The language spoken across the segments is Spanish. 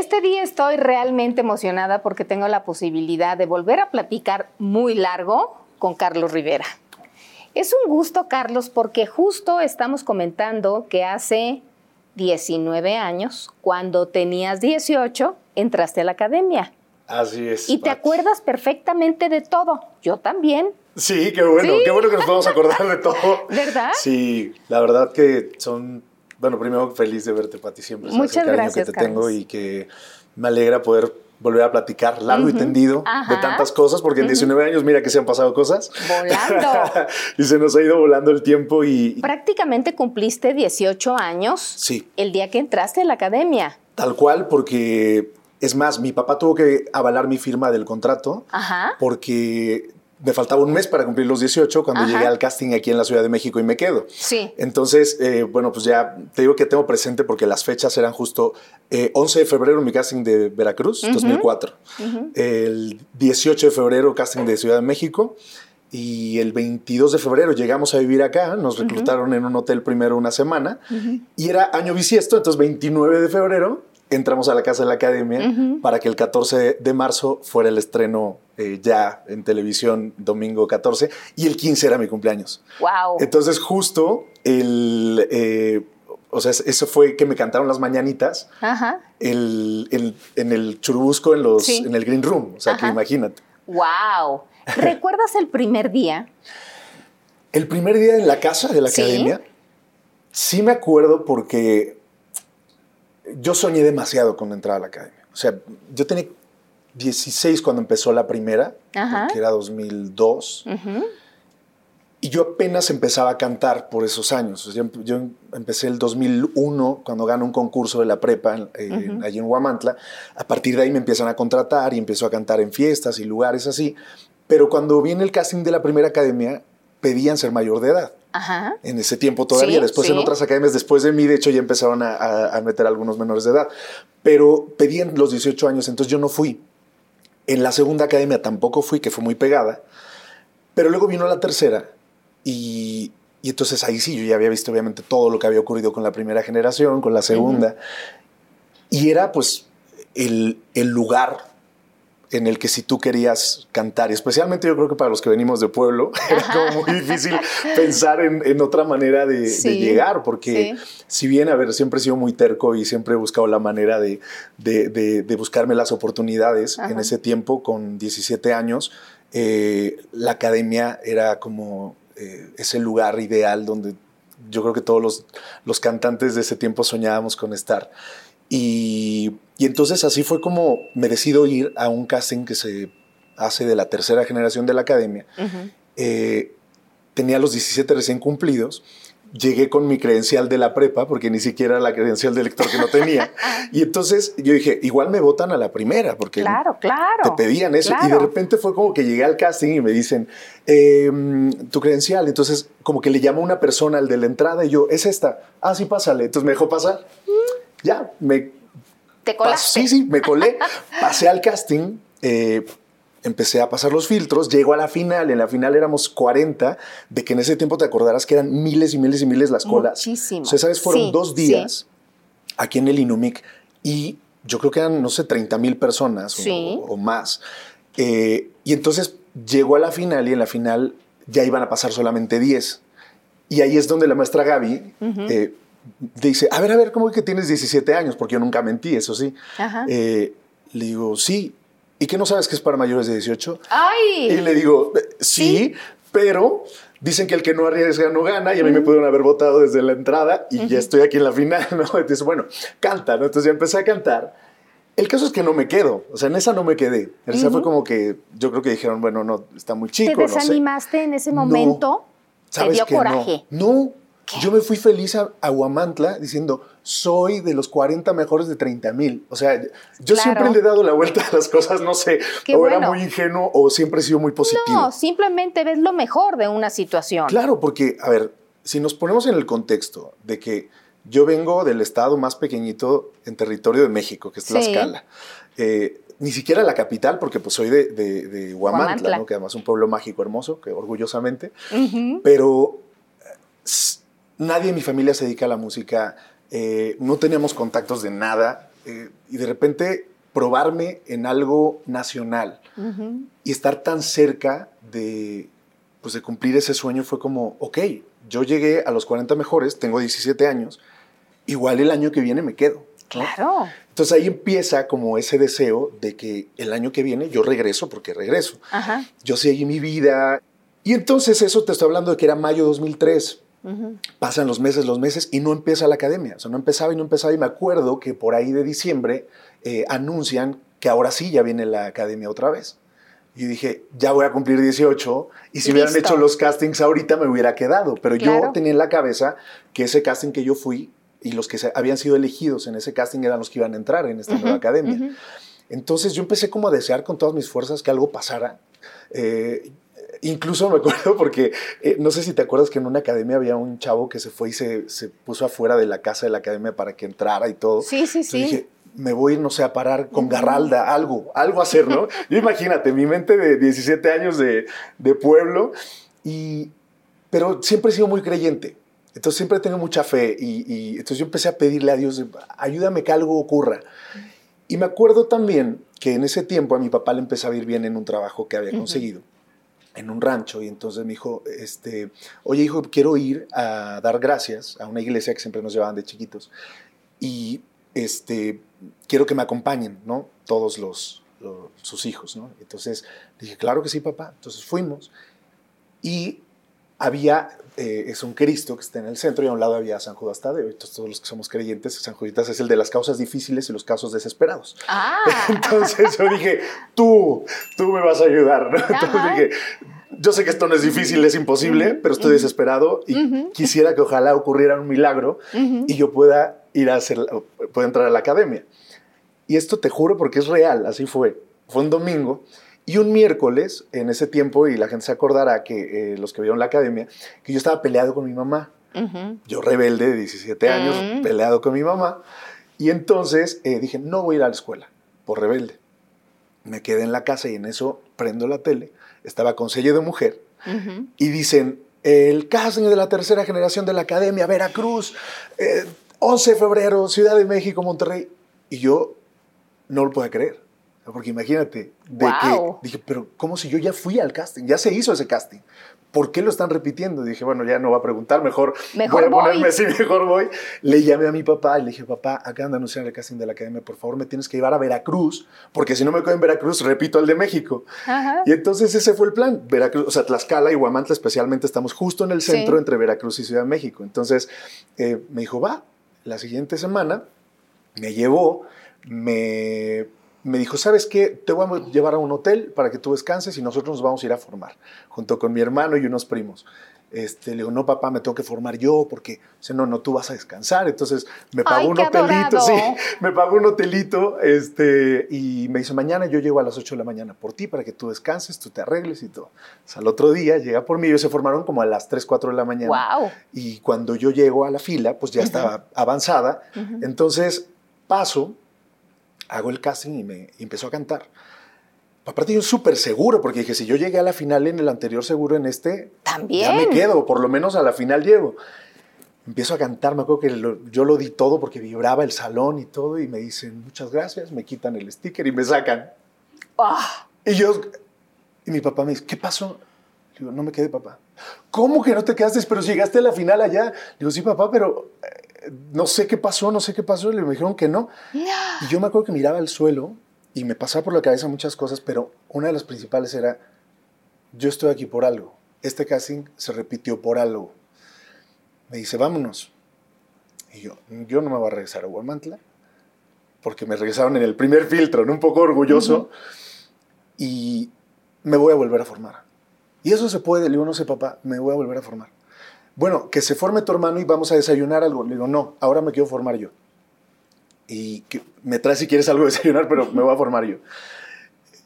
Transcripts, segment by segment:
Este día estoy realmente emocionada porque tengo la posibilidad de volver a platicar muy largo con Carlos Rivera. Es un gusto, Carlos, porque justo estamos comentando que hace 19 años, cuando tenías 18, entraste a la academia. Así es. Y te acuerdas perfectamente de todo. Yo también. Sí, qué bueno, qué bueno que nos podamos acordar de todo. ¿Verdad? Sí, la verdad que son, bueno, primero feliz de verte, Pati, siempre. Muchas el cariño gracias, que te Carlos. tengo y que me alegra poder volver a platicar largo y tendido Ajá. de tantas cosas, porque en 19 años mira que se han pasado cosas. Volando. y se nos ha ido volando el tiempo y Prácticamente cumpliste 18 años sí, el día que entraste a la academia. tal cual, porque es más, mi papá tuvo que avalar mi firma del contrato Ajá. porque me faltaba un mes para cumplir los 18 cuando Ajá. llegué al casting aquí en la Ciudad de México y me quedo. Sí. Entonces, eh, bueno, pues ya te digo que tengo presente porque las fechas eran justo eh, 11 de febrero mi casting de Veracruz, 2004. El 18 de febrero casting de Ciudad de México. Y el 22 de febrero llegamos a vivir acá, nos reclutaron en un hotel primero una semana y era año bisiesto, entonces 29 de febrero entramos a la casa de la academia para que el 14 de marzo fuera el estreno eh, ya en televisión domingo 14 y el 15 era mi cumpleaños. Wow. Entonces, justo el. eh, o sea, eso fue que me cantaron las mañanitas Ajá. el, el- en el churubusco, en, los, Sí. en el green room. O sea, que imagínate. Wow. ¿Recuerdas el primer día? El primer día en la casa de la Sí. academia, sí me acuerdo porque yo soñé demasiado con entrar a la academia. O sea, yo tenía 16 cuando empezó la primera, que era 2002. Ujú. Y yo apenas empezaba a cantar por esos años. O sea, yo, empecé el 2001 cuando gano un concurso de la prepa eh, allí en Huamantla. A partir de ahí me empiezan a contratar y empiezo a cantar en fiestas y lugares así. Pero cuando viene el casting de la primera academia, pedían ser mayor de edad. Ajá. En ese tiempo todavía. Sí, después en otras academias, después de mí, de hecho, ya empezaron a, a- a meter algunos menores de edad. Pero pedían los 18 años, entonces yo no fui. En la segunda academia tampoco fui, que fue muy pegada. Pero luego vino la tercera y, y entonces ahí sí, yo ya había visto obviamente todo lo que había ocurrido con la primera generación, con la segunda. Y era pues el, el lugar en el que si tú querías cantar, especialmente yo creo que para los que venimos de pueblo, era como muy difícil pensar en, en otra manera de, de Sí, llegar, porque sí. si bien, a ver, siempre he sido muy terco y siempre he buscado la manera de, de- de- de buscarme las oportunidades, en Ajá. ese tiempo, con 17 años, eh, la academia era como eh, ese lugar ideal donde yo creo que todos los, los cantantes de ese tiempo soñábamos con estar. Y, y entonces así fue como me decido ir a un casting que se hace de la tercera generación de la academia. Ujú. Eh, tenía los 17 recién cumplidos. Llegué con mi credencial de la prepa, porque ni siquiera la credencial de lector que no tenía. y entonces yo dije, igual me votan a la primera, porque Claro, claro. te pedían eso. Y de Claro. repente fue como que llegué al casting y me dicen, eh, tu credencial. Entonces, como que le llamó una persona al de la entrada y yo, es esta. Ah, sí, pásale. Entonces me dejó pasar. Ya, me Te colaste. Sí, sí, me colé. Pasé al casting. eh, empecé a pasar los filtros, llego a la final, en la final éramos 40, de que en ese tiempo te acordarás que eran miles y miles y miles las colas. Muchísimo. O sea, ¿sabes? Fueron Sí, dos días aquí en el Inumic y yo creo que eran, no sé, 30 mil personas o- Sí. o, más. Eh, y entonces llegó a la final y en la final ya iban a pasar solamente 10. Y ahí es donde la maestra Gaby eh, dice, a ver, a ver, ¿cómo que tienes 17 años? Porque yo nunca mentí, eso sí. Ajá. Eh, le digo, sí. ¿Y qué no sabes que es para mayores de 18? ¡Ay! Y le digo, "Eh, sí, pero dicen que el que no arriesga no gana y a mí me pudieron haber votado desde la entrada y ya estoy aquí en la final, ¿no? Entonces, bueno, canta, ¿no? Entonces ya empecé a cantar. El caso es que no me quedo, o sea, en esa no me quedé. En esa fue como que yo creo que dijeron, bueno, no, está muy ¿Te chico, no sé. desanimaste en ese No. momento? ¿Te ¿Sabes dio que no? coraje? Yo me fui feliz a, a Huamantla diciendo, soy de los 40 mejores de 30 mil. O sea, yo Claro. siempre le he dado la vuelta a las cosas, no sé, Qué o era muy ingenuo o siempre he sido muy positivo. No, simplemente ves lo mejor de una situación. Claro, porque, a ver, si nos ponemos en el contexto de que yo vengo del estado más pequeñito en territorio de México, que es Sí. Tlaxcala, eh, ni siquiera la capital, porque pues soy de, de, de Huamantla, Huamantla. ¿no? que además es un pueblo mágico hermoso, que orgullosamente, pero eh, nadie en mi familia se dedica a la música, eh, no teníamos contactos de nada, eh, y de repente probarme en algo nacional y estar tan cerca de, pues de cumplir ese sueño fue como, ok, yo llegué a los 40 mejores, tengo 17 años, igual el año que viene me quedo. Claro. Entonces ahí empieza como ese deseo de que el año que viene yo regreso porque regreso. Yo seguí mi vida. Y entonces eso te estoy hablando de que era mayo 2003. Pasan los meses, los meses y no empieza la academia. O sea, no empezaba y no empezaba. Y me acuerdo que por ahí de diciembre eh, anuncian que ahora sí ya viene la academia otra vez. Y dije, ya voy a cumplir 18 y si hubieran hecho los castings ahorita me hubiera quedado. Pero yo tenía en la cabeza que ese casting que yo fui y los que habían sido elegidos en ese casting eran los que iban a entrar en esta nueva academia. Entonces yo empecé como a desear con todas mis fuerzas que algo pasara. Eh, incluso me acuerdo porque, eh, no sé si te acuerdas que en una academia había un chavo que se fue y se, se puso afuera de la casa de la academia para que entrara y todo. Sí, sí, sí. Dije, me voy, no sé, a parar con Garralda, algo, algo a hacer, ¿no? Yo imagínate, mi mente de 17 años de, de pueblo, y, pero siempre he sido muy creyente. Entonces siempre tengo mucha fe y, entonces yo empecé a pedirle a Dios, ayúdame que algo ocurra. Y me acuerdo también que en ese tiempo a mi papá le empezó a ir bien en un trabajo que había conseguido. En un rancho y entonces me dijo, este, oye hijo, quiero ir a dar gracias a una iglesia que siempre nos llevaban de chiquitos y este, quiero que me acompañen, ¿no? Todos los, sus hijos, ¿no? Entonces dije, claro que sí, papá. Entonces fuimos y había, eh, es un Cristo que está en el centro y a un lado había San Judas Tadeo. Entonces todos los que somos creyentes, San Judas es el de las causas difíciles y los casos desesperados. Ah. Entonces yo dije, tú, tú me vas a ayudar. Entonces dije, yo sé que esto no es difícil, es imposible, pero estoy desesperado y quisiera que ojalá ocurriera un milagro y yo pueda ir a hacer, pueda entrar a la academia. Y esto te juro porque es real, así fue. Fue un domingo y un miércoles, en ese tiempo, y la gente se acordará que eh, los que vieron la academia, que yo estaba peleado con mi mamá. Yo rebelde de 17 años, peleado con mi mamá. Y entonces eh, dije, no voy a ir a la escuela, por rebelde. Me quedé en la casa y en eso prendo la tele. Estaba con sello de mujer. Y dicen, el casting de la tercera generación de la Academia, Veracruz, 11 eh, de febrero, Ciudad de México, Monterrey. Y yo no lo puedo creer. Porque imagínate, de que dije, pero ¿cómo si yo ya fui al casting? Ya se hizo ese casting. ¿Por qué lo están repitiendo? dije, bueno, ya no va a preguntar, mejor, mejor voy a ponerme así, mejor voy. Le llamé a mi papá y le dije, papá, acaban de anunciar el casting de la academia, por favor me tienes que llevar a Veracruz, porque si no me quedo en Veracruz, repito al de México. Y entonces ese fue el plan. Veracruz, o sea, Tlaxcala y Huamantla especialmente estamos justo en el centro entre Veracruz y Ciudad de México. Entonces eh, me dijo, va, la siguiente semana me llevó, me me dijo, ¿sabes qué? Te voy a llevar a un hotel para que tú descanses y nosotros nos vamos a ir a formar, junto con mi hermano y unos primos. Este, le digo, no, papá, me tengo que formar yo porque, o no, no, tú vas a descansar. Entonces me pagó un hotelito, sí, me pagó un hotelito este, y me dice, mañana yo llego a las 8 de la mañana por ti para que tú descanses, tú te arregles y todo. O sea, al otro día llega por mí, ellos se formaron como a las 3, 4 de la mañana. Wow. Y cuando yo llego a la fila, pues ya estaba avanzada. Entonces paso hago el casting y me empezó a cantar. Aparte yo súper seguro, porque dije, si yo llegué a la final en el anterior seguro, en este, También. ya me quedo, por lo menos a la final llego. Empiezo a cantar, me acuerdo que yo lo di todo porque vibraba el salón y todo, y me dicen, muchas gracias, me quitan el sticker y me sacan. Ah. Y yo, y mi papá me dice, ¿qué pasó? Le digo, no me quedé, papá. ¿Cómo que no te quedaste? Pero llegaste a la final allá. Le digo, sí, papá, pero no sé qué pasó, no sé qué pasó, y me dijeron que no. Y yo me acuerdo que miraba al suelo y me pasaba por la cabeza muchas cosas, pero una de las principales era, yo estoy aquí por algo. Este casting se repitió por algo. Me dice, vámonos. Y yo, yo no me voy a regresar a Huamantla, porque me regresaron en el primer filtro, un poco orgulloso, y me voy a volver a formar. Y eso se puede, le digo, no sé, papá, me voy a volver a formar bueno, que se forme tu hermano y vamos a desayunar algo. Le digo, no, ahora me quiero formar yo. Y que me traes si quieres algo de desayunar, pero me voy a formar yo.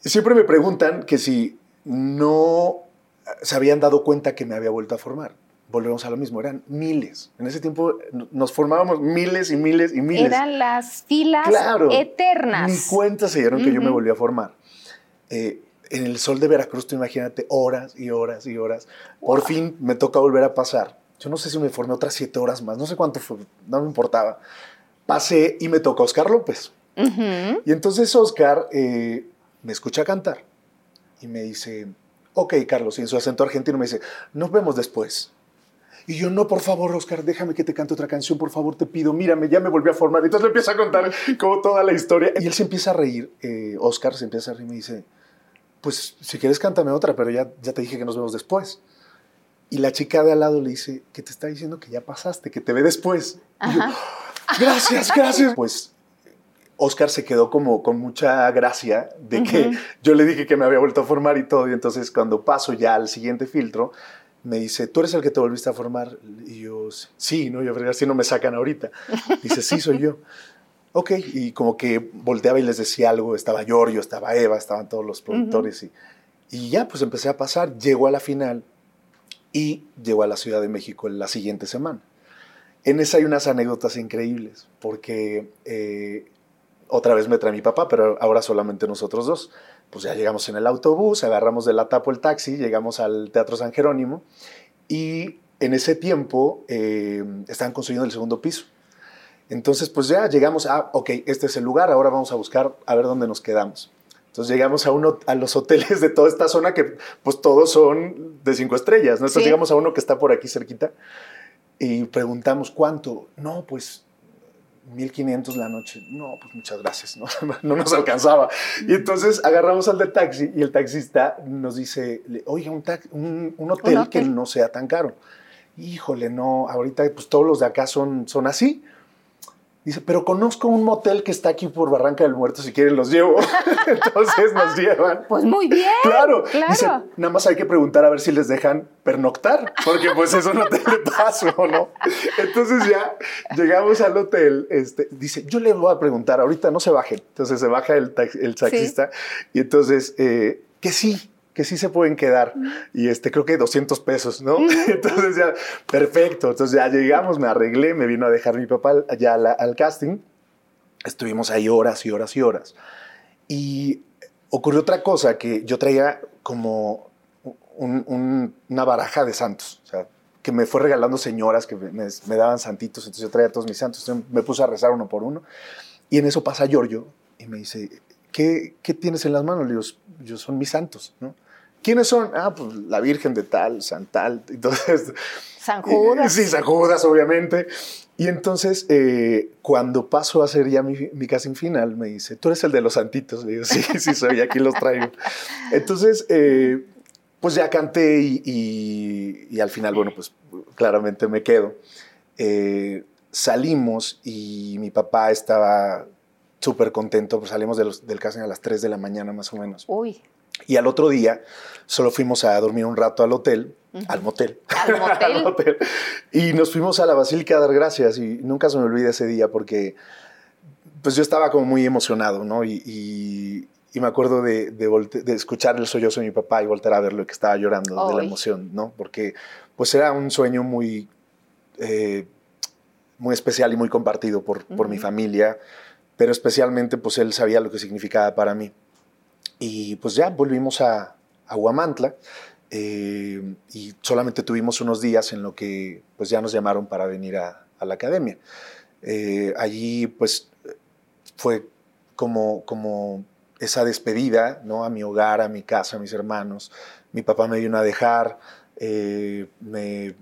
Siempre me preguntan que si no se habían dado cuenta que me había vuelto a formar. Volvemos a lo mismo, eran miles. En ese tiempo nos formábamos miles y miles y miles. Eran las filas eternas. Ni cuenta se dieron que yo me volví a formar. Eh, en el sol de Veracruz, tú imagínate, horas y horas y horas. Por fin me toca volver a pasar. Yo no sé si me formé otras siete horas más, no sé cuánto fue, no me importaba. Pasé y me tocó Oscar López. Y entonces Oscar eh, me escucha cantar y me dice, ok, Carlos, y en su acento argentino me dice, nos vemos después. Y yo, no, por favor, Oscar, déjame que te cante otra canción, por favor, te pido, mírame, ya me volví a formar. Entonces le empieza a contar como toda la historia. Y él se empieza a reír, eh, Oscar se empieza a reír y me dice, pues si quieres cántame otra, pero ya, ya te dije que nos vemos después. Y la chica de al lado le dice, que te está diciendo que ya pasaste, que te ve después. Y yo, gracias, gracias. Pues Oscar se quedó como con mucha gracia de que yo le dije que me había vuelto a formar y todo. Y entonces cuando paso ya al siguiente filtro, me dice, ¿tú eres el que te volviste a formar? Y yo, sí, ¿no? Yo, si no me sacan ahorita. Dice, sí, soy yo. Ok, y como que volteaba y les decía algo, estaba Giorgio, estaba Eva, estaban todos los productores y, y ya, pues empecé a pasar, llegó a la final y llegó a la Ciudad de México la siguiente semana. En esa hay unas anécdotas increíbles, porque eh, otra vez me trae mi papá, pero ahora solamente nosotros dos pues ya llegamos en el autobús, agarramos de la tapo el taxi, llegamos al Teatro San Jerónimo y en ese tiempo eh, estaban construyendo el segundo piso. Entonces, pues ya llegamos a, ok, este es el lugar, ahora vamos a buscar a ver dónde nos quedamos. Entonces llegamos a, uno, a los hoteles de toda esta zona que pues todos son de cinco estrellas, ¿no? Entonces llegamos a uno que está por aquí cerquita y preguntamos cuánto. No, pues 1500 la noche. No, pues muchas gracias, no, no nos alcanzaba. Y entonces agarramos al de taxi y el taxista nos dice, oiga, un, un, hotel que no sea tan caro. Híjole, no, ahorita pues todos los de acá son, son así. Dice, pero conozco un motel que está aquí por Barranca del Muerto, si quieren los llevo. Entonces nos llevan. Pues muy bien. Claro. claro. Dice, nada más hay que preguntar a ver si les dejan pernoctar, porque pues es un hotel de paso, ¿no? Entonces ya llegamos al hotel, este, dice, yo le voy a preguntar, ahorita no se bajen. Entonces se baja el, el taxista y entonces, eh, que sí, que sí se pueden quedar. Y este, creo que 200 pesos, ¿no? Entonces ya, perfecto. Entonces ya llegamos, me arreglé, me vino a dejar mi papá allá al casting. Estuvimos ahí horas y horas y horas. Y ocurrió otra cosa, que yo traía como una baraja de santos. O sea, que me fue regalando señoras que me, daban santitos. Entonces yo traía todos mis santos. Entonces me puse a rezar uno por uno. Y en eso pasa Giorgio y me dice, ¿qué, qué tienes en las manos? Le digo, yo son mis santos, ¿no? ¿Quiénes son? Ah, pues la Virgen de tal, San tal. Entonces, San Judas. Sí, San Judas, obviamente. Y entonces, eh, cuando paso a hacer ya mi, mi, casting final, me dice, tú eres el de los santitos. Le digo, sí, sí soy, aquí los traigo. Entonces, eh, pues ya canté y, y, al final, bueno, pues claramente me quedo. Eh, salimos y mi papá estaba súper contento, pues salimos de los, del casting a las 3 de la mañana más o menos. Uy. Y al otro día solo fuimos a dormir un rato al hotel, al motel. ¿Al motel? Y nos fuimos a la Basílica a dar gracias y nunca se me olvida ese día porque pues yo estaba como muy emocionado, ¿no? Y, y, me acuerdo de, de, escuchar el sollozo de mi papá y volver a verlo que estaba llorando de la emoción, ¿no? Porque pues era un sueño muy, eh, muy especial y muy compartido por, por mi familia, pero especialmente pues él sabía lo que significaba para mí. Y pues ya volvimos a, a Huamantla eh, y solamente tuvimos unos días en lo que pues ya nos llamaron para venir a, a la academia. Eh, allí pues fue como, como esa despedida ¿no? a mi hogar, a mi casa, a mis hermanos. Mi papá me vino a dejar, eh, me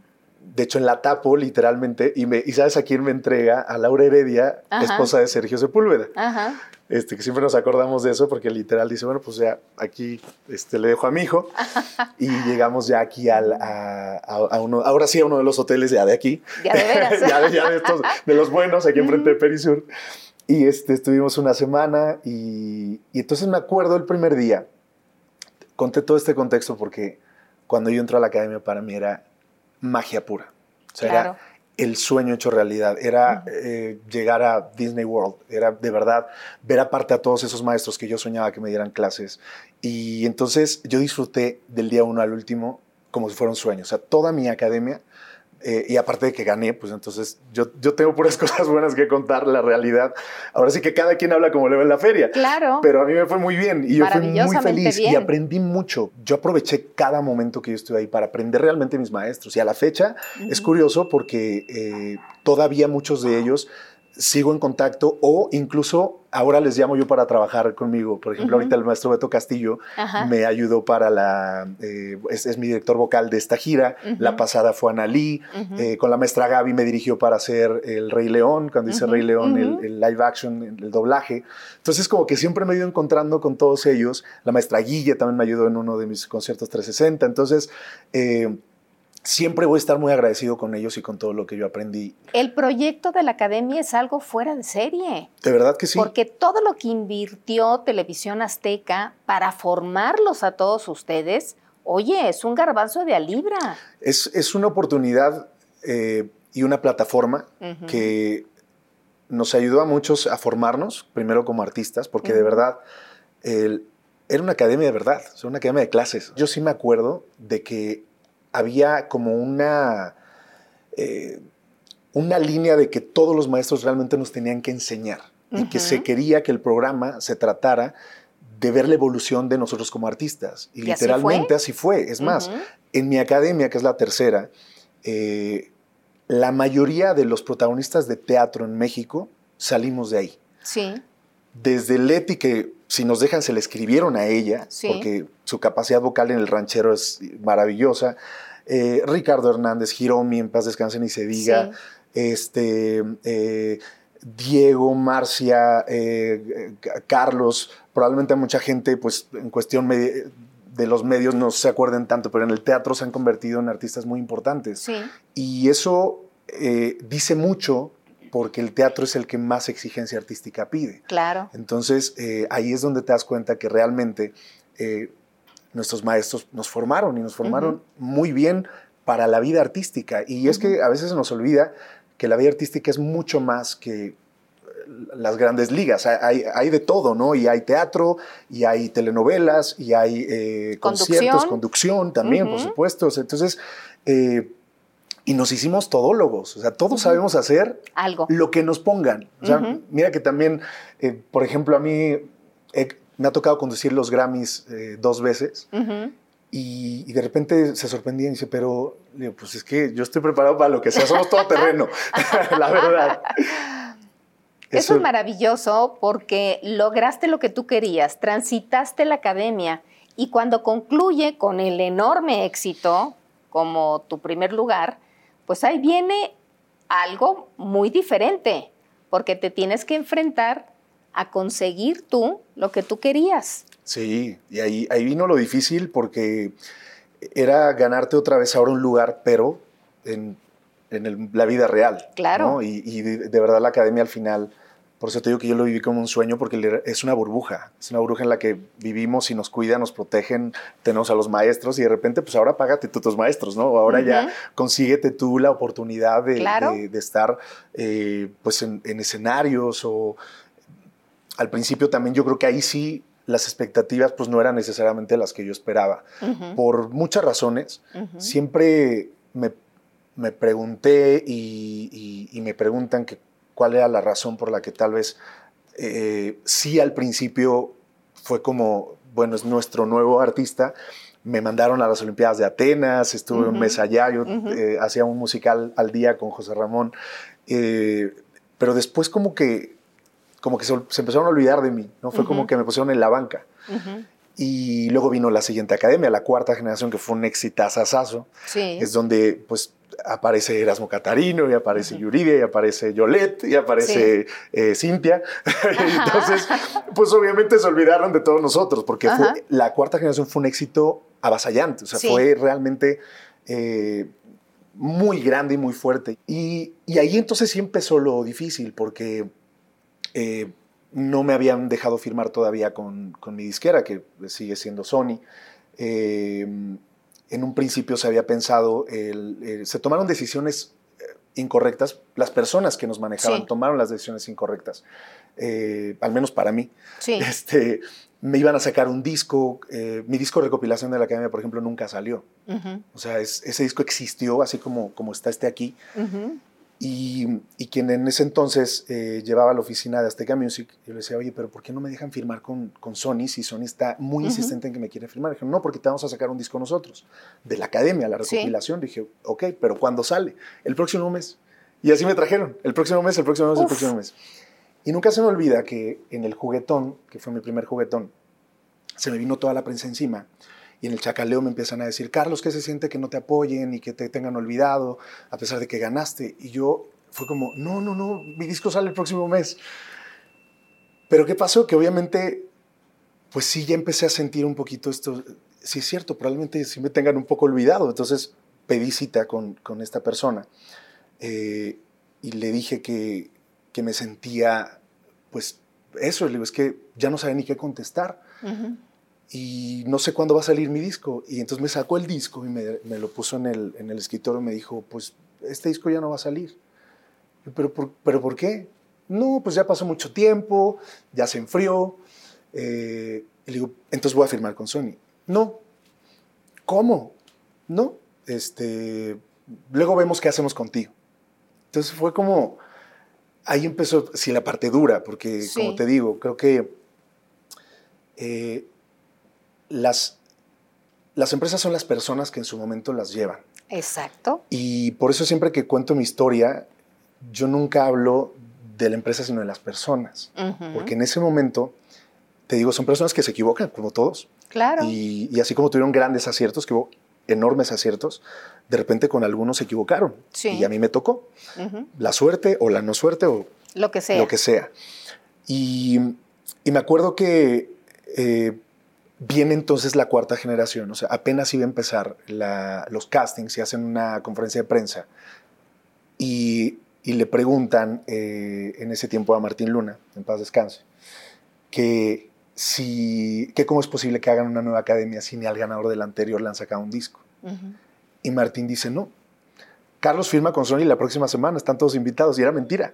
de hecho en la tapo literalmente, y, me, y ¿sabes a quién me entrega? A Laura Heredia, esposa de Sergio Sepúlveda. Ajá. Este, que siempre nos acordamos de eso porque literal dice, bueno, pues ya aquí este, le dejo a mi hijo y llegamos ya aquí al, a, uno, ahora sí a uno de los hoteles ya de aquí. Ya de veras. ya, de, estos, de los buenos, aquí enfrente de Perisur. Y este, estuvimos una semana y, y entonces me acuerdo el primer día, conté todo este contexto porque cuando yo entré a la academia para mí era magia pura. O sea, era el sueño hecho realidad, era eh, llegar a Disney World, era de verdad ver aparte a todos esos maestros que yo soñaba que me dieran clases. Y entonces yo disfruté del día uno al último como si fuera un sueño. O sea, toda mi academia eh, y aparte de que gané, pues entonces yo, yo tengo puras cosas buenas que contar, la realidad. Ahora sí que cada quien habla como le va en la feria. Claro. Pero a mí me fue muy bien y yo fui muy feliz y aprendí mucho. Yo aproveché cada momento que yo estuve ahí para aprender realmente mis maestros. Y a la fecha es curioso porque eh, todavía muchos de ellos sigo en contacto o incluso ahora les llamo yo para trabajar conmigo. Por ejemplo, ahorita el maestro Beto Castillo me ayudó para la, eh, es, mi director vocal de esta gira. La pasada fue Analí. Eh, con la maestra Gaby me dirigió para hacer El Rey León, cuando hice Rey León, el, live action, el, doblaje. Entonces como que siempre me he ido encontrando con todos ellos. La maestra Guille también me ayudó en uno de mis conciertos 360. Entonces... Eh, siempre voy a estar muy agradecido con ellos y con todo lo que yo aprendí. El proyecto de la academia es algo fuera de serie. De verdad que sí. Porque todo lo que invirtió Televisión Azteca para formarlos a todos ustedes, oye, es un garbanzo de a libra. Es, una oportunidad eh, y una plataforma que nos ayudó a muchos a formarnos, primero como artistas, porque de verdad era una academia de verdad, es una academia de clases. Yo sí me acuerdo de que había como una, eh, una línea de que todos los maestros realmente nos tenían que enseñar y que se quería que el programa se tratara de ver la evolución de nosotros como artistas. Y, literalmente así fue. Es más, en mi academia, que es la tercera, eh, la mayoría de los protagonistas de teatro en México salimos de ahí. Sí. Desde Leti, que si nos dejan, se le escribieron a ella, porque su capacidad vocal en el ranchero es maravillosa. Eh, Ricardo Hernández, Jiromi, en paz descansen y se diga. Este, eh, Diego, Marcia, eh, Carlos, probablemente mucha gente, pues en cuestión de los medios no se acuerden tanto, pero en el teatro se han convertido en artistas muy importantes. Y eso dice mucho porque el teatro es el que más exigencia artística pide. Claro. Entonces, eh, ahí es donde te das cuenta que realmente eh, nuestros maestros nos formaron y nos formaron muy bien para la vida artística. Y es que a veces se nos olvida que la vida artística es mucho más que eh, las grandes ligas. Hay, hay, de todo, ¿no? Y hay teatro, y hay telenovelas, y hay conciertos, conducción también, por supuesto. Entonces, y nos hicimos todólogos. O sea, todos sabemos hacer algo. Lo que nos pongan. O sea, mira que también, eh, por ejemplo, a mí me ha tocado conducir los Grammys eh, dos veces. y, de repente se sorprendía y dice, pero pues es que yo estoy preparado para lo que sea, somos todo terreno, la verdad. Eso, es maravilloso porque lograste lo que tú querías, transitaste la academia y cuando concluye con el enorme éxito como tu primer lugar, pues ahí viene algo muy diferente, porque te tienes que enfrentar a conseguir tú lo que tú querías. Sí, y ahí, ahí vino lo difícil porque era ganarte otra vez ahora un lugar, pero en, la vida real. Claro. Y, de, verdad la academia al final por eso te digo que yo lo viví como un sueño porque es una burbuja, es una burbuja en la que vivimos y nos cuidan, nos protegen, tenemos a los maestros y de repente pues ahora págate tú tus maestros, ¿no? Ahora ya consíguete tú la oportunidad de, estar eh, pues en, escenarios o al principio también yo creo que ahí sí las expectativas pues no eran necesariamente las que yo esperaba. Por muchas razones, siempre me, pregunté y, y me preguntan que cuál era la razón por la que tal vez eh, sí al principio fue como, bueno, es nuestro nuevo artista. Me mandaron a las Olimpiadas de Atenas, estuve un mes allá, yo eh, hacía un musical al día con José Ramón, eh, pero después como que, como que se, empezaron a olvidar de mí, ¿no? Fue como que me pusieron en la banca. Y luego vino la siguiente academia, la cuarta generación, que fue un exitazazazo. Sí. Es donde, pues, aparece Erasmo Catarino, y aparece Yuridia, y aparece Yolette, y aparece eh, Cintia. Entonces, pues obviamente se olvidaron de todos nosotros, porque la cuarta generación fue un éxito avasallante, o sea, fue realmente eh, muy grande y muy fuerte. Y, ahí entonces sí empezó lo difícil, porque eh, no me habían dejado firmar todavía con, con mi disquera, que sigue siendo Sony en un principio se había pensado, se tomaron decisiones eh, incorrectas, las personas que nos manejaban tomaron las decisiones incorrectas, eh, al menos para mí. Este, me iban a sacar un disco, eh, mi disco de recopilación de la academia, por ejemplo, nunca salió. O sea, ese disco existió así como, como está este aquí. Y, quien en ese entonces eh, llevaba la oficina de Azteca Music, yo le decía, oye, pero ¿por qué no me dejan firmar con, con Sony si Sony está muy insistente en que me quiere firmar? Dije, no, porque te vamos a sacar un disco nosotros, de la academia, la recopilación. Dije, ok, pero ¿cuándo sale? El próximo mes. Y así me trajeron, el próximo mes, el próximo mes, el próximo mes. Y nunca se me olvida que en el juguetón, que fue mi primer juguetón, se me vino toda la prensa encima. Y en el chacaleo me empiezan a decir, Carlos, ¿qué se siente que no te apoyen y que te tengan olvidado a pesar de que ganaste? Y yo fue como, no, no, no, mi disco sale el próximo mes. Pero ¿qué pasó? Que obviamente, pues sí, ya empecé a sentir un poquito esto. Sí es cierto, probablemente sí me tengan un poco olvidado. Entonces pedí cita con, con esta persona eh, y le dije que, que, me sentía, pues eso, le digo, es que ya no sabía ni qué contestar. Y no sé cuándo va a salir mi disco. Y entonces me sacó el disco y me, me lo puso en el, en el escritorio y me dijo, pues este disco ya no va a salir. ¿Pero por, ¿Pero por qué? No, pues ya pasó mucho tiempo, ya se enfrió. Eh, y le digo, entonces voy a firmar con Sony. No. ¿Cómo? No. Este, luego vemos qué hacemos contigo. Entonces fue como, ahí empezó, sí, la parte dura, porque como te digo, creo que eh, las, las empresas son las personas que en su momento las llevan. Exacto. Y por eso siempre que cuento mi historia, yo nunca hablo de la empresa, sino de las personas. Porque en ese momento, te digo, son personas que se equivocan, como todos. Claro. Y, así como tuvieron grandes aciertos, que hubo enormes aciertos, de repente con algunos se equivocaron. Sí. Y a mí me tocó. La suerte o la no suerte o lo que sea. Lo que sea. Y, me acuerdo que eh, viene entonces la cuarta generación, o sea, apenas iba a empezar los castings y hacen una conferencia de prensa. Y y le preguntan eh, en ese tiempo a Martín Luna, en paz descanse, que, si, que cómo es posible que hagan una nueva academia si ni al ganador del anterior le han sacado un disco. Y Martín dice, no, Carlos firma con Sony la próxima semana, están todos invitados, y era mentira.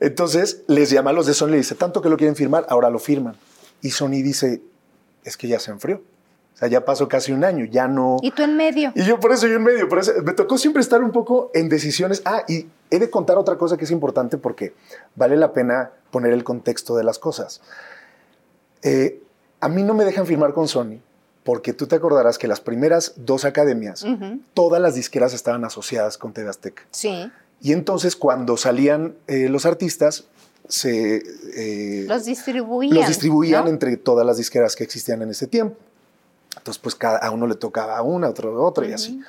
Entonces les llama a los de Sony y le dice, tanto que lo quieren firmar, ahora lo firman. Y Sony dice, es que ya se enfrió. O sea, ya pasó casi un año, ya no... Y tú en medio. Y yo por eso yo en medio, por eso me tocó siempre estar un poco en decisiones. Ah, y he de contar otra cosa que es importante porque vale la pena poner el contexto de las cosas. Eh, a mí no me dejan firmar con Sony porque tú te acordarás que las primeras dos academias, todas las disqueras estaban asociadas con TV Azteca. Sí. Y entonces cuando salían eh, los artistas, se... Eh, los distribuían. Los distribuían entre todas las disqueras que existían en ese tiempo. Entonces, pues cada, a uno le tocaba una, a otro otra y así.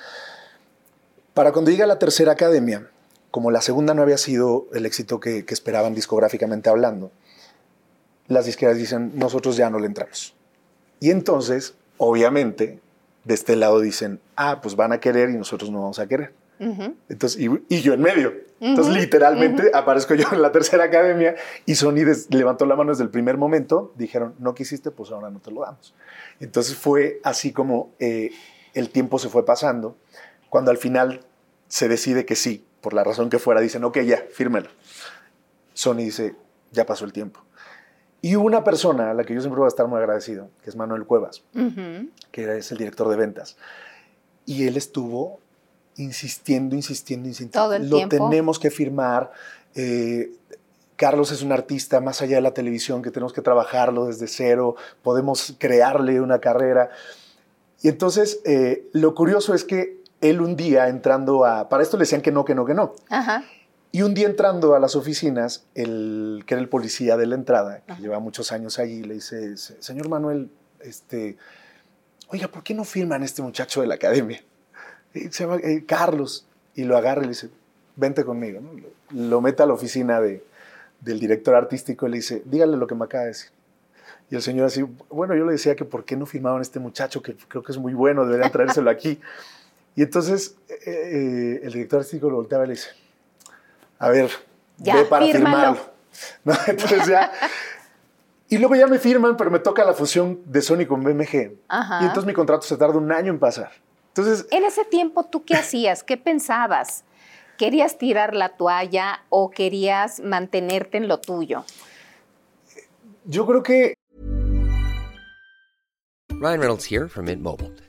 Para cuando llega la tercera academia, como la segunda no había sido el éxito que, esperaban discográficamente hablando, las disqueras dicen, nosotros ya no le entramos. Y entonces, obviamente, de este lado dicen, ah, pues van a querer y nosotros no vamos a querer. Entonces, y, yo en medio. Entonces, literalmente aparezco yo en la tercera academia y Sony levantó la mano desde el primer momento. Dijeron, no quisiste, pues ahora no te lo damos. Entonces fue así como eh, el tiempo se fue pasando. Cuando al final se decide que sí, por la razón que fuera, dicen, ok, ya, fírmelo. Sony dice, ya pasó el tiempo. Y hubo una persona a la que yo siempre voy a estar muy agradecido, que es Manuel Cuevas, que es el director de ventas. Y él estuvo insistiendo, insistiendo, insistiendo. Todo el Lo tenemos que firmar. Eh, Carlos es un artista más allá de la televisión, que tenemos que trabajarlo desde cero, podemos crearle una carrera. Y entonces, eh, lo curioso es que él un día entrando a... Para esto le decían que no, que no, que no. Y un día entrando a las oficinas, el, que era el policía de la entrada, que lleva muchos años allí, le dice, señor Manuel, este, oiga, ¿por qué no firman este muchacho de la academia? Se llama eh, Carlos. Y lo agarra y le dice, vente conmigo. Lo, mete a la oficina de, del director artístico y le dice, dígale lo que me acaba de decir. Y el señor así, bueno, yo le decía que por qué no firmaban a este muchacho, que creo que es muy bueno, deberían traérselo aquí. Y entonces eh, eh, el director artístico lo volteaba y le dice, a ver, ve para firmarlo. Entonces ya... Y luego ya me firman, pero me toca la fusión de Sony con BMG. Y entonces mi contrato se tarda un año en pasar. Entonces... En ese tiempo, ¿tú qué hacías? ¿Qué pensabas? ¿Querías tirar la toalla o querías mantenerte en lo tuyo? Yo creo que... Ryan Reynolds here from Mint Mobile.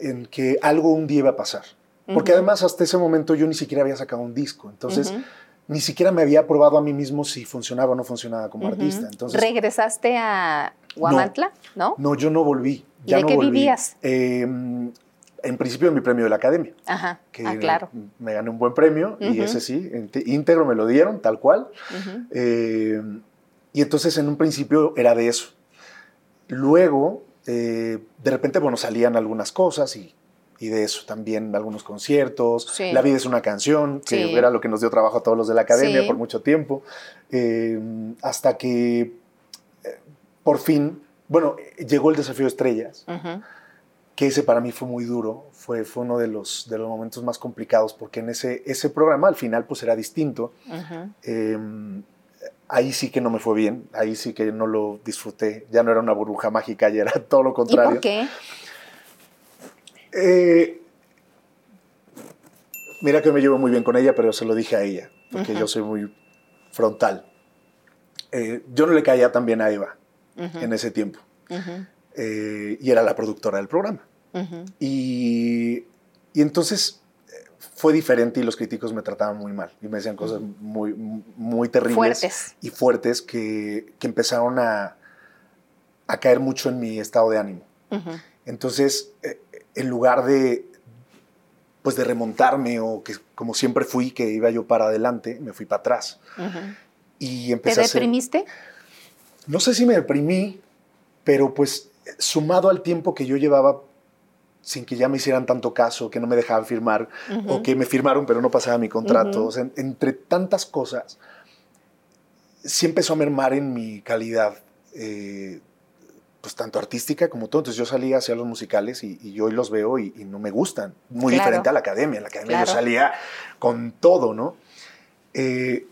en que algo un día iba a pasar. Porque además hasta ese momento yo ni siquiera había sacado un disco. Entonces, ni siquiera me había probado a mí mismo si funcionaba o no funcionaba como artista. Entonces, ¿Regresaste a Guamantla? ¿No? no, yo no volví. ¿Y Ya de no qué volví. vivías? Eh, en principio mi premio de la academia. Ajá. que ah, claro. me gané un buen premio y ese sí, íntegro me lo dieron, tal cual. Eh, y entonces en un principio era de eso. Luego, eh, de repente, bueno, salían algunas cosas y, y de eso también algunos conciertos. Sí. La vida es una canción, que Sí. era lo que nos dio trabajo a todos los de la academia Sí. por mucho tiempo. Eh, hasta que eh, por fin, bueno, llegó el desafío de estrellas que ese para mí fue muy duro, fue, fue uno de los, de los momentos más complicados, porque en ese, ese programa al final pues era distinto. Eh, ahí sí que no me fue bien, ahí sí que no lo disfruté, ya no era una burbuja mágica, ya era todo lo ¿Y contrario. por qué? Eh, mira que me llevo muy bien con ella, pero se lo dije a ella, porque yo soy muy frontal. Eh, yo no le caía tan bien a Eva en ese tiempo, Ujú. eh, y era la productora del programa. Y, y entonces fue diferente y los críticos me trataban muy mal y me decían cosas muy, muy terribles Fuertes. y fuertes que, que empezaron a, a caer mucho en mi estado de ánimo. Entonces, eh, en lugar de, pues de remontarme o que como siempre fui, que iba yo para adelante, me fui para atrás. Y ¿Te empecé a hacer- deprimiste? no sé si me deprimí, pero pues sumado al tiempo que yo llevaba sin que ya me hicieran tanto caso, que no me dejaban firmar, o que me firmaron pero no pasaba mi contrato, o sea, en- entre tantas cosas, sí empezó a mermar en mi calidad, eh, pues tanto artística como todo. Entonces yo salía hacia los musicales y, hoy los veo y, y no me gustan. Muy Claro. diferente a la academia. En la academia yo salía con todo, ¿no? Eh,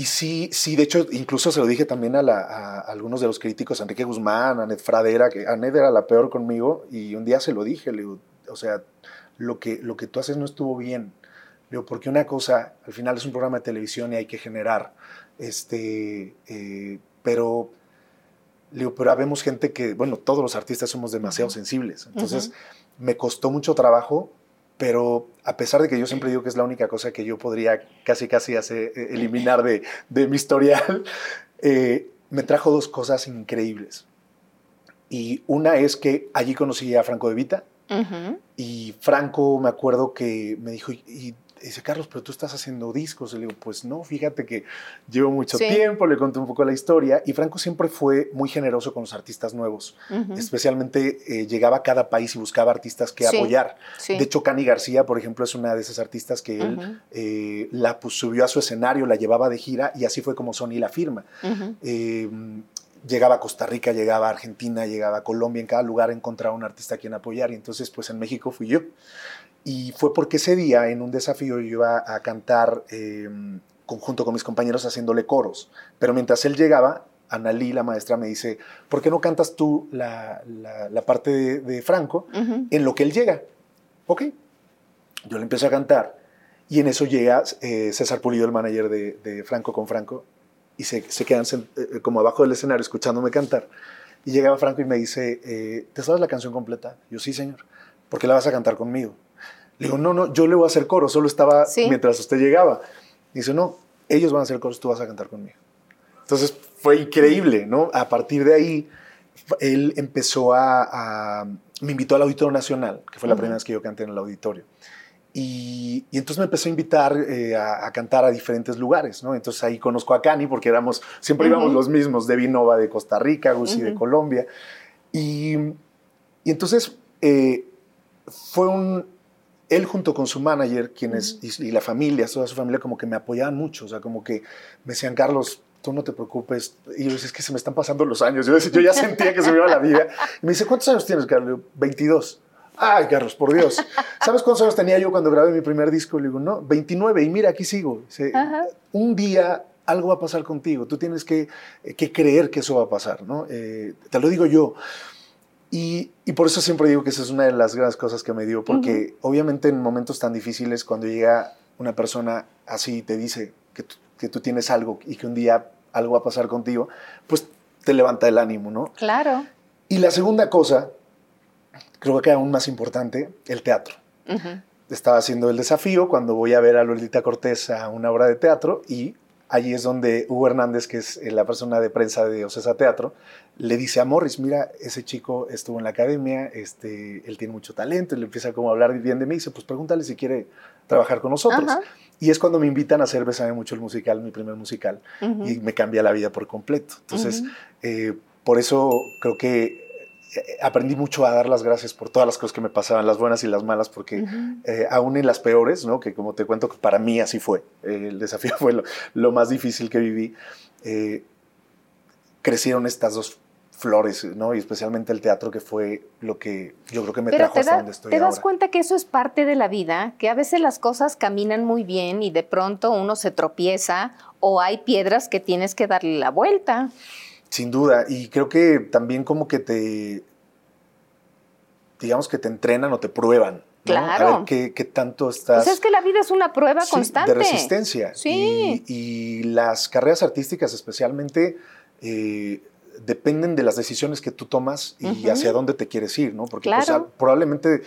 y sí, sí, de hecho, incluso se lo dije también a, la- a algunos de los críticos, a Enrique Guzmán, a Ned Fradera, que Ned era la peor conmigo, y un día se lo dije, le digo, o sea, lo que, lo que tú haces no estuvo bien. Le digo, porque una cosa, al final es un programa de televisión y hay que generar, este, eh, pero, le digo, pero habemos gente que, bueno, todos los artistas somos demasiado sensibles, entonces me costó mucho trabajo, pero a pesar de que yo siempre digo que es la única cosa que yo podría casi casi hacer, eh, eliminar de, de mi historial, eh, me trajo dos cosas increíbles. Y una es que allí conocí a Franco de Vita y Franco me acuerdo que me dijo, y dice, Carlos, pero tú estás haciendo discos. Y le digo, pues no, fíjate que llevo mucho Sí. tiempo, le conté un poco la historia. Y Franco siempre fue muy generoso con los artistas nuevos. Especialmente eh, llegaba a cada país y buscaba artistas que Sí, apoyar. sí. De hecho, Cani García, por ejemplo, es una de esas artistas que él eh, la pues, subió a su escenario, la llevaba de gira y así fue como Sony la firma. Eh, llegaba a Costa Rica, llegaba a Argentina, llegaba a Colombia, en cada lugar encontraba un artista a quien apoyar y entonces pues en México fui yo. Y fue porque ese día en un desafío yo iba a cantar eh, conjunto con mis compañeros haciéndole coros, pero mientras él llegaba Analí, la maestra, me dice, ¿por qué no cantas tú la, la- la parte de, de Franco en lo que él llega? Ok. Yo le empiezo a cantar y en eso llega eh, César Pulido, el manager de, de Franco con Franco, y se, se quedan sen- eh, como abajo del escenario escuchándome cantar. Y llegaba Franco y me dice, eh, ¿te sabes la canción completa? Yo, sí, señor. ¿Por qué la vas a cantar conmigo? Le digo, no, no, yo le voy a hacer coro, solo estaba Sí. mientras usted llegaba. Dice, no, ellos van a hacer coros, tú vas a cantar conmigo. Entonces fue increíble, ¿no? A partir de ahí, él empezó a, a- me invitó al Auditorio Nacional, que fue la primera vez que yo canté en el auditorio. Y, y entonces me empezó a invitar eh, a, a cantar a diferentes lugares, ¿no? Entonces ahí conozco a Cani, porque éramos, siempre íbamos los mismos, Debbie Nova de Costa Rica, Gusi de Colombia. Y, y entonces eh, fue un, él junto con su manager, quienes, y, y la familia, toda su familia, como que me apoyaban mucho, o sea, como que me decían, Carlos, tú no te preocupes. Y yo decía, es que se me están pasando los años. Yo, decía, yo ya sentía que se me iba la vida. Y me dice, ¿cuántos años tienes, Carlos? Le digo, 22. Ay, Carlos, por Dios. ¿Sabes cuántos años tenía yo cuando grabé mi primer disco? Le digo, no, 29. Y mira, aquí sigo. Un día algo va a pasar contigo. Tú tienes que, que creer que eso va a pasar, ¿no? Eh, te lo digo yo. Y, y por eso siempre digo que esa es una de las grandes cosas que me dio, porque obviamente en momentos tan difíciles, cuando llega una persona así y te dice que tú, que tú tienes algo y que un día algo va a pasar contigo, pues te levanta el ánimo, ¿no? Claro. Y la segunda cosa, creo que aún más importante, el teatro. Estaba haciendo el desafío cuando voy a ver a Lolita Cortés a una obra de teatro y allí es donde Hugo Hernández, que es eh, la persona de prensa de Ocesa Teatro, le dice a Morris, mira, ese chico estuvo en la academia, este, él tiene mucho talento, y le empieza como a hablar bien de mí, y dice, pues pregúntale si quiere trabajar con nosotros. Ajá. Y es cuando me invitan a hacer Bésame mucho el musical, mi primer musical, y me cambia la vida por completo. Entonces, eh, por eso creo que aprendí mucho a dar las gracias por todas las cosas que me pasaban, las buenas y las malas, porque eh, aún en las peores, ¿no? que como te cuento, que para mí así fue, eh, el desafío fue lo, lo más difícil que viví, eh, crecieron estas dos flores, ¿no? y especialmente el teatro, que fue lo que yo creo que me Pero trajo hasta da- donde estoy te das ahora. cuenta que eso es parte de la vida, que a veces las cosas caminan muy bien y de pronto uno se tropieza o hay piedras que tienes que darle la vuelta. Sin duda, y creo que también como que te, digamos que te entrenan o te prueban. ¿no? Claro. A ver qué, qué tanto estás... Pues es que la vida es una prueba Sí, constante. De resistencia. Sí. Y, y las carreras artísticas especialmente eh, dependen de las decisiones que tú tomas y hacia dónde te quieres ir, ¿no? Porque pues, Claro. probablemente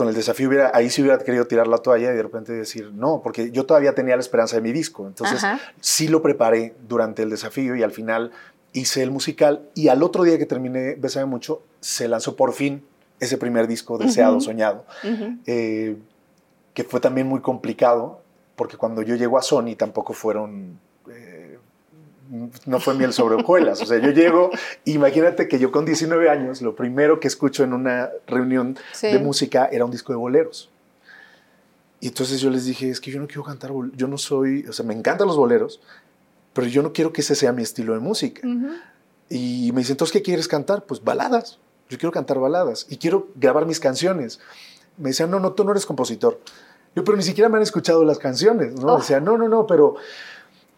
con el desafío hubiera, ahí sí hubiera querido tirar la toalla y de repente decir, no, porque yo todavía tenía la esperanza de mi disco. Entonces Ajá. sí lo preparé durante el desafío y al final hice el musical y al otro día que terminé Bésame Mucho, se lanzó por fin ese primer disco deseado, soñado eh, que fue también muy complicado, porque cuando yo llego a Sony tampoco fueron, no fue miel sobre hojuelas, o sea, yo llego, imagínate que yo con 19 años, lo primero que escucho en una reunión Sí. de música era un disco de boleros. Y entonces yo les dije, es que yo no quiero cantar, yo no soy, o sea, me encantan los boleros, pero yo no quiero que ese sea mi estilo de música. Y me dice, entonces, ¿qué quieres cantar? Pues baladas. Yo quiero cantar baladas y quiero grabar mis canciones. Me decían, no, no, tú no eres compositor. Yo, pero ni siquiera me han escuchado las canciones, ¿no? Oh. Decía, no, no, no, pero...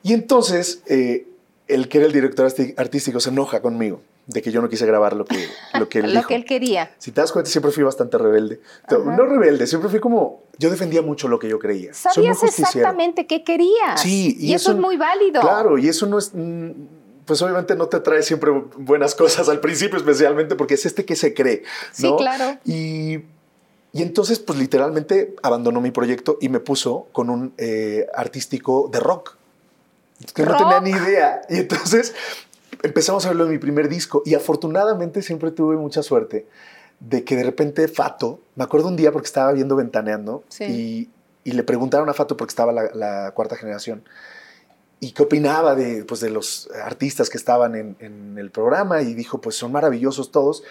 Y entonces, eh, el que era el director artístico se enoja conmigo de que yo no quise grabar lo que, lo que él Lo dijo. que él quería. Si te das cuenta, siempre fui bastante rebelde. No rebelde, siempre fui como... Yo defendía mucho lo que yo creía. Sabías exactamente qué querías. Sí, y, eso, es muy válido. Claro, y eso no es. mm, Pues obviamente no te trae siempre buenas cosas al principio, especialmente porque es este que se cree. Sí, ¿no? claro. Y, y entonces, pues literalmente abandonó mi proyecto y me puso con un eh, artístico de rock. Que no tenía ni idea. Y entonces empezamos a verlo en mi primer disco. Y afortunadamente siempre tuve mucha suerte de que de repente Fato, me acuerdo un día porque estaba viendo Ventaneando Sí. y, y le preguntaron a Fato porque estaba la, la cuarta generación y qué opinaba de, pues, de los artistas que estaban en, en el programa y dijo, pues son maravillosos todos,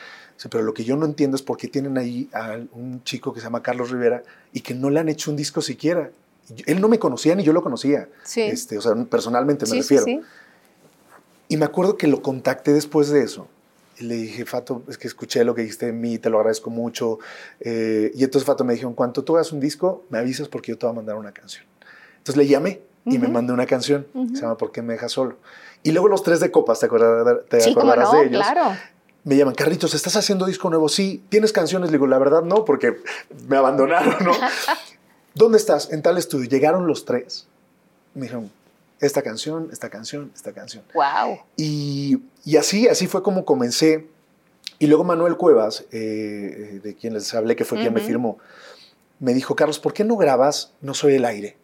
pero lo que yo no entiendo es por qué tienen ahí a un chico que se llama Carlos Rivera y que no le han hecho un disco siquiera. Él no me conocía ni yo lo conocía, Sí. este, o sea, personalmente me Sí, refiero. sí. Y me acuerdo que lo contacté después de eso. Y le dije, Fato, es que escuché lo que dijiste de mí, te lo agradezco mucho. Eh, y entonces Fato me dijo, en cuanto tú hagas un disco, me avisas porque yo te voy a mandar una canción. Entonces le llamé y me mandó una canción, se llama ¿Por qué me dejas solo? Y luego los tres de copas, ¿te, acordarás, te Sí, cómo acordarás no, de ellos? claro. Me llaman, Carlitos, ¿estás haciendo disco nuevo? Sí. ¿Tienes canciones? Le digo, la verdad no, porque me abandonaron, ¿no? ¿Dónde estás? En tal estudio. Llegaron los tres. Me dijeron, esta canción, esta canción, esta canción. Wow. Y, y así, así fue como comencé. Y luego Manuel Cuevas, eh, de quien les hablé, que fue quien me firmó, me dijo, Carlos, ¿por qué no grabas No Soy el Aire?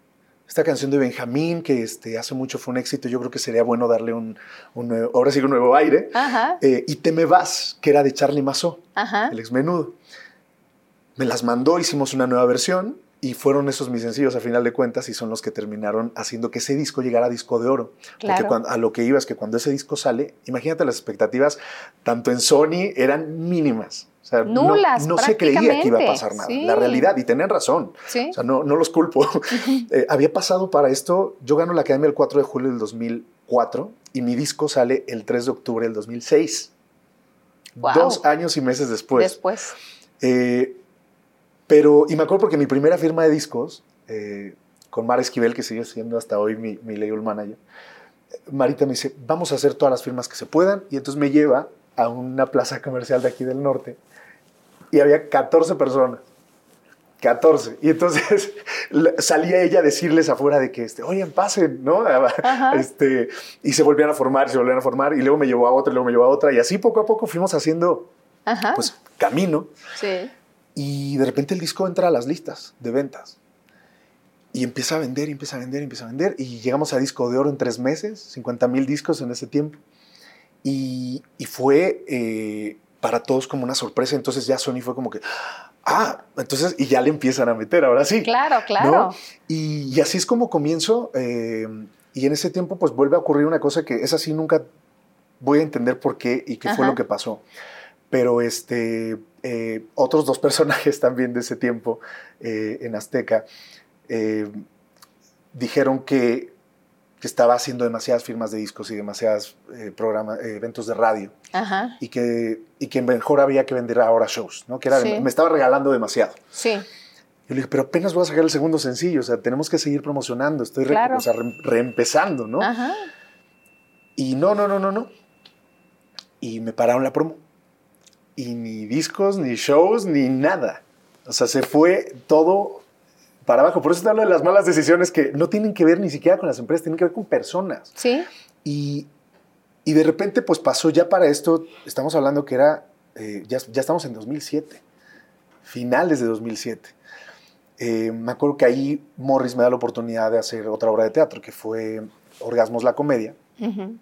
Esta canción de Benjamín, que este, hace mucho fue un éxito, yo creo que sería bueno darle un, un nuevo, ahora sí un nuevo aire. Ajá. Eh, y Te me vas, que era de Charlie Mazó, Ajá. el ex menudo. Me las mandó, hicimos una nueva versión y fueron esos mis sencillos a final de cuentas y son los que terminaron haciendo que ese disco llegara a disco de oro. Porque cuando- a lo que iba es que cuando ese disco sale, imagínate las expectativas, tanto en Sony eran mínimas. O sea, no- Nulas, no, se creía que iba a pasar nada. sí. La realidad, y tenían razón. Sí. O sea, no, no los culpo. Eh, había pasado para esto, yo gano la Academia el 4 de julio del 2004 y mi disco sale el 3 de octubre del 2006. Wow. Dos años y meses después. Después. Eh, pero, y me acuerdo porque mi primera firma de discos, eh, con Mara Esquivel, que sigue siendo hasta hoy mi, mi label manager, Marita me dice, vamos a hacer todas las firmas que se puedan, y entonces me lleva a una plaza comercial de aquí del norte, y había 14 personas. 14. Y entonces salía ella a decirles afuera de que, este, oigan, pasen, ¿no? Este, y se volvían a formar, se volvían a formar, y luego me llevó a otra, y luego me llevó a otra, y así poco a poco fuimos haciendo, Ajá. pues, camino. sí. Y de repente el disco entra a las listas de ventas. Y empieza a vender, y empieza a vender, y empieza a vender. Y llegamos a disco de oro en tres meses, 50 mil discos en ese tiempo. Y, y fue eh, para todos como una sorpresa. Entonces ya Sony fue como que, ah, entonces, y ya le empiezan a meter, ahora sí. Claro, claro. ¿no? Y, y así es como comienzo. eh, y en ese tiempo, pues vuelve a ocurrir una cosa que es así, nunca voy a entender por qué y qué fue Ajá. lo que pasó. Pero este, eh, otros dos personajes también de ese tiempo eh, en Azteca eh, dijeron que, que estaba haciendo demasiadas firmas de discos y demasiados programas, eventos de radio Ajá. y que, y que mejor había que vender ahora shows, ¿no? que era, Sí. me estaba regalando demasiado. Sí. Yo le dije, pero apenas voy a sacar el segundo sencillo, o sea, tenemos que seguir promocionando, estoy re- o sea, re- reempezando, ¿no? Ajá. Y no, no, no, no, no. Y me pararon la promo. Y ni discos, ni shows, ni nada. O sea, se fue todo para abajo. Por eso te hablo de las malas decisiones que no tienen que ver ni siquiera con las empresas, tienen que ver con personas. Sí. Y, y de repente, pues pasó ya para esto, estamos hablando que era, eh, ya, ya estamos en 2007, finales de 2007. Eh, me acuerdo que ahí Morris me da la oportunidad de hacer otra obra de teatro, que fue Orgasmos la Comedia. Ujú.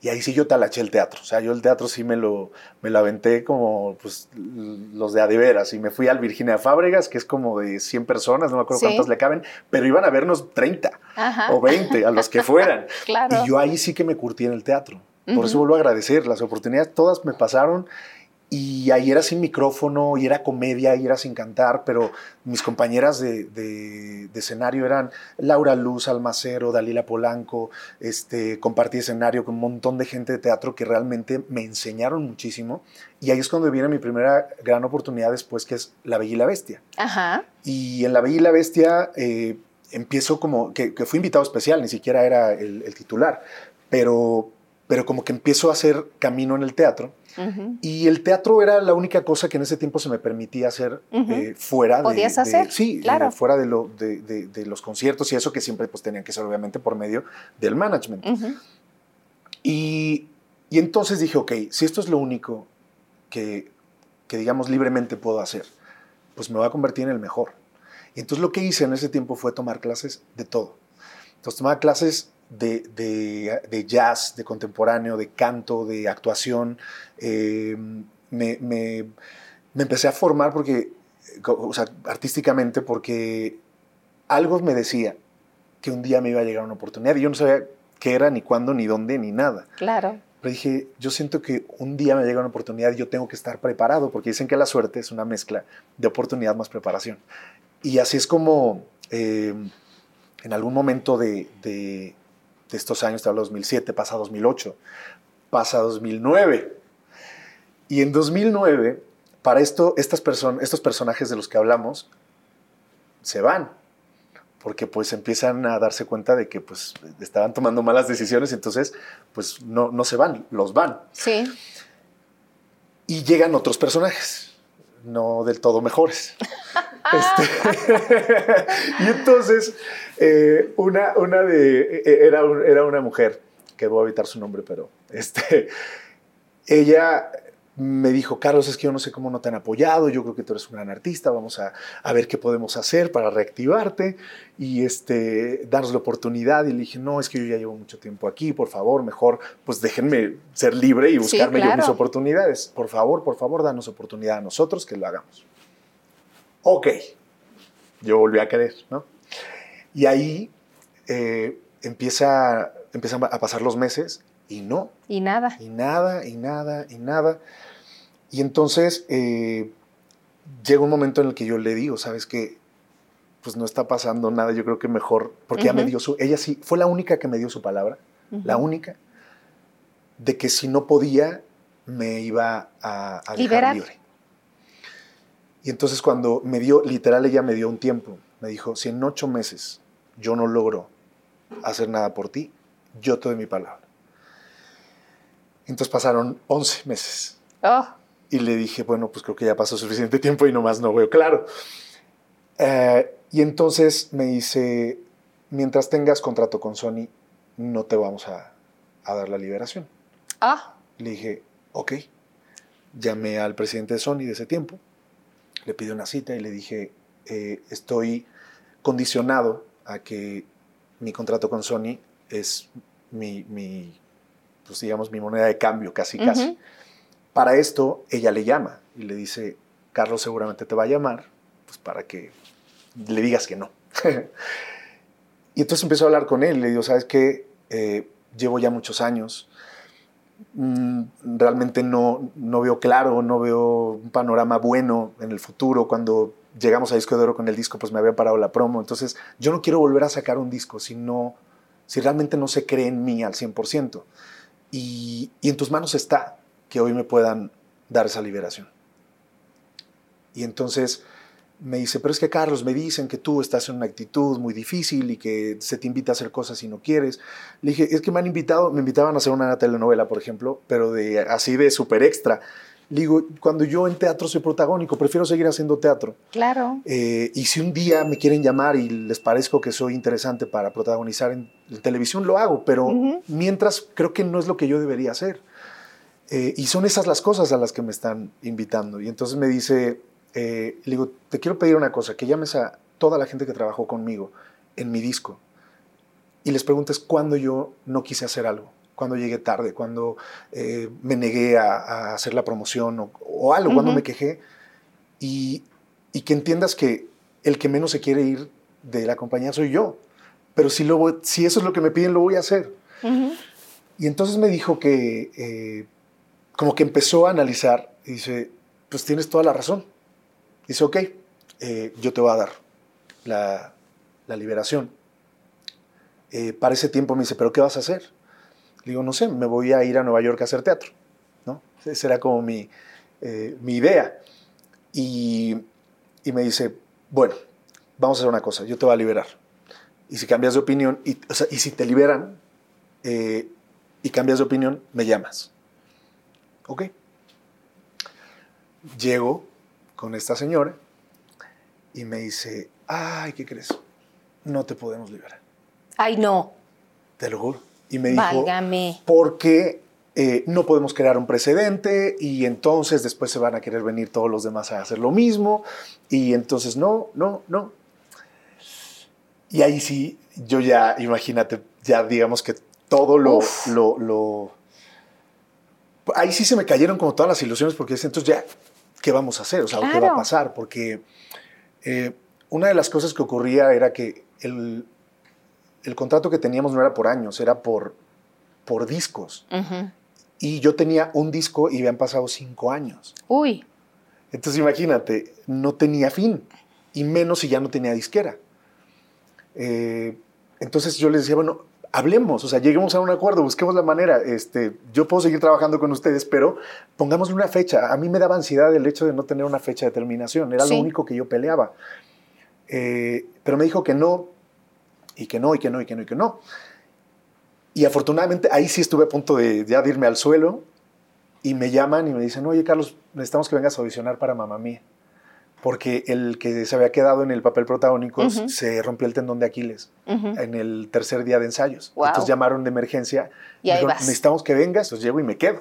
Y ahí sí yo talaché el teatro. O sea, yo el teatro sí me lo, me lo aventé como pues, los de Adeveras. Y me fui al Virginia Fábregas, que es como de 100 personas, no me acuerdo Sí. cuántas le caben, pero iban a vernos 30 Ajá. o 20, a los que fueran. Claro. Y yo ahí sí que me curtí en el teatro. Por eso vuelvo a agradecer. Las oportunidades todas me pasaron. Y ahí era sin micrófono, y era comedia, y era sin cantar, pero mis compañeras de, de- de escenario eran Laura Luz, Almacero, Dalila Polanco, este, compartí escenario con un montón de gente de teatro que realmente me enseñaron muchísimo. Y ahí es cuando viene mi primera gran oportunidad después, que es La Bella y la Bestia. Ajá. Y en La Bella y la Bestia eh, empiezo como, que, que fui invitado especial, ni siquiera era el, el titular, pero, pero como que empiezo a hacer camino en el teatro. Y el teatro era la única cosa que en ese tiempo se me permitía hacer Ujú. eh, fuera de... Podías de- hacer, sí, claro. eh, fuera de, lo, de, de- de los conciertos y eso que siempre pues tenían que ser obviamente por medio del management. Y entonces dije, ok, si esto es lo único que, que, digamos, libremente puedo hacer, pues me voy a convertir en el mejor. Y entonces lo que hice en ese tiempo fue tomar clases de todo. Entonces tomaba clases de, de- de jazz, de contemporáneo, de canto, de actuación. Eh, me, me- me empecé a formar porque, o sea, artísticamente porque algo me decía que un día me iba a llegar una oportunidad y yo no sabía qué era, ni cuándo, ni dónde, ni nada. Claro. Pero dije, yo siento que un día me llega una oportunidad y yo tengo que estar preparado, porque dicen que la suerte es una mezcla de oportunidad más preparación. Y así es como eh, en algún momento de, de- de estos años, te hablo 2007, pasa 2008, pasa 2009. Y en 2009, para esto, estas person estos personajes de los que hablamos se van. porque pues empiezan a darse cuenta de que pues estaban tomando malas decisiones, entonces pues no, no se van, los van. Sí. Y llegan otros personajes, no del todo mejores. Este, y entonces, eh, una, una de, e, era, un- era una mujer, que voy a evitar su nombre, pero este, ella me dijo, Carlos, es que yo no sé cómo no te han apoyado, yo creo que tú eres un gran artista, vamos a, a ver qué podemos hacer para reactivarte y este, darnos la oportunidad. Y le dije, no, es que yo ya llevo mucho tiempo aquí, por favor, mejor, pues déjenme ser libre y Sí, buscarme yo mis oportunidades. Por favor, por favor, danos oportunidad a nosotros que lo hagamos. Ok, yo volví a querer, ¿no? Y ahí eh, empieza, empiezan a pasar los meses y no, Y nada. y nada, y nada, y nada. Y entonces eh, llega un momento en el que yo le digo, ¿sabes qué? Pues no está pasando nada, yo creo que mejor, porque ella me dio su, ella sí, fue la única que me dio su palabra, la única, de que si no podía, me iba a, a dejar Liberar. libre. Y entonces cuando me dio, literal ella me dio un tiempo, me dijo, si en ocho meses yo no logro hacer nada por ti, yo te doy mi palabra. Entonces pasaron 11 meses. Oh, Y le dije, bueno, pues creo que ya pasó suficiente tiempo y nomás no veo claro. Eh, y entonces me dice, mientras tengas contrato con Sony, no te vamos a, a dar la liberación. ah, Le dije, ok. Llamé al presidente de Sony de ese tiempo, le pide una cita y le dije, eh, estoy condicionado a que mi contrato con Sony es mi, mi, pues digamos, mi moneda de cambio, casi, casi. Ujú. Para esto, ella le llama y le dice, Carlos seguramente te va a llamar, pues para que le digas que no. y entonces empezó a hablar con él, le digo, ¿sabes qué? Eh, llevo ya muchos años, realmente no, no veo claro, no veo un panorama bueno en el futuro. Cuando llegamos a Disco de Oro con el disco, pues me había parado la promo. Entonces, yo no quiero volver a sacar un disco si, no, si realmente no se cree en mí al 100%. Y, y en tus manos está que hoy me puedan dar esa liberación. Y entonces me dice, pero es que Carlos, me dicen que tú estás en una actitud muy difícil y que se te invita a hacer cosas y no quieres. Le dije, es que me han invitado, me invitaban a hacer una telenovela, por ejemplo, pero de así de súper extra. Le digo, cuando yo en teatro soy protagónico, prefiero seguir haciendo teatro. claro. Eh, y si un día me quieren llamar y les parezco que soy interesante para protagonizar en, en televisión, lo hago, pero mientras creo que no es lo que yo debería hacer. Eh, y son esas las cosas a las que me están invitando. Y entonces me dice, eh, le digo, te quiero pedir una cosa, que llames a toda la gente que trabajó conmigo en mi disco y les preguntes cuándo yo no quise hacer algo, cuándo llegué tarde, cuándo eh, me negué a, a hacer la promoción o, o algo, cuándo Ujú. me quejé. Y, y que entiendas que el que menos se quiere ir de la compañía soy yo. Pero si, lo voy- si eso es lo que me piden, lo voy a hacer. Ujú. Y entonces me dijo que, eh, como que empezó a analizar y dice, pues tienes toda la razón. Dice, ok, eh, yo te voy a dar la, la liberación. Eh, para ese tiempo me dice, ¿pero qué vas a hacer? Le digo, no sé, me voy a ir a Nueva York a hacer teatro. ¿no? Esa era como mi, eh, mi idea. Y, y me dice, bueno, vamos a hacer una cosa, yo te voy a liberar. Y si cambias de opinión, y, o sea, y si te liberan eh, y cambias de opinión, me llamas. Ok. Llego con esta señora y me dice, ay, ¿qué crees? No te podemos liberar. Ay, no. Te lo juro. Y me dijo, Válgame. porque eh, no podemos crear un precedente y entonces después se van a querer venir todos los demás a hacer lo mismo y entonces no, no, no. Y ahí sí, yo ya, imagínate, ya digamos que todo lo, lo, lo- Ahí sí se me cayeron como todas las ilusiones porque entonces ya, ¿qué vamos a hacer? O sea, ¿qué va a pasar? Porque eh, una de las cosas que ocurría era que el, el contrato que teníamos no era por años, era por, por discos. Ujú. Y yo tenía un disco y habían pasado cinco años. Uy. Entonces imagínate, no tenía fin, y menos si ya no tenía disquera. Eh, entonces yo les decía, bueno, hablemos, o sea, lleguemos a un acuerdo, busquemos la manera. Este, yo puedo seguir trabajando con ustedes, pero pongámosle una fecha. A mí me daba ansiedad el hecho de no tener una fecha de terminación, era Sí. lo único que yo peleaba. Eh, pero me dijo que no, y que no, y que no, y que no, y que no. Y afortunadamente ahí sí estuve a punto de ya de irme al suelo y me llaman y me dicen, oye Carlos, necesitamos que vengas a audicionar para Mamá Mía. Porque el que se había quedado en el papel protagónico se rompió el tendón de Aquiles en el tercer día de ensayos. Wow. Entonces llamaron de emergencia. Y dijeron, necesitamos que vengas, entonces llego y me quedo.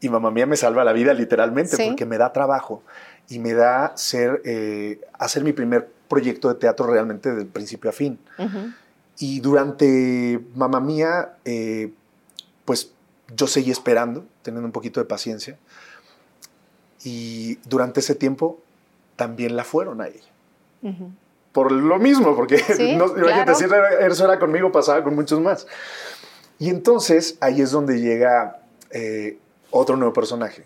Y Mamá Mía me salva la vida literalmente Sí. porque me da trabajo y me da ser, eh, hacer mi primer proyecto de teatro realmente del principio a fin. Ujú. Y durante Mamá Mía, eh, pues yo seguí esperando, teniendo un poquito de paciencia. Y durante ese tiempo también la fueron a ella. Ujú. Por lo mismo, porque Sí, no, imagínate, claro. si era- eso era conmigo, pasaba con muchos más. Y entonces ahí es donde llega eh, otro nuevo personaje,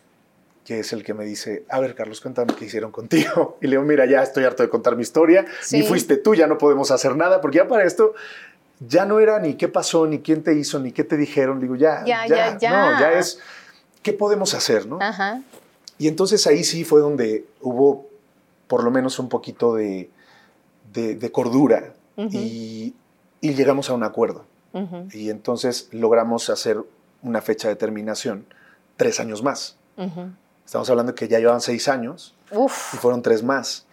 que es el que me dice, a ver, Carlos, cuéntame qué hicieron contigo. Y le digo, mira, ya estoy harto de contar mi historia, Sí. ni fuiste tú, ya no podemos hacer nada, porque ya para esto ya no era ni qué pasó, ni quién te hizo, ni qué te dijeron. Digo, ya, Ya, ya, ya. No, ya es, ¿qué podemos hacer, no? Ajá. Y entonces ahí sí fue donde hubo por lo menos un poquito de, de- de cordura y, y llegamos a un acuerdo. Y entonces logramos hacer una fecha de terminación tres años más. Ujú. Estamos hablando que ya llevaban seis años y fueron tres más.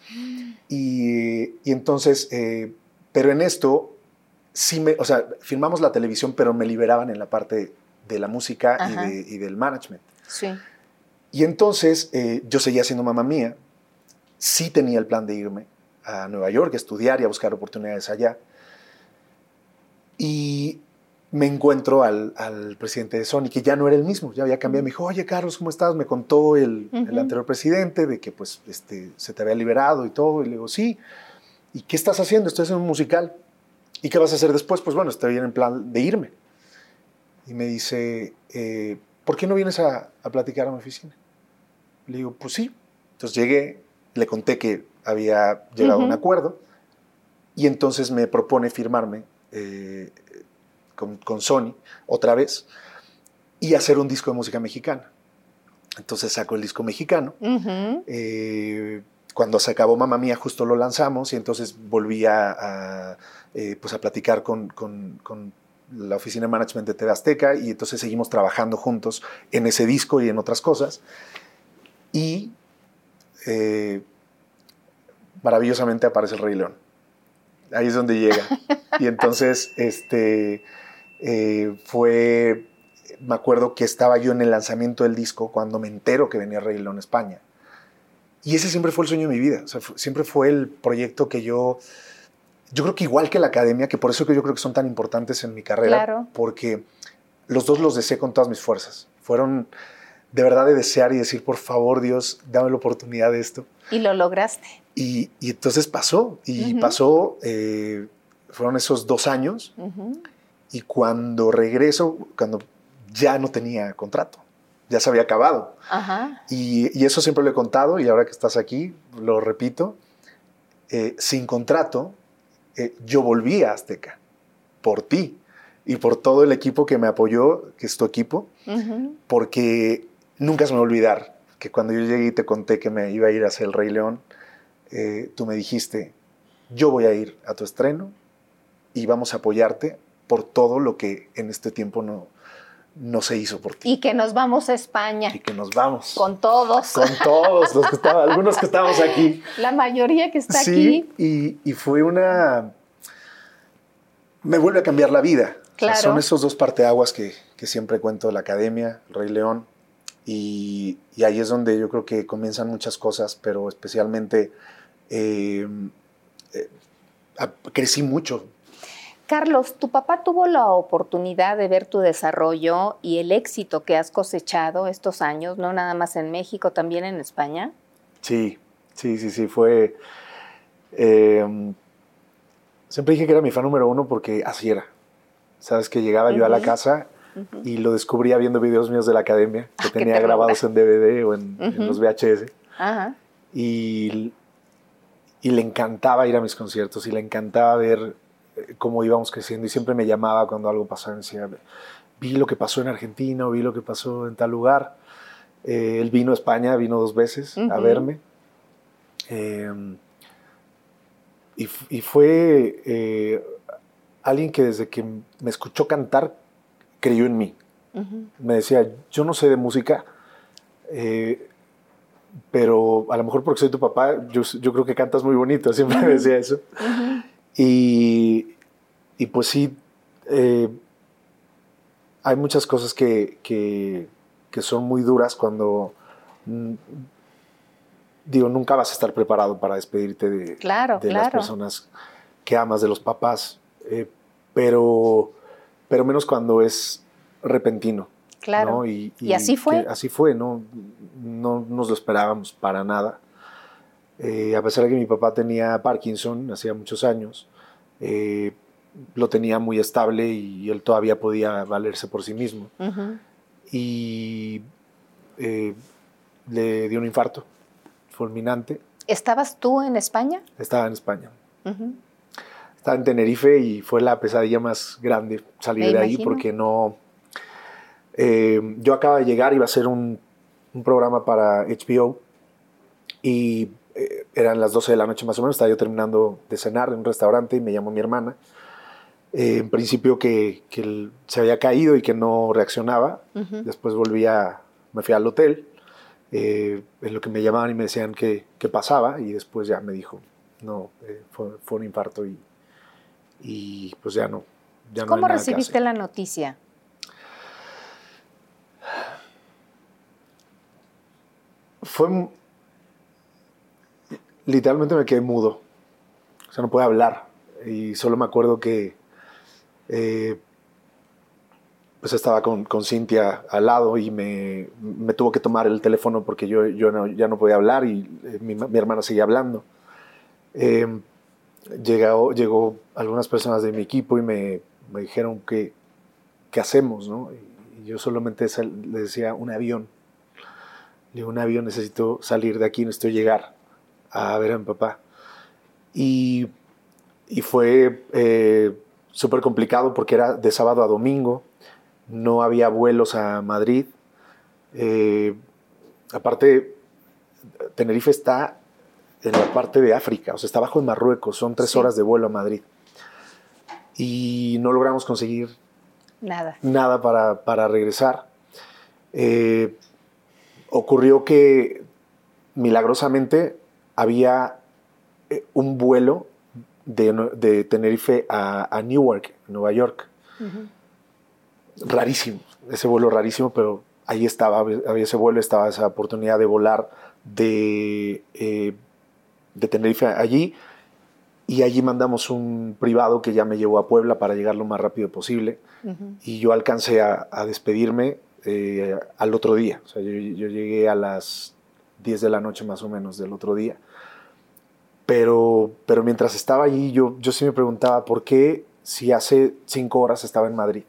Y, y entonces, eh, pero en esto, sí me, o sea, filmamos la televisión, pero me liberaban en la parte de la música y, Ajá. de- y del management. Sí. Y entonces eh, yo seguía siendo mamá mía, sí tenía el plan de irme a Nueva York, a estudiar y a buscar oportunidades allá. Y me encuentro al, al presidente de Sony, que ya no era el mismo, ya había cambiado. Me dijo, oye Carlos, ¿cómo estás? Me contó el, anterior presidente de que pues este, se te había liberado y todo. Y le digo, sí. ¿Y qué estás haciendo? Estoy haciendo un musical. ¿Y qué vas a hacer después? Pues bueno, estoy en plan de irme. Y me dice, eh, ¿por qué no vienes a, a platicar a mi oficina? Le digo, pues sí. Entonces llegué, le conté que había llegado a un acuerdo y entonces me propone firmarme eh, con, con Sony otra vez y hacer un disco de música mexicana. Entonces saco el disco mexicano. Eh, cuando se acabó Mamá Mía justo lo lanzamos y entonces volví a, a, eh, pues a platicar con, con- con la oficina de management de TV Azteca y entonces seguimos trabajando juntos en ese disco y en otras cosas. Y eh, maravillosamente aparece el Rey León. Ahí es donde llega. y entonces este, eh, fue, me acuerdo que estaba yo en el lanzamiento del disco cuando me entero que venía Rey León a España. Y ese siempre fue el sueño de mi vida. O sea, fu- siempre fue el proyecto que yo. Yo creo que igual que la academia, que por eso que yo creo que son tan importantes en mi carrera, Claro. porque los dos los deseé con todas mis fuerzas. Fueron de verdad de desear y decir, por favor, Dios, dame la oportunidad de esto. Y lo lograste. Y, y entonces pasó. Y pasó, eh, fueron esos dos años. Y cuando regreso, cuando ya no tenía contrato, ya se había acabado. Ajá. Y, y eso siempre lo he contado y ahora que estás aquí, lo repito, eh, sin contrato, eh, yo volví a Azteca por ti y por todo el equipo que me apoyó, que es tu equipo, porque nunca se me va a olvidar que cuando yo llegué y te conté que me iba a ir a hacer el Rey León, eh, tú me dijiste, yo voy a ir a tu estreno y vamos a apoyarte por todo lo que en este tiempo no, no se hizo por ti. Y que nos vamos a España Y que nos vamos. con todos. Con todos los que estaban, algunos que estábamos aquí. La mayoría que está sí, y, y fue una. Me vuelve a cambiar la vida. O sea, Claro. son esos dos parteaguas que, que siempre cuento: la academia, el Rey León. Y, y ahí es donde yo creo que comienzan muchas cosas, pero especialmente eh, eh, crecí mucho. Carlos, tu papá tuvo la oportunidad de ver tu desarrollo y el éxito que has cosechado estos años, no nada más en México, también en España. Sí, sí, sí, sí, fue... eh, siempre dije que era mi fan número uno porque así era. Sabes que llegaba yo a la Casa y lo descubría viendo videos míos de la academia que Ah, tenía grabados en DVD o en, en Ujú. los VHS. Ajá. Y, y le encantaba ir a mis conciertos y le encantaba ver eh, cómo íbamos creciendo y siempre me llamaba cuando algo pasaba y me decía, vi lo que pasó en Argentina o vi lo que pasó en tal lugar. Eh, él vino a España, vino dos veces a Ujú. verme. Eh, y, y fue eh, alguien que desde que me escuchó cantar creyó en mí. Me decía, yo no sé de música, eh, pero a lo mejor porque soy tu papá, yo, yo creo que cantas muy bonito, siempre me decía eso. y, y, pues sí, eh, hay muchas cosas que, que, que, son muy duras cuando, mm, digo, nunca vas a estar preparado para despedirte de, claro, de claro. las personas que amas, de los papás, eh, pero, pero menos cuando es repentino. Claro. ¿no? Y, y, así fue. Así fue, ¿no? No nos lo esperábamos para nada. Eh, a pesar de que mi papá tenía Parkinson hacía muchos años, eh, lo tenía muy estable y él todavía podía valerse por sí mismo. Uh -huh. Y eh, le dio un infarto fulminante. ¿Estabas tú en España? Estaba en España. Uh -huh. Estaba en Tenerife y fue la pesadilla más grande salir Me de ahí imagino. porque no... Eh, yo acaba de llegar, iba a ser un, un programa para HBO y eh, eran las 12 de la noche más o menos, estaba yo terminando de cenar en un restaurante y me llamó mi hermana. Eh, en principio que, que se había caído y que no reaccionaba. Uh -huh. Después volví a, me fui al hotel, eh, en lo que me llamaban y me decían qué pasaba y después ya me dijo, no, eh, fue, fue, un infarto y, y pues ya no. Ya no ¿Cómo hay nada recibiste la noticia? Fue. Literalmente me quedé mudo. O sea, no pude hablar. Y solo me acuerdo que. Eh, pues estaba con, con, Cintia al lado y me, me, tuvo que tomar el teléfono porque yo, yo no, ya no podía hablar y eh, mi, mi, hermana seguía hablando. Eh, llegó, llegó algunas personas de mi equipo y me, me dijeron que qué hacemos, ¿no? Y yo solamente le decía un avión. Le digo, un avión, necesito salir de aquí, necesito llegar a ver a mi papá. Y, y fue eh, súper complicado porque era de sábado a domingo, no había vuelos a Madrid. Eh, aparte, Tenerife está en la parte de África, o sea, está abajo en Marruecos, son tres sí. horas de vuelo a Madrid. Y no logramos conseguir nada, nada para, para regresar. Eh, ocurrió que milagrosamente había eh, un vuelo de, de Tenerife a, a, Newark, Nueva York. Uh -huh. Rarísimo, ese vuelo rarísimo, pero ahí estaba, había ese vuelo, estaba esa oportunidad de volar de, eh, de Tenerife allí. Y allí mandamos un privado que ya me llevó a Puebla para llegar lo más rápido posible. Uh -huh. Y yo alcancé a, a despedirme eh, al otro día. O sea, yo, yo, llegué a las 10 de la noche más o menos del otro día. Pero, pero mientras estaba allí, yo, yo sí me preguntaba por qué si hace cinco horas estaba en Madrid.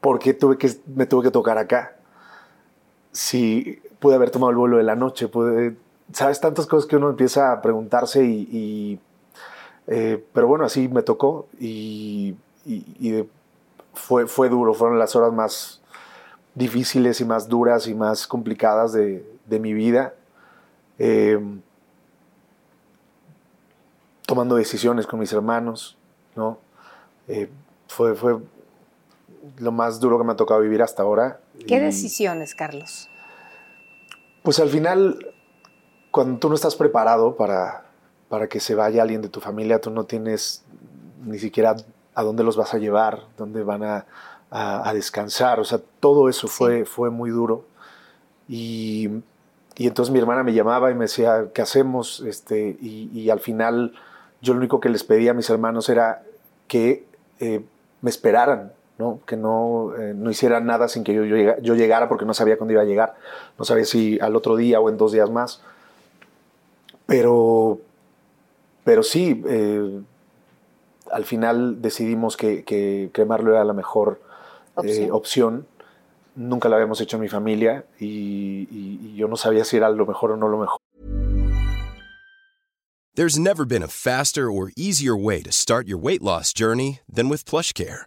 ¿Por qué tuve que, me tuve que tocar acá? Si pude haber tomado el vuelo de la noche, pude, sabes, tantas cosas que uno empieza a preguntarse y... y eh, pero bueno, así me tocó y, y, y fue, fue duro, fueron las horas más difíciles y más duras y más complicadas de, de mi vida. Eh, tomando decisiones con mis hermanos, ¿no? Eh, fue, fue lo más duro que me ha tocado vivir hasta ahora. ¿Qué y, decisiones, Carlos? Pues al final, cuando tú no estás preparado para, para que se vaya alguien de tu familia, tú no tienes ni siquiera a dónde los vas a llevar, dónde van a, a, a descansar. O sea, todo eso fue, sí. fue muy duro. Y, y, entonces mi hermana me llamaba y me decía, ¿qué hacemos? Este, y, y, al final yo lo único que les pedía a mis hermanos era que eh, me esperaran, ¿no? que no, eh, no hicieran nada sin que yo, yo, llegara porque no sabía cuándo iba a llegar. No sabía si al otro día o en dos días más. Pero, pero sí, eh, al final decidimos que, que, cremarlo era la mejor opción. Eh, opción. Nunca lo habíamos hecho en mi familia y, y, y yo no sabía si era lo mejor o no lo mejor. There's never been a faster or easier way to start your weight loss journey than with PlushCare.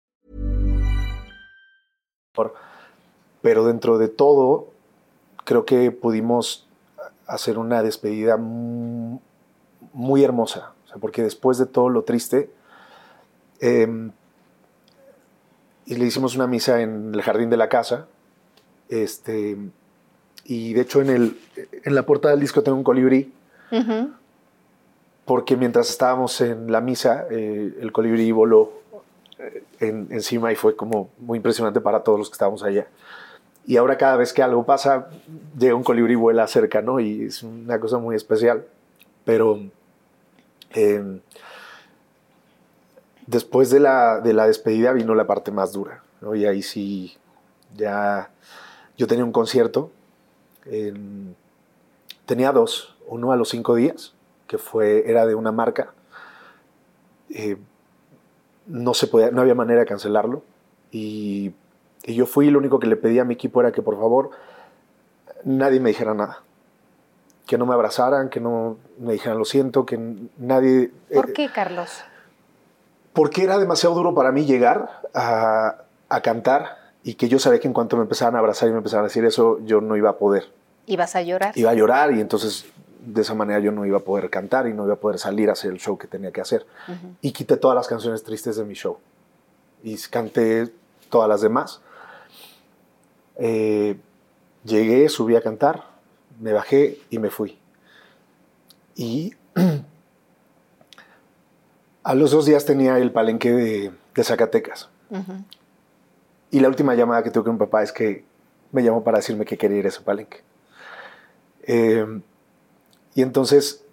Pero dentro de todo, creo que pudimos hacer una despedida muy hermosa. O sea, porque después de todo lo triste, eh, y le hicimos una misa en el jardín de la casa. Este, y de hecho en, el, en la puerta del disco tengo un colibrí. Porque mientras estábamos en la misa, eh, el colibrí voló eh, encima y fue como muy impresionante para todos los que estábamos allá. Y ahora cada vez que algo pasa, llega un colibrí y vuela cerca, ¿no? Y es una cosa muy especial. Pero eh, después de la, de la despedida vino la parte más dura. ¿no? Y ahí sí, ya yo tenía un concierto. tenía dos, uno a los cinco días, que fue, era de una marca. Eh, no, se podía, no había manera de cancelarlo. Y, y yo fui, lo único que le pedí a mi equipo era que por favor nadie me dijera nada que no me abrazaran, que no me dijeran lo siento, que nadie... ¿Por eh, qué, Carlos? porque era demasiado duro para mí llegar a, cantar y que yo sabía que en cuanto me empezaran a abrazar y me empezaran a decir eso, yo no iba a poder. ¿Ibas a llorar? Iba a llorar y entonces de esa manera yo no iba a poder cantar y no iba a poder salir a hacer el show que tenía que hacer. Y quité todas las canciones tristes de mi show y canté todas las demás. Eh, llegué, subí a cantar, me bajé y me fui. Y A los dos días tenía el palenque de, Zacatecas. Y la última llamada que tuve con mi papá es que me llamó para decirme que quería ir a ese palenque. Eh, y entonces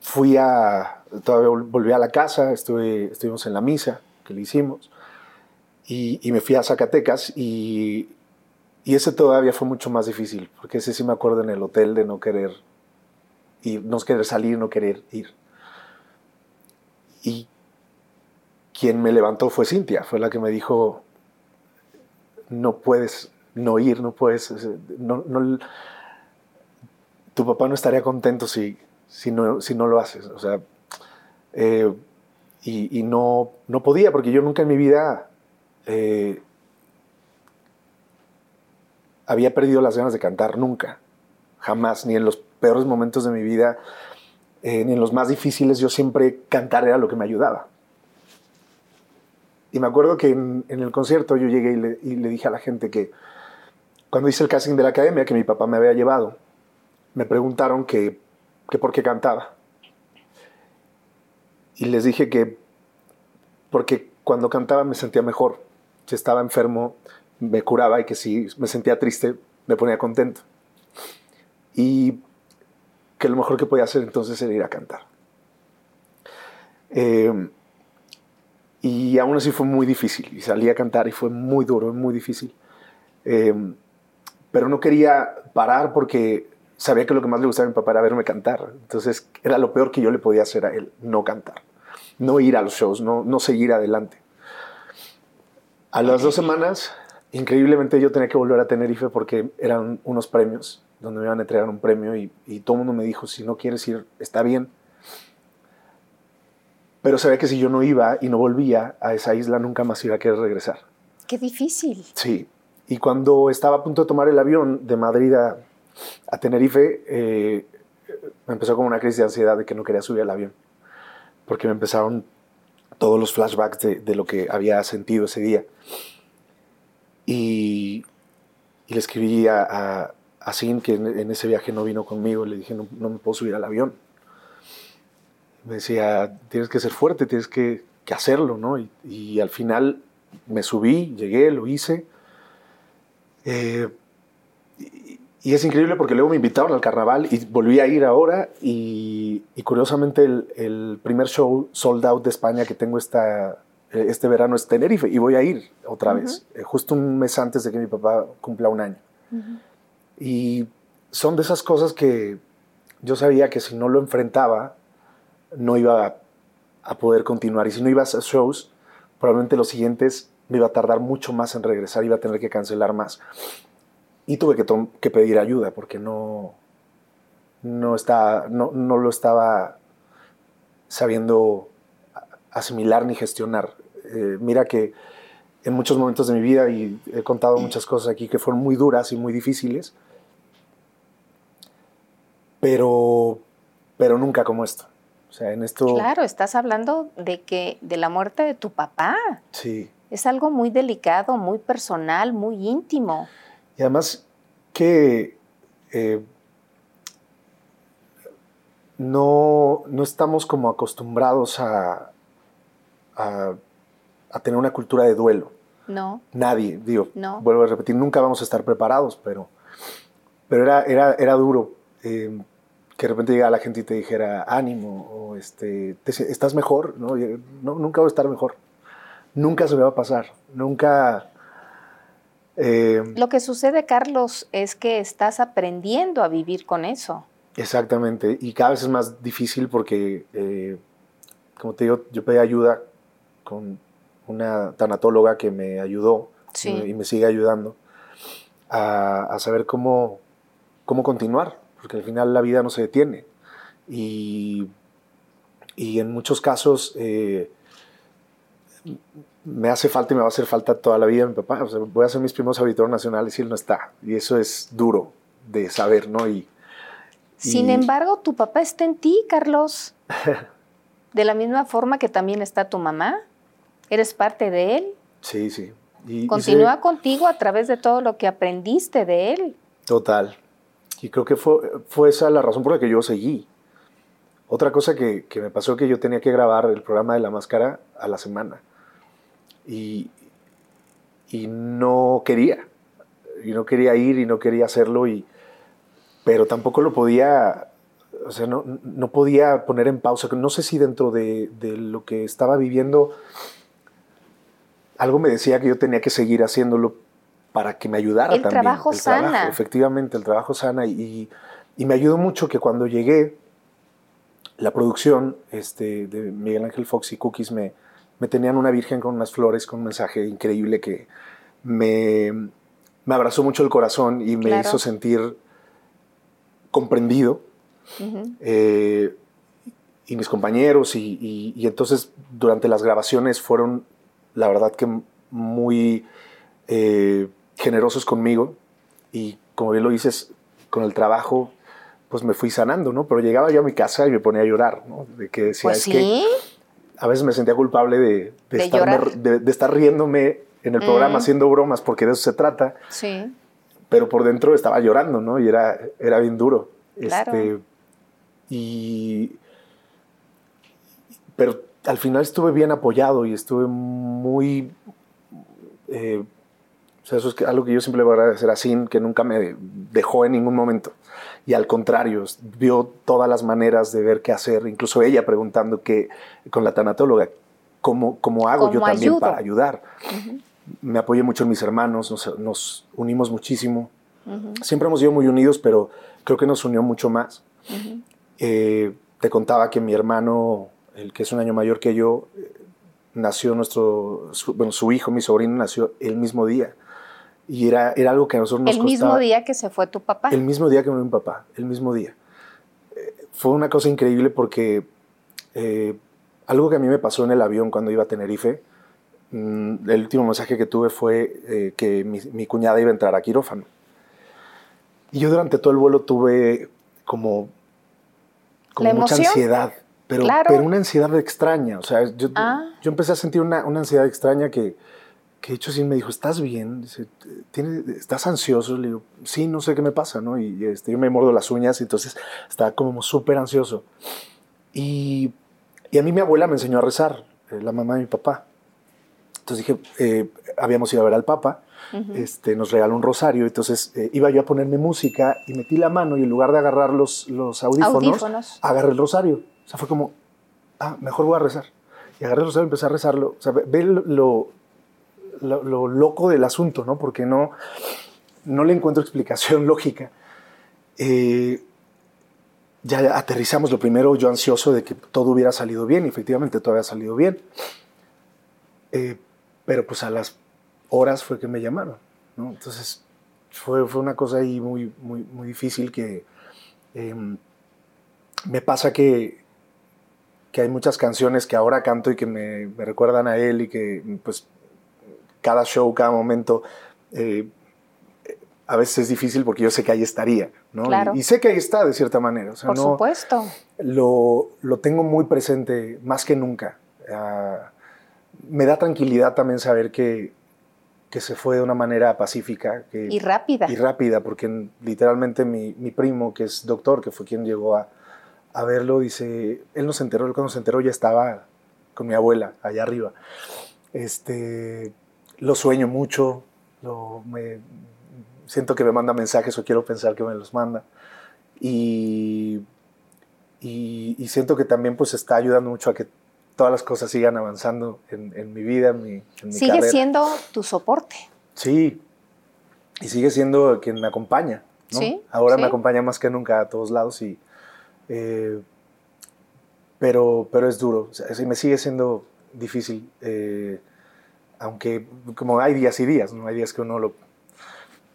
fui a, todavía volví a la casa, estuvimos en la misa que le hicimos, y, me fui a Zacatecas y, y, ese todavía fue mucho más difícil, porque ese sí me acuerdo en el hotel de no querer ir, no querer salir, no querer ir. Y quien me levantó fue Cintia, fue la que me dijo, no puedes no ir, no puedes, no, tu papá no estaría contento si, si, no, si no lo haces. O sea, eh, y, no, no podía, porque yo nunca en mi vida eh, había perdido las ganas de cantar, nunca, jamás, ni en los peores momentos de mi vida en los más difíciles yo siempre cantar era lo que me ayudaba. Y me acuerdo que en, el concierto yo llegué y le, dije a la gente que cuando hice el casting de la academia que mi papá me había llevado, me preguntaron que, que por qué cantaba. Y les dije que porque cuando cantaba me sentía mejor. Si estaba enfermo me curaba y que si me sentía triste me ponía contento. Y que lo mejor que podía hacer entonces era ir a cantar. Eh, y aún así fue muy difícil. Y salí a cantar y fue muy duro, muy difícil. Eh, pero no quería parar porque sabía que lo que más le gustaba a mi papá era verme cantar. Entonces era lo peor que yo le podía hacer a él, no cantar. No ir a los shows, no, no seguir adelante. A las dos semanas, increíblemente yo tenía que volver a Tenerife porque eran unos premios donde me iban a entregar un premio y, todo el mundo me dijo, si no quieres ir, está bien. Pero sabía que si yo no iba y no volvía a esa isla, nunca más iba a querer regresar. Qué difícil. Sí. Y cuando estaba a punto de tomar el avión de Madrid a, Tenerife, eh, me empezó como una crisis de ansiedad de que no quería subir al avión. Porque me empezaron todos los flashbacks de, lo que había sentido ese día. Y, le escribí a, Así que en, ese viaje no vino conmigo, le dije, no, me puedo subir al avión. Me decía, tienes que ser fuerte, tienes que, hacerlo, ¿no? Y, al final me subí, llegué, lo hice. Eh, y, y es increíble porque luego me invitaron al carnaval y volví a ir ahora y, y curiosamente el, el primer show sold out de España que tengo esta, eh, este verano es Tenerife y voy a ir otra vez, eh, justo un mes antes de que mi papá cumpla un año. Y son de esas cosas que yo sabía que si no lo enfrentaba, no iba a, a poder continuar. Y si no iba a hacer shows, probablemente los siguientes me iba a tardar mucho más en regresar, iba a tener que cancelar más. Y tuve que, que pedir ayuda porque no, no, está, no, no lo estaba sabiendo asimilar ni gestionar. Eh, mira que en muchos momentos de mi vida, y he contado muchas cosas aquí que fueron muy duras y muy difíciles, pero, pero nunca como esto. O sea, en esto... Claro, estás hablando de que de la muerte de tu papá. Sí. Es algo muy delicado, muy personal, muy íntimo. Y además que eh, no, no estamos como acostumbrados a, a, a tener una cultura de duelo. No. Nadie, digo, No. vuelvo a repetir, nunca vamos a estar preparados, pero, pero era, era, era duro eh, que de repente llegara la gente y te dijera ánimo o este, te- estás mejor, ¿no? No, nunca voy a estar mejor, nunca se me va a pasar, nunca... eh, Lo que sucede, Carlos, es que estás aprendiendo a vivir con eso. Exactamente, y cada vez es más difícil porque, eh, como te digo, yo pedí ayuda con una tanatóloga que me ayudó Sí. y, me, y me sigue ayudando a, a saber cómo, cómo continuar, porque al final la vida no se detiene. Y, y en muchos casos eh, me hace falta y me va a hacer falta toda la vida mi papá. O sea, voy a hacer mis primos auditores nacionales y él no está. Y eso es duro de saber, ¿no? Y, Sin y- embargo, tu papá está en ti, Carlos. De la misma forma que también está tu mamá. Eres parte de él. Sí, sí. Y- y Continúa contigo a través de todo lo que aprendiste de él. Total. Y creo que fue, fue esa la razón por la que yo seguí. Otra cosa que, que me pasó que yo tenía que grabar el programa de la máscara a la semana. Y, y no quería. Y no quería ir y no quería hacerlo. Y, pero tampoco lo podía, o sea, no, no podía poner en pausa. No sé si dentro de, de lo que estaba viviendo, algo me decía que yo tenía que seguir haciéndolo para que me ayudara El también. trabajo el trabajo, sana. efectivamente, el trabajo sana. Y, y me ayudó mucho que cuando llegué, la producción este, de Miguel Ángel Fox y Cookies me, me tenían una virgen con unas flores, con un mensaje increíble que me, me abrazó mucho el corazón y me Claro. hizo sentir comprendido. Eh, y mis compañeros, y, y- y entonces durante las grabaciones fueron, la verdad que muy eh, generosos conmigo, y como bien lo dices, con el trabajo, pues me fui sanando, ¿no? Pero llegaba yo a mi casa y me ponía a llorar, ¿no? De que decía, Pues es que sí. A veces me sentía culpable de, de, De estarme- llorar. de- de estar riéndome en el programa Mm. haciendo bromas, porque de eso se trata, Sí. pero por dentro estaba llorando, ¿no? Y era, era bien duro. Claro. Este, y. Pero al final estuve bien apoyado y estuve muy. eh, o sea, eso es algo que yo siempre le voy a agradecer a Sin, que nunca me dejó en ningún momento. Y al contrario, vio todas las maneras de ver qué hacer, incluso ella preguntando que, con la tanatóloga, ¿cómo, cómo hago yo ¿Cómo también ayudo? para ayudar? Me apoyé mucho en mis hermanos, nos, nos unimos muchísimo. Siempre hemos sido muy unidos, pero creo que nos unió mucho más. Eh, te contaba que mi hermano, el que es un año mayor que yo, eh, nació nuestro, su, bueno, su hijo, mi sobrino, nació el mismo día. Y era, era algo que a nosotros nos El mismo costaba- día que se fue tu papá. el mismo día que murió mi papá, el mismo día. Eh, fue una cosa increíble porque eh, algo que a mí me pasó en el avión cuando iba a Tenerife, mm, el último mensaje que tuve fue eh, que mi, mi cuñada iba a entrar a quirófano. Y yo durante todo el vuelo tuve como, como ¿La mucha ansiedad, pero, Claro. pero una ansiedad extraña. O sea, yo, Ah. yo empecé a sentir una, una ansiedad extraña que, que de hecho sí me dijo, ¿estás bien? Dice, "¿Tiene- ¿Estás ansioso? Le digo, sí, no sé qué me pasa, ¿no? Y este, yo me mordo las uñas y entonces estaba como súper ansioso. Y, y a mí mi abuela me enseñó a rezar, eh, la mamá de mi papá. Entonces dije, eh, habíamos ido a ver al Papa, este, nos regaló un rosario, entonces eh, iba yo a ponerme música y metí la mano y en lugar de agarrar los, los audífonos, Audífonos. agarré el rosario. O sea, fue como, ah, mejor voy a rezar. Y agarré el rosario y empecé a rezarlo. O sea, ve lo, lo, lo- lo loco del asunto, ¿no? Porque no, no le encuentro explicación lógica. Eh, ya aterrizamos lo primero, yo ansioso de que todo hubiera salido bien, y efectivamente todo había salido bien. Eh, pero pues a las horas fue que me llamaron, ¿no? Entonces fue, fue una cosa ahí muy, muy, muy difícil que em, me pasa que, que hay muchas canciones que ahora canto y que me, me recuerdan a él y que pues cada show, cada momento, eh, a veces es difícil porque yo sé que ahí estaría, ¿no? Claro. Y, y sé que ahí está de cierta manera. O sea, Por no, supuesto. lo, lo tengo muy presente más que nunca. Ah, me da tranquilidad también saber que, que se fue de una manera pacífica. Que, Y rápida. Y rápida, porque literalmente mi, mi primo, que es doctor, que fue quien llegó a, a verlo, dice, él no se enteró, él cuando se enteró ya estaba con mi abuela allá arriba. Este, lo sueño mucho, lo, me, siento que me manda mensajes o quiero pensar que me los manda. Y, y, y siento que también pues está ayudando mucho a que todas las cosas sigan avanzando en, en mi vida, en mi, en mi Sigue carrera. siendo tu soporte. Sí, y sigue siendo quien me acompaña. ¿no? Sí, Ahora sí. me acompaña más que nunca a todos lados y... eh, pero, pero es duro, o sea, me sigue siendo difícil, eh, aunque como hay días y días, ¿no? Hay días que uno lo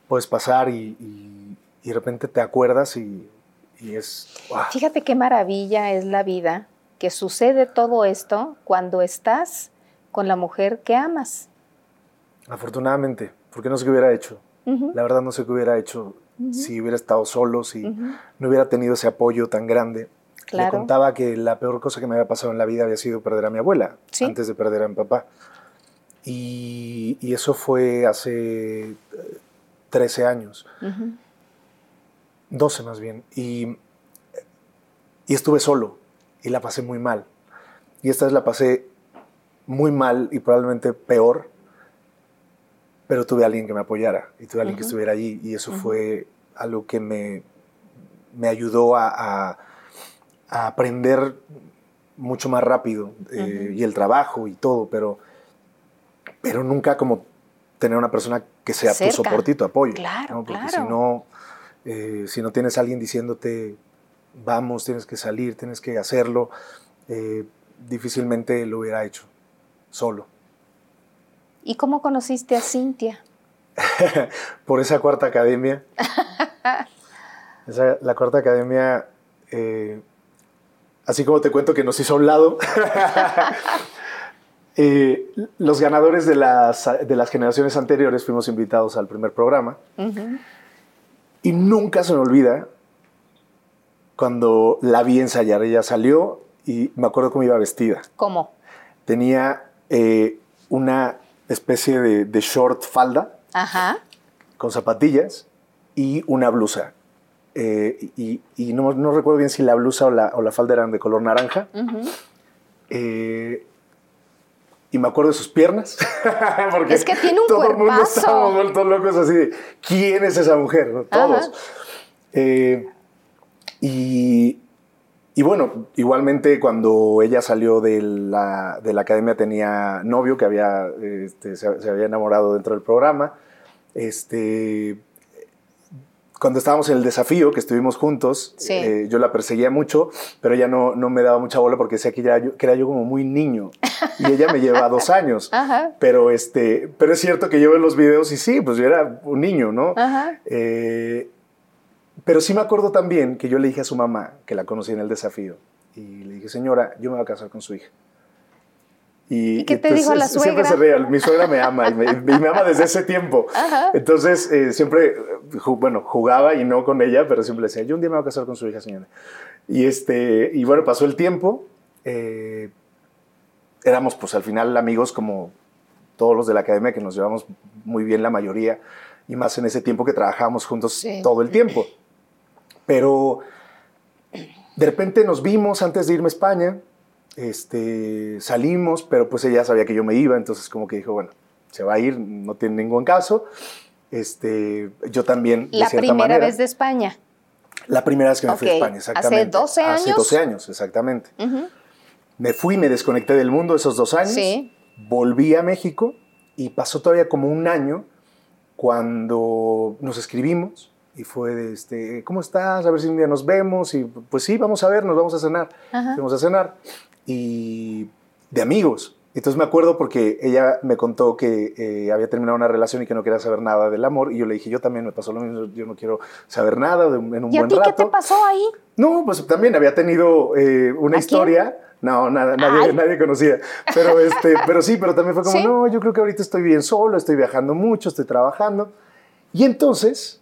puedes pasar y, y- y de repente te acuerdas y, y es... ¡guau! Fíjate qué maravilla es la vida, que sucede todo esto cuando estás con la mujer que amas. Afortunadamente, porque no sé qué hubiera hecho. La verdad no sé qué hubiera hecho si hubiera estado solo, si no hubiera tenido ese apoyo tan grande. Le Claro. contaba que la peor cosa que me había pasado en la vida había sido perder a mi abuela Sí. antes de perder a mi papá. Y, y eso fue hace eh, 13 años, Ujú. 12 más bien. Y, y estuve solo. Y la pasé muy mal. Y esta vez la pasé muy mal y probablemente peor, pero tuve a alguien que me apoyara. Y tuve a alguien que estuviera allí y eso fue algo que me, me ayudó a, a- a aprender mucho más rápido eh, y el trabajo y todo, pero, pero nunca como tener una persona que sea Cerca. tu soporte y tu apoyo. Claro, ¿no? Porque claro. si no, eh, si no tienes a alguien diciéndote, vamos, tienes que salir, tienes que hacerlo, eh, difícilmente lo hubiera hecho solo. ¿Y cómo conociste a Cintia? por esa cuarta academia. Esa- la cuarta academia, eh, así como te cuento que nos hizo a un lado, eh, los ganadores de las, de las generaciones anteriores fuimos invitados al primer programa y nunca se me olvida cuando la vi ensayar. Ella salió y me acuerdo cómo iba vestida. ¿Cómo? Tenía eh, una especie de, de short falda Ajá. con zapatillas y una blusa. Eh, y y no, no recuerdo bien si la blusa o la, o la falda eran de color naranja. Eh, y me acuerdo de sus piernas. porque Es que tiene un todo el mundo estábamos vueltos locos así de, ¿quién es esa mujer? ¿no? Todos. Eh, y, y bueno, igualmente cuando ella salió de la, de la academia tenía novio que había, este, se, se había enamorado dentro del programa. Este, cuando estábamos en el desafío, que estuvimos juntos, Sí. eh, yo la perseguía mucho, pero ella no, no me daba mucha bola porque decía que, ya yo, que era yo como muy niño. Y ella me lleva dos años. Ajá. Pero, este, pero es cierto que yo veo los videos y sí, pues yo era un niño, ¿no? Ajá. Eh, pero sí me acuerdo también que yo le dije a su mamá, que la conocí en el desafío, y le dije, señora, yo me voy a casar con su hija. ¿Y qué te dijo la Siempre se suegra? ríe, mi suegra me ama y me, y me ama desde ese tiempo. Ajá. Entonces, eh, siempre, eh, ju- bueno, jugaba y no con ella, pero siempre decía, yo un día me voy a casar con su hija, señora. Y, este, y bueno, pasó el tiempo. eh, éramos, pues al final, amigos como todos los de la academia, que nos llevamos muy bien la mayoría, y más en ese tiempo que trabajábamos juntos Sí. todo el tiempo. Pero de repente nos vimos antes de irme a España. Este, salimos, pero pues ella sabía que yo me iba, entonces como que dijo, bueno, se va a ir, no tiene ningún caso. Este, yo también, de La cierta primera manera- vez de España. La primera vez que me fui a. España, ¿Hace exactamente. 12 Hace años? 12 años, exactamente. Me fui, me desconecté del mundo esos dos años. Sí. Volví a México y pasó todavía como un año cuando nos escribimos y fue de este, ¿cómo estás? A ver si un día nos vemos y pues sí, vamos a vernos, vamos a cenar. Ajá. Fuimos a cenar y de amigos. Entonces me acuerdo porque ella me contó que eh, había terminado una relación y que no quería saber nada del amor y yo le dije, yo también me pasó lo mismo, yo no quiero saber nada de un- en un ¿Y a buen ti rato. qué te pasó ahí? No, pues también había tenido eh, una ¿A quién? historia. No, nada, nadie, nadie conocía. Pero, este, pero sí, pero también fue como, ¿Sí? no, yo creo que ahorita estoy bien solo, estoy viajando mucho, estoy trabajando. Y entonces,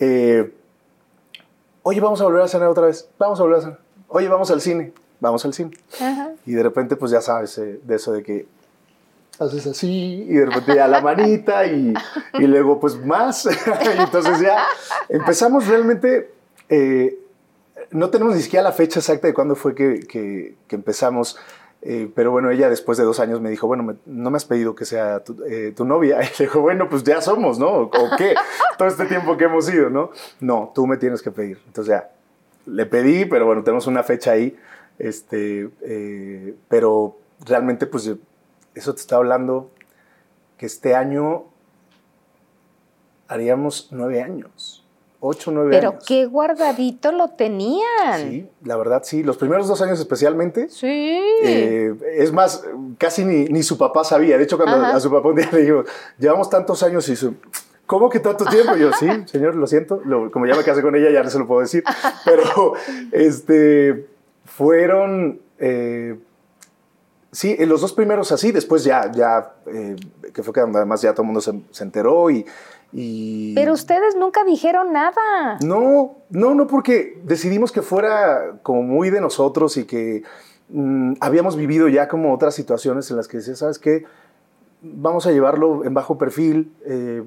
eh, oye, vamos a volver a cenar otra vez. Vamos a volver a cenar. Oye, vamos al cine. Vamos al cine. Ajá. Y de repente, pues ya sabes, eh, de eso de que haces así y de repente ya la manita y, y luego pues más. y entonces ya empezamos realmente, eh, no tenemos ni siquiera la fecha exacta de cuándo fue que, que- que empezamos. eh, pero bueno, ella después de dos años me dijo, bueno, me- no me has pedido que sea tu, eh, tu novia. Y le dijo, bueno, pues ya somos, ¿no? ¿O qué? Todo este tiempo que hemos ido, ¿no? No, tú me tienes que pedir. Entonces ya, le pedí, pero bueno, tenemos una fecha ahí. Este, eh, pero realmente, pues eso te está hablando que este año haríamos nueve años, ocho, nueve Pero años. qué guardadito lo tenían. Sí, la verdad sí. Los primeros dos años especialmente. Sí. eh, es más, casi ni, ni su papá sabía. De hecho, cuando Ajá. a su papá un día le digo, llevamos tantos años y su... ¿Cómo que tanto tiempo? Y yo, sí, señor, lo siento. Lo- como ya me casé con ella, ya no se lo puedo decir. Pero, este, fueron, eh, sí, los dos primeros así. Después ya, ya, eh, que fue cuando además ya todo el mundo se, se enteró y... y Pero ustedes nunca dijeron nada. no, no, no, porque decidimos que fuera como muy de nosotros y que mm, habíamos vivido ya como otras situaciones en las que decía, ¿sabes qué? Vamos a llevarlo en bajo perfil, eh,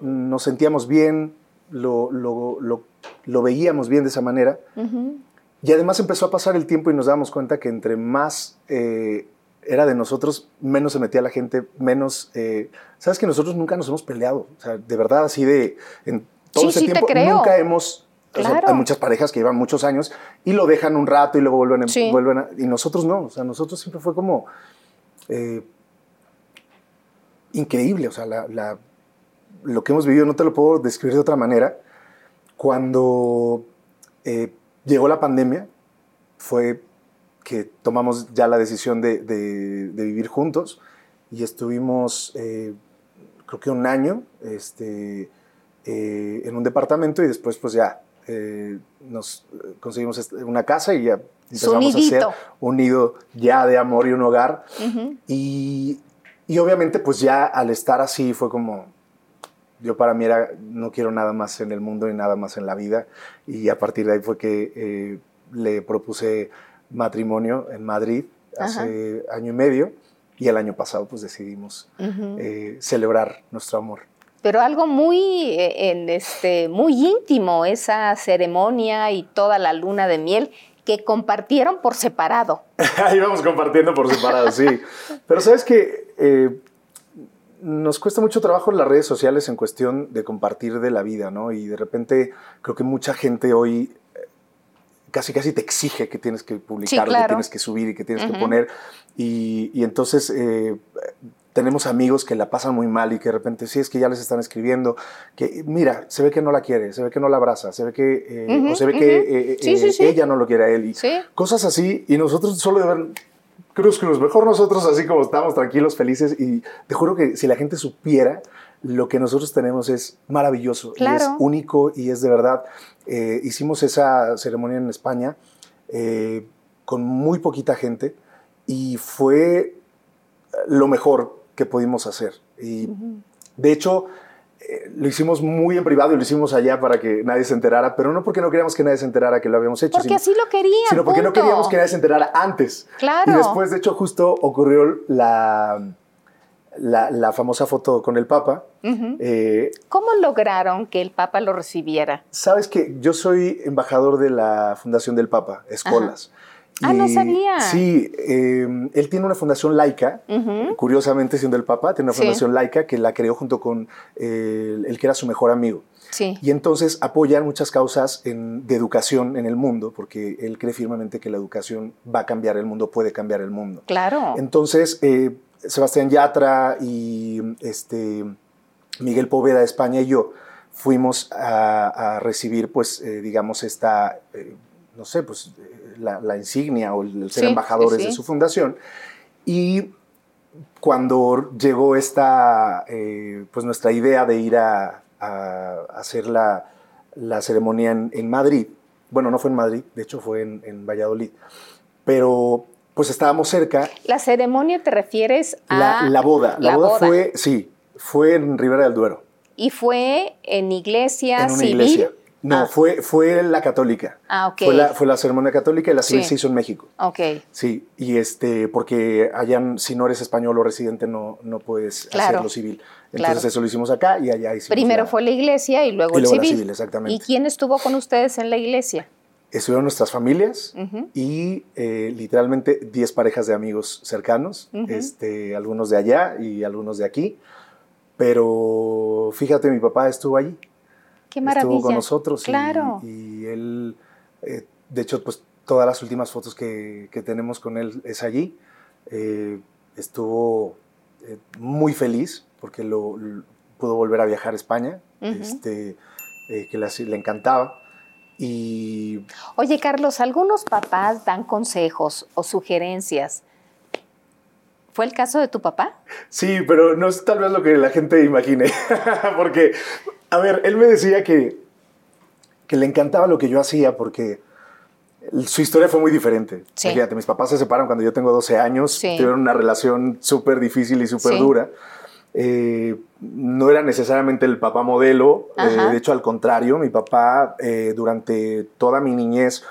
nos sentíamos bien, lo, lo- lo- lo veíamos bien de esa manera. Ujú. Y además empezó a pasar el tiempo y nos damos cuenta que entre más eh, era de nosotros, menos se metía la gente, menos... eh, Sabes que nosotros nunca nos hemos peleado, o sea, de verdad, así de... En todo Sí, ese sí tiempo nunca hemos... o sea, Claro. hay muchas parejas que llevan muchos años y lo dejan un rato y luego vuelven, a- Sí. vuelven a- y nosotros no, o sea, nosotros siempre fue como eh, increíble, o sea, la- la- lo que hemos vivido no te lo puedo describir de otra manera. Cuando eh, llegó la pandemia, fue que tomamos ya la decisión de, de- de vivir juntos y estuvimos, eh, creo que un año este, eh, en un departamento y después pues ya eh, nos conseguimos est- una casa y ya empezamos a hacer un nido ya de amor y un hogar. Y, y obviamente pues ya al estar así fue como, yo para mí era, no quiero nada más en el mundo y nada más en la vida. Y a partir de ahí fue que eh, le propuse matrimonio en Madrid hace año y medio. Y el año pasado pues decidimos Ujú. eh, celebrar nuestro amor. Pero algo muy, eh, en este, muy íntimo, esa ceremonia y toda la luna de miel que compartieron por separado. Ahí vamos compartiendo por separado, sí. Pero sabes que eh, nos cuesta mucho trabajo en las redes sociales en cuestión de compartir de la vida, ¿no? Y de repente creo que mucha gente hoy eh, casi casi te exige que tienes que publicar, que claro. tienes que subir y que tienes que poner. Y, y entonces eh, tenemos amigos que la pasan muy mal y que de repente sí es que ya les están escribiendo que mira, se ve que no la quiere, se ve que no la abraza, se ve que, eh, o se ve que eh, Sí, sí, ella no lo quiere a él. Y Sí. Cosas así. Y nosotros solo de ver cruz, cruz. Mejor nosotros así como estamos tranquilos, felices. Y te juro que si la gente supiera lo que nosotros tenemos es maravilloso. Y es Claro. único y es de verdad. Eh, hicimos esa ceremonia en España eh, con muy poquita gente y fue lo mejor que pudimos hacer. Y de hecho, eh, lo hicimos muy en privado y lo hicimos allá para que nadie se enterara, pero no porque no queríamos que nadie se enterara que lo habíamos hecho. Porque sino- así lo querían. sino porque no queríamos que nadie se enterara antes. Claro. Y después, de hecho, justo ocurrió la, la, la famosa foto con el Papa. Eh, ¿Cómo lograron que el Papa lo recibiera? Sabes que yo soy embajador de la Fundación del Papa, Escolas. Ah, no sabía. Sí, eh, él tiene una fundación laica, curiosamente siendo el papá, tiene una Sí. fundación laica que la creó junto con eh, el que era su mejor amigo. Sí. Y entonces apoyan muchas causas en- de educación en el mundo, porque él cree firmemente que la educación va a cambiar el mundo, puede cambiar el mundo. Claro. Entonces, eh, Sebastián Yatra y este, Miguel Poveda de España y yo fuimos a, a recibir, pues, eh, digamos, esta, eh, no sé, pues, eh, la, la insignia o el, ser Sí, embajadores sí. de su fundación. Y cuando llegó esta, eh, pues, nuestra idea de ir a, a hacer la, la ceremonia en, en Madrid, bueno, no fue en Madrid, de hecho fue en, en Valladolid, pero pues estábamos cerca La ceremonia te refieres a la, la boda. La, la boda, boda. fue, sí, fue en Ribera del Duero, y fue en iglesia en una civil. iglesia. No, Ah, fue, fue la católica. Ah, ok. Fue la, fue la ceremonia católica y la civil Sí. se hizo en México. Ok. Sí, y este, porque allá, si no eres español o residente, no, no puedes Claro, hacerlo civil. Entonces claro. eso lo hicimos acá y allá hicimos. Primero la- fue la iglesia y luego y el luego la civil. civil, exactamente. ¿Y quién estuvo con ustedes en la iglesia? Estuvieron nuestras familias y eh, literalmente 10 parejas de amigos cercanos, este, algunos de allá y algunos de aquí. Pero fíjate, mi papá estuvo allí. Qué maravilla. Estuvo con nosotros. Claro. Y, él, eh, de hecho, pues todas las últimas fotos que, que tenemos con él es allí. Eh, estuvo eh, muy feliz porque lo, lo- pudo volver a viajar a España, este, que le encantaba. Y Oye, Carlos, algunos papás dan consejos o sugerencias. ¿Fue el caso de tu papá? Sí, pero no es tal vez lo que la gente imagine. porque, a ver, él me decía que, que le encantaba lo que yo hacía porque su historia fue muy diferente. Sí. Fíjate, mis papás se separan cuando yo tengo 12 años, Sí. tuvieron una relación súper difícil y súper Sí. dura. Eh, no era necesariamente el papá modelo, eh, de hecho al contrario, mi papá eh, durante toda mi niñez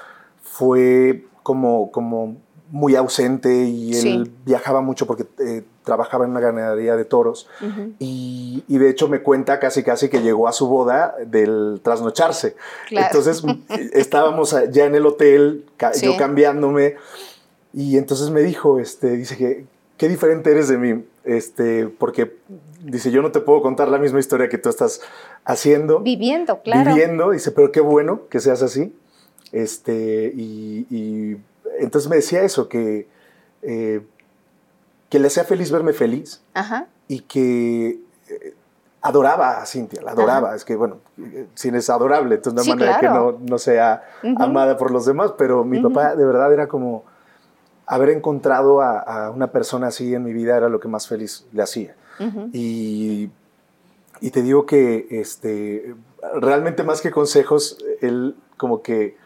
fue como, como muy ausente y él viajaba mucho porque trabajaba en una ganadería de toros y, y de hecho me cuenta casi casi que llegó a su boda del trasnocharse. Claro. Entonces estábamos ya en el hotel, Sí. yo cambiándome y entonces me dijo, este, dice que qué diferente eres de mí, este, porque dice yo no te puedo contar la misma historia que tú estás haciendo Viviendo, claro. viviendo, dice, pero qué bueno que seas así. Este, y, y entonces me decía eso, que, eh, que le hacía feliz verme feliz Ajá. y que eh, adoraba a Cintia, la adoraba. Es que, bueno, Cintia es adorable, entonces no Sí, manera claro. que no, no sea amada por los demás, pero mi papá de verdad era como haber encontrado a, a una persona así en mi vida era lo que más feliz le hacía. Y, y te digo que este, realmente más que consejos, él como que...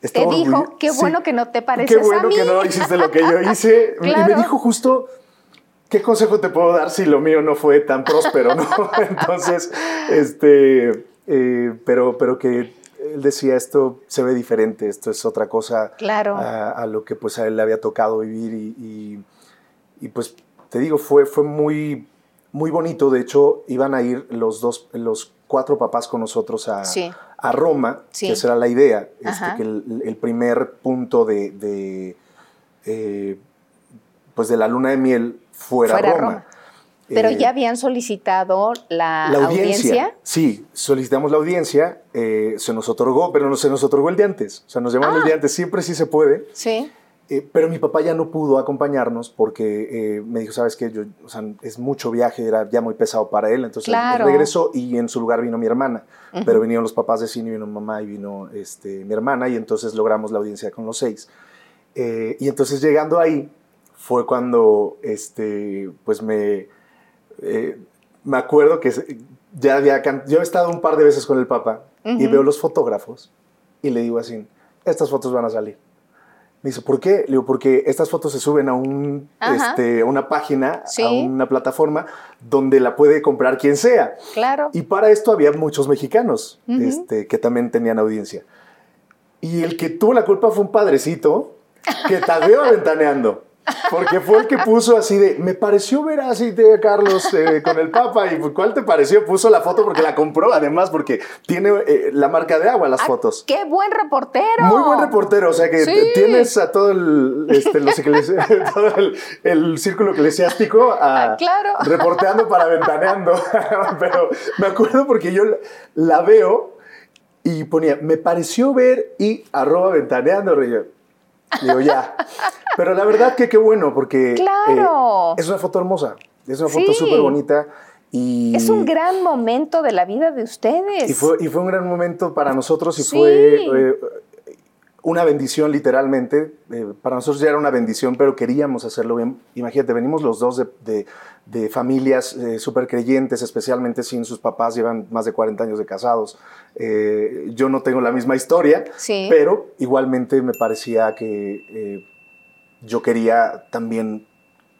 Te dijo, qué Sí, bueno que no te pareces Qué bueno a mí. que no hiciste lo que yo hice. Y Claro. me dijo justo, ¿qué consejo te puedo dar si lo mío no fue tan próspero? ¿no? Entonces, este, eh, pero, pero que él decía, esto se ve diferente, esto es otra cosa Claro. a, a lo que pues a él le había tocado vivir y, y- y, pues te digo, fue, fue muy, muy bonito. De hecho, iban a ir los dos, los cuatro papás con nosotros a, Sí. A Roma, Sí. que esa era la idea, este, que el, el primer punto de, de, eh, pues de la luna de miel fuera, Fuera Roma. Roma. Pero Eh, ya habían solicitado la, la audiencia. audiencia. Sí, solicitamos la audiencia, eh, se nos otorgó, pero no se nos otorgó el de antes. O sea, nos llamaron el Ah. de antes, siempre sí se puede. Sí. Eh, pero mi papá ya no pudo acompañarnos porque eh, me dijo, sabes qué, yo, o sea, es mucho viaje, era ya muy pesado para él, entonces él Claro. regresó y en su lugar vino mi hermana, Ujú. pero vinieron los papás de cine, vino mamá y vino este, mi hermana y entonces logramos la audiencia con los seis. Eh, y entonces llegando ahí fue cuando, este, pues me, eh, me acuerdo que ya había, yo he estado un par de veces con el papá y Ujú. veo los fotógrafos y le digo así, estas fotos van a salir. Me dice, ¿por qué? Le digo, porque estas fotos se suben a, un, este, una página, Sí. a una plataforma donde la puede comprar quien sea. Claro. Y para esto había muchos mexicanos este, que también tenían audiencia. Y el que tuvo la culpa fue un padrecito que tagueó aventaneando. Porque fue el que puso así de, me pareció ver así de Carlos eh, con el Papa. ¿Y cuál te pareció? Puso la foto porque la compró, además, porque tiene eh, la marca de agua las Ah, fotos. ¡Qué buen reportero! Muy buen reportero, o sea que Sí. tienes a todo el, este, los eclesi- todo el, el círculo eclesiástico a- Ah, claro. reporteando para ventaneando. Pero me acuerdo porque yo la, la veo y ponía, me pareció ver y arroba ventaneando. y yo, Digo, ya. Pero la verdad que qué bueno, porque Claro. eh, es una foto hermosa, es una foto Sí. súper bonita. Y, Es un gran momento de la vida de ustedes. y fue, y fue un gran momento para nosotros y Sí. fue eh, una bendición literalmente. Eh, para nosotros ya era una bendición, pero queríamos hacerlo bien. Imagínate, venimos los dos de, de- de familias eh, súper creyentes, especialmente sin sus papás, llevan más de 40 años de casados. Eh, yo no tengo la misma historia, Sí. pero igualmente me parecía que eh, yo quería también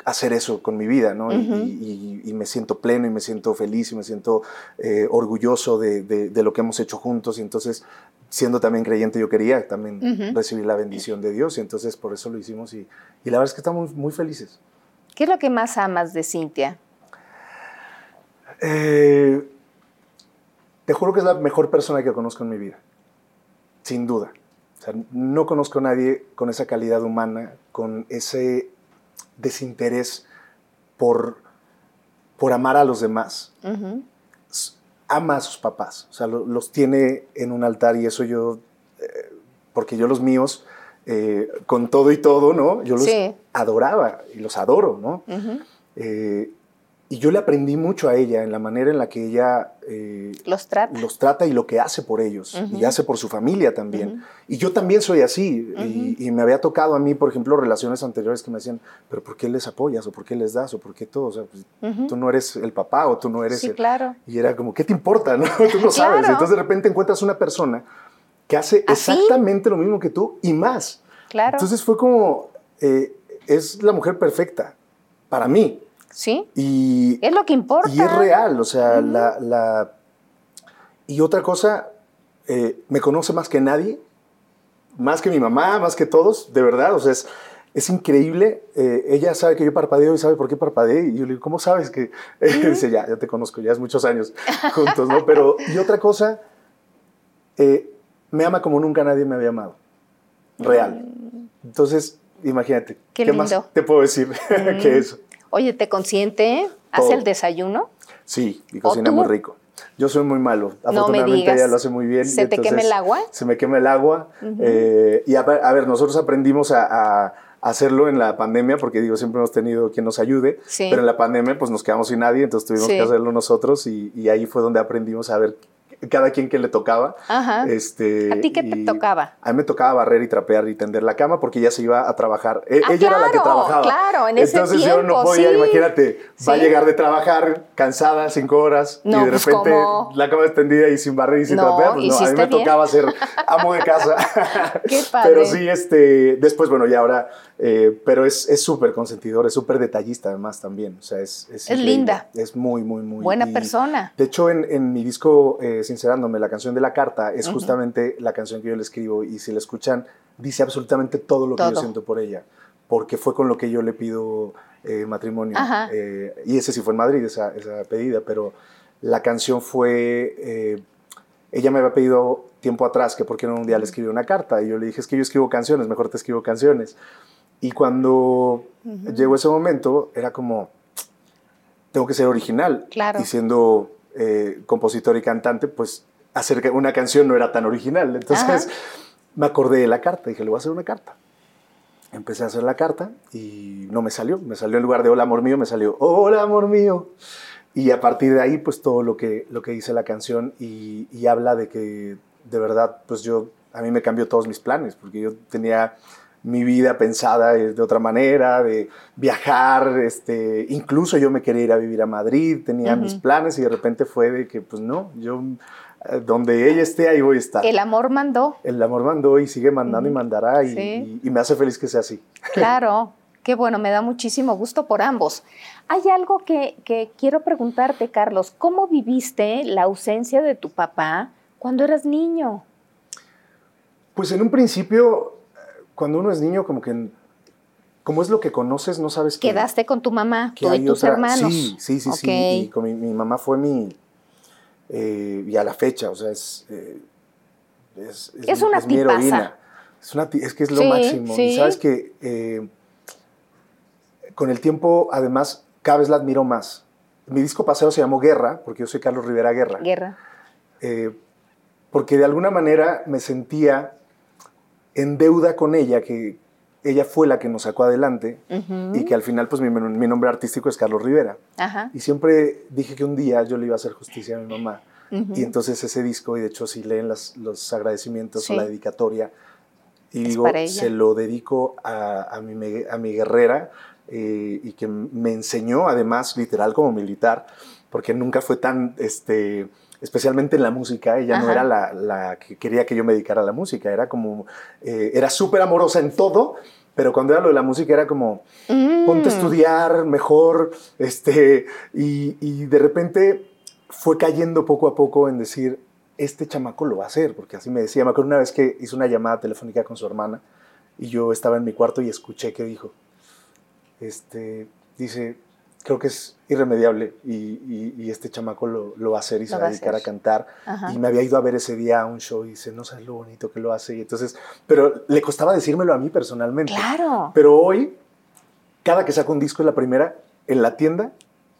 hacer eso con mi vida, ¿no? Y- y, y- y me siento pleno y me siento feliz y me siento eh, orgulloso de, de- de lo que hemos hecho juntos y entonces, siendo también creyente, yo quería también Ujú. recibir la bendición de Dios y entonces por eso lo hicimos y, y la verdad es que estamos muy felices. ¿Qué es lo que más amas de Cintia? Eh, te juro que es la mejor persona que conozco en mi vida, sin duda. O sea, no conozco a nadie con esa calidad humana, con ese desinterés por, por amar a los demás. Ama a sus papás, o sea, lo- los tiene en un altar y eso yo, eh, porque yo los míos, eh, con todo y todo, ¿no? Yo los Sí. adoraba y los adoro, ¿no? Eh, y yo le aprendí mucho a ella en la manera en la que ella eh, Los trata. los trata y lo que hace por ellos y hace por su familia también. Y yo también soy así y, y me había tocado a mí, por ejemplo, relaciones anteriores que me decían, pero ¿por qué les apoyas o por qué les das o por qué todo? O sea, pues, tú no eres el papá o tú no eres Sí, el... claro. Y era como, ¿qué te importa? No? Tú no sabes. Claro. Entonces de repente encuentras una persona que hace ¿Así? exactamente lo mismo que tú y más. Claro. Entonces fue como, eh, es la mujer perfecta para mí. sí. Y, Es lo que importa. y es real, o sea, la, la- Y otra cosa, eh, me conoce más que nadie, más que mi mamá, más que todos, de verdad, o sea, es, es increíble. eh, ella sabe que yo parpadeo y sabe por qué parpadeé. Y yo le digo, ¿cómo sabes que...? Dice, ya, ya te conozco, ya es muchos años juntos, ¿no? Pero, y otra cosa, eh, me ama como nunca nadie me había amado, real. Entonces, imagínate, Mm. Qué ¿qué más. Mm. te puedo decir que eso? Oye, ¿te consiente? ¿Hace el desayuno? Sí, y ¿O cocina muy rico. Yo soy muy malo. No me Afortunadamente digas. ella lo hace muy bien. ¿Se te quema el agua? Se me quema el agua. eh, y a, ver- a ver, nosotros aprendimos a, a hacerlo en la pandemia porque digo, siempre hemos tenido quien nos ayude. Sí. Pero en la pandemia pues nos quedamos sin nadie, entonces tuvimos Sí. que hacerlo nosotros y, y ahí fue donde aprendimos a ver cada quien que le tocaba. Ajá. Este, ¿A ti qué te tocaba? A mí me tocaba barrer y trapear y tender la cama porque ella se iba a trabajar. E- Ah, ella era la que trabajaba. claro, en ese Entonces yo no podía, sí. imagínate, va a llegar de trabajar cansada, cinco horas, No, y de pues, repente la cama extendida y sin barrer y sin No, trapear. Pues no, a mí me bien. tocaba ser amo de casa. Qué padre. Pero sí, este, después, bueno, y ahora, eh, pero es es súper consentidor, es súper detallista además también. O sea, es, Es linda. Es muy, muy, muy. Buena y- persona. de hecho, en, en mi disco, eh, Sincerándome, la canción de la carta, es justamente la canción que yo le escribo y si la escuchan, dice absolutamente todo lo que yo Todo. siento por ella, porque fue con lo que yo le pido eh, matrimonio. Eh, y ese sí fue en Madrid, esa, esa pedida, pero la canción fue, eh, ella me había pedido tiempo atrás que por qué no un día le escribí una carta y yo le dije, es que yo escribo canciones, mejor te escribo canciones. Y cuando llegó ese momento, era como, tengo que ser original. Claro. Y siendo eh, compositor y cantante, pues hacer una canción no era tan original. Entonces Ajá. me acordé de la carta, dije, le voy a hacer una carta. Empecé a hacer la carta y no me salió. Me salió en lugar de hola amor mío, me salió hola amor mío. Y a partir de ahí, pues todo lo que, lo que dice la canción y, y habla de que de verdad, pues yo, a mí me cambió todos mis planes, porque yo tenía mi vida pensada de otra manera, de viajar, este, incluso yo me quería ir a vivir a Madrid, tenía mis planes y de repente fue de que, pues no, yo, eh, donde ella esté, ahí voy a estar. El amor mandó. El amor mandó y sigue mandando y mandará y, Sí. y- y me hace feliz que sea así. Claro, qué bueno, me da muchísimo gusto por ambos. Hay algo que, que quiero preguntarte, Carlos. ¿Cómo viviste la ausencia de tu papá cuando eras niño? Pues en un principio, cuando uno es niño, como que como es lo que conoces, no sabes que... ¿Quedaste con tu mamá, tú y tus otra- hermanos? Sí, sí, sí, sí. Y con mi, mi mamá fue mi... eh, y a la fecha, o sea, es... eh, es, Es una mi tipaza. heroína. Es, una, es que es lo Sí, máximo. sí. Y sabes que eh, con el tiempo, además, cada vez la admiro más. Mi disco paseo se llamó Guerra, porque yo soy Carlos Rivera Guerra. Guerra. Eh, porque de alguna manera me sentía en deuda con ella, que ella fue la que nos sacó adelante y que al final pues mi, mi nombre artístico es Carlos Rivera. Ajá. Y siempre dije que un día yo le iba a hacer justicia a mi mamá. Y entonces ese disco, y de hecho si leen las- los agradecimientos Sí. o la dedicatoria, y Es digo, se lo dedico a, a mi, a mi guerrera eh, y que me enseñó además literal como militar, porque nunca fue tan, este, especialmente en la música, ella no era la, la que quería que yo me dedicara a la música, era como, eh, era súper amorosa en todo, pero cuando era lo de la música era como, Mm. ponte a estudiar mejor, este, y, y de repente fue cayendo poco a poco en decir, este chamaco lo va a hacer, porque así me decía, me acuerdo una vez que hizo una llamada telefónica con su hermana y yo estaba en mi cuarto y escuché que dijo, este, dice, creo que es irremediable y, y- y este chamaco lo, lo va a hacer y se Lo va va a dedicar a cantar. Ajá. Y me había ido a ver ese día a un show y dice, no sabes lo bonito que lo hace. Y entonces, pero le costaba decírmelo a mí personalmente. Claro. Pero hoy, cada que saca un disco es la primera en la tienda,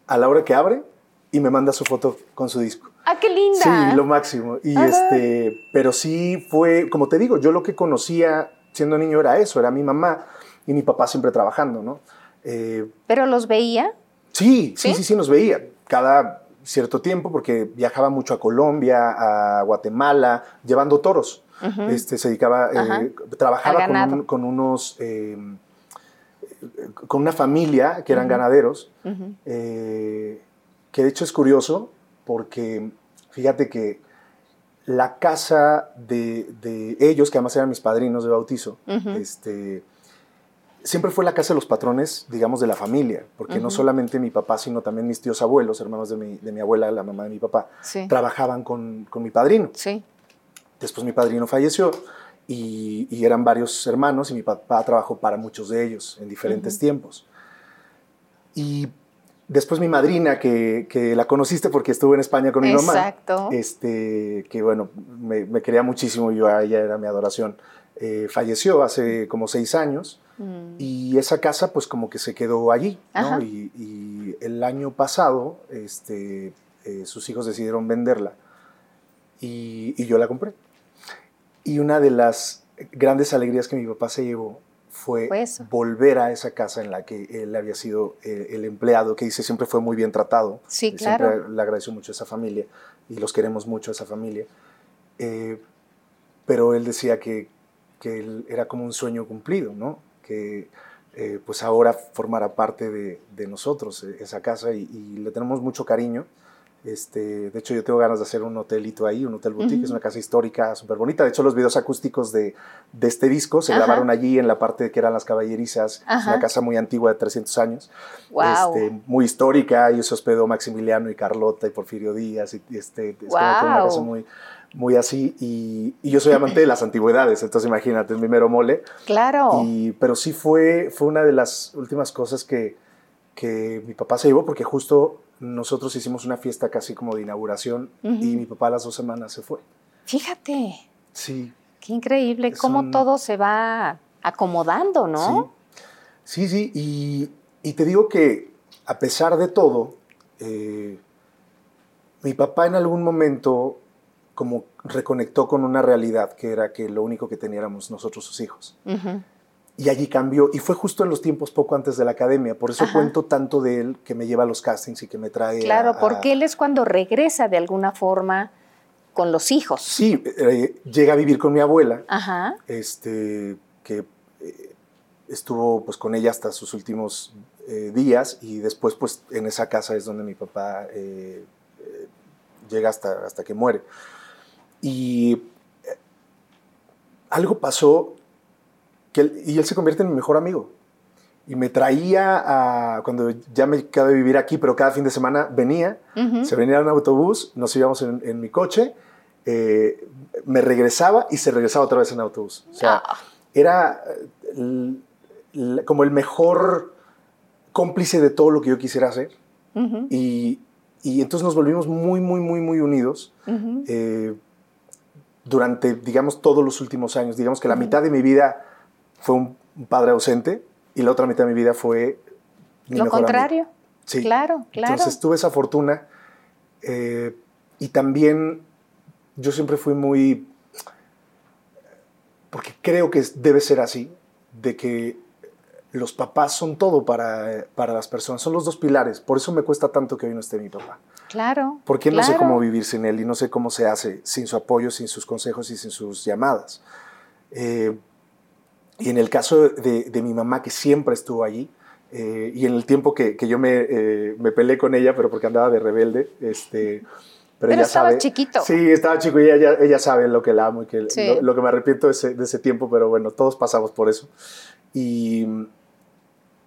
a la hora que abre, y me manda su foto con su disco. Ah, qué linda. Sí, lo máximo. Y Ajá. este, pero sí fue, como te digo, yo lo que conocía siendo niño era eso, era mi mamá y mi papá siempre trabajando, ¿no? Eh, Pero los veía. Sí, sí, ¿Sí? sí, sí, nos veía cada cierto tiempo porque viajaba mucho a Colombia, a Guatemala, llevando toros. Este, se dedicaba, eh, trabajaba con, ganado. un- con unos, eh, con una familia que eran ganaderos, eh, que de hecho es curioso porque fíjate que la casa de, de ellos, que además eran mis padrinos de bautizo, este, siempre fue la casa de los patrones, digamos, de la familia, porque no solamente mi papá, sino también mis tíos abuelos, hermanos de mi, de mi abuela, la mamá de mi papá, Sí. trabajaban con, con mi padrino. Sí. Después mi padrino falleció y, y eran varios hermanos y mi papá trabajó para muchos de ellos en diferentes tiempos. Y después mi madrina, que, que la conociste porque estuvo en España con mi mamá, Exacto. este, que bueno, me, me quería muchísimo, yo a ella era mi adoración, eh, falleció hace como seis años Mm. y esa casa pues como que se quedó allí. ¿no? Y, y el año pasado este, eh, sus hijos decidieron venderla y, y yo la compré. Y una de las grandes alegrías que mi papá se llevó fue volver a esa casa en la que él había sido eh, el empleado, que dice siempre fue muy bien tratado. Sí, Y Siempre claro. le agradeció mucho a esa familia y los queremos mucho a esa familia. Eh, pero él decía que, que él era como un sueño cumplido, ¿no? Que eh, pues ahora formará parte de, de nosotros eh, esa casa y, y le tenemos mucho cariño. Este, de hecho, yo tengo ganas de hacer un hotelito ahí, un hotel boutique, es una casa histórica súper bonita. De hecho, los videos acústicos de, de este disco se Ajá. grabaron allí en la parte que eran las caballerizas. Es una casa muy antigua de 300 años, Wow. este, muy histórica. Y se hospedó Maximiliano y Carlota y Porfirio Díaz. Y, este, es como que una casa muy, muy así. Y, y yo soy amante de las antigüedades, entonces imagínate, es mi mero mole. claro. Y, pero sí fue, fue una de las últimas cosas que, que mi papá se llevó, porque justo nosotros hicimos una fiesta casi como de inauguración Ujú. y mi papá a las dos semanas se fue. Fíjate, Sí, qué increíble cómo todo se va acomodando, ¿no? sí, sí, sí. Y, y te digo que a pesar de todo, eh, mi papá en algún momento como reconectó con una realidad que era que lo único que teníamos nosotros sus hijos. Y allí cambió. Y fue justo en los tiempos poco antes de la academia. Por eso Ajá. cuento tanto de él, que me lleva a los castings y que me trae. Claro, a- a- porque él es cuando regresa de alguna forma con los hijos. Sí, eh, llega a vivir con mi abuela, Ajá. este, que eh, estuvo pues, con ella hasta sus últimos eh, días. Y después, pues, en esa casa es donde mi papá llega hasta, hasta que muere. Y eh, algo pasó que él- y él se convierte en mi mejor amigo. Y me traía a, cuando ya me quedé de vivir aquí, pero cada fin de semana venía, se venía en autobús, nos íbamos en, en mi coche, eh, me regresaba y se regresaba otra vez en autobús. O sea, Ah. era eh, como el mejor cómplice de todo lo que yo quisiera hacer. y, y entonces nos volvimos muy, muy, muy, muy unidos eh, durante, digamos, todos los últimos años. Digamos que la mitad de mi vida fue un, padre ausente y la otra mitad de mi vida fue mi Lo mejor amigo. contrario. Sí. Claro, claro. Entonces tuve esa fortuna eh, y también yo siempre fui muy, porque creo que debe ser así, de que los papás son todo para, para las personas, son los dos pilares, por eso me cuesta tanto que hoy no esté mi papá, Claro. porque no sé cómo vivir sin él y no sé cómo se hace sin su apoyo, sin sus consejos y sin sus llamadas. Eh, y en el caso de, de mi mamá, que siempre estuvo allí, eh, y en el tiempo que, que yo me, eh, me peleé con ella, pero porque andaba de rebelde, este, pero, Pero ella estaba sabe. chiquito. Sí, estaba chico y ella, ella sabe lo que la amo y que Sí. lo, lo que me arrepiento de ese, de ese tiempo, pero bueno, todos pasamos por eso. Y,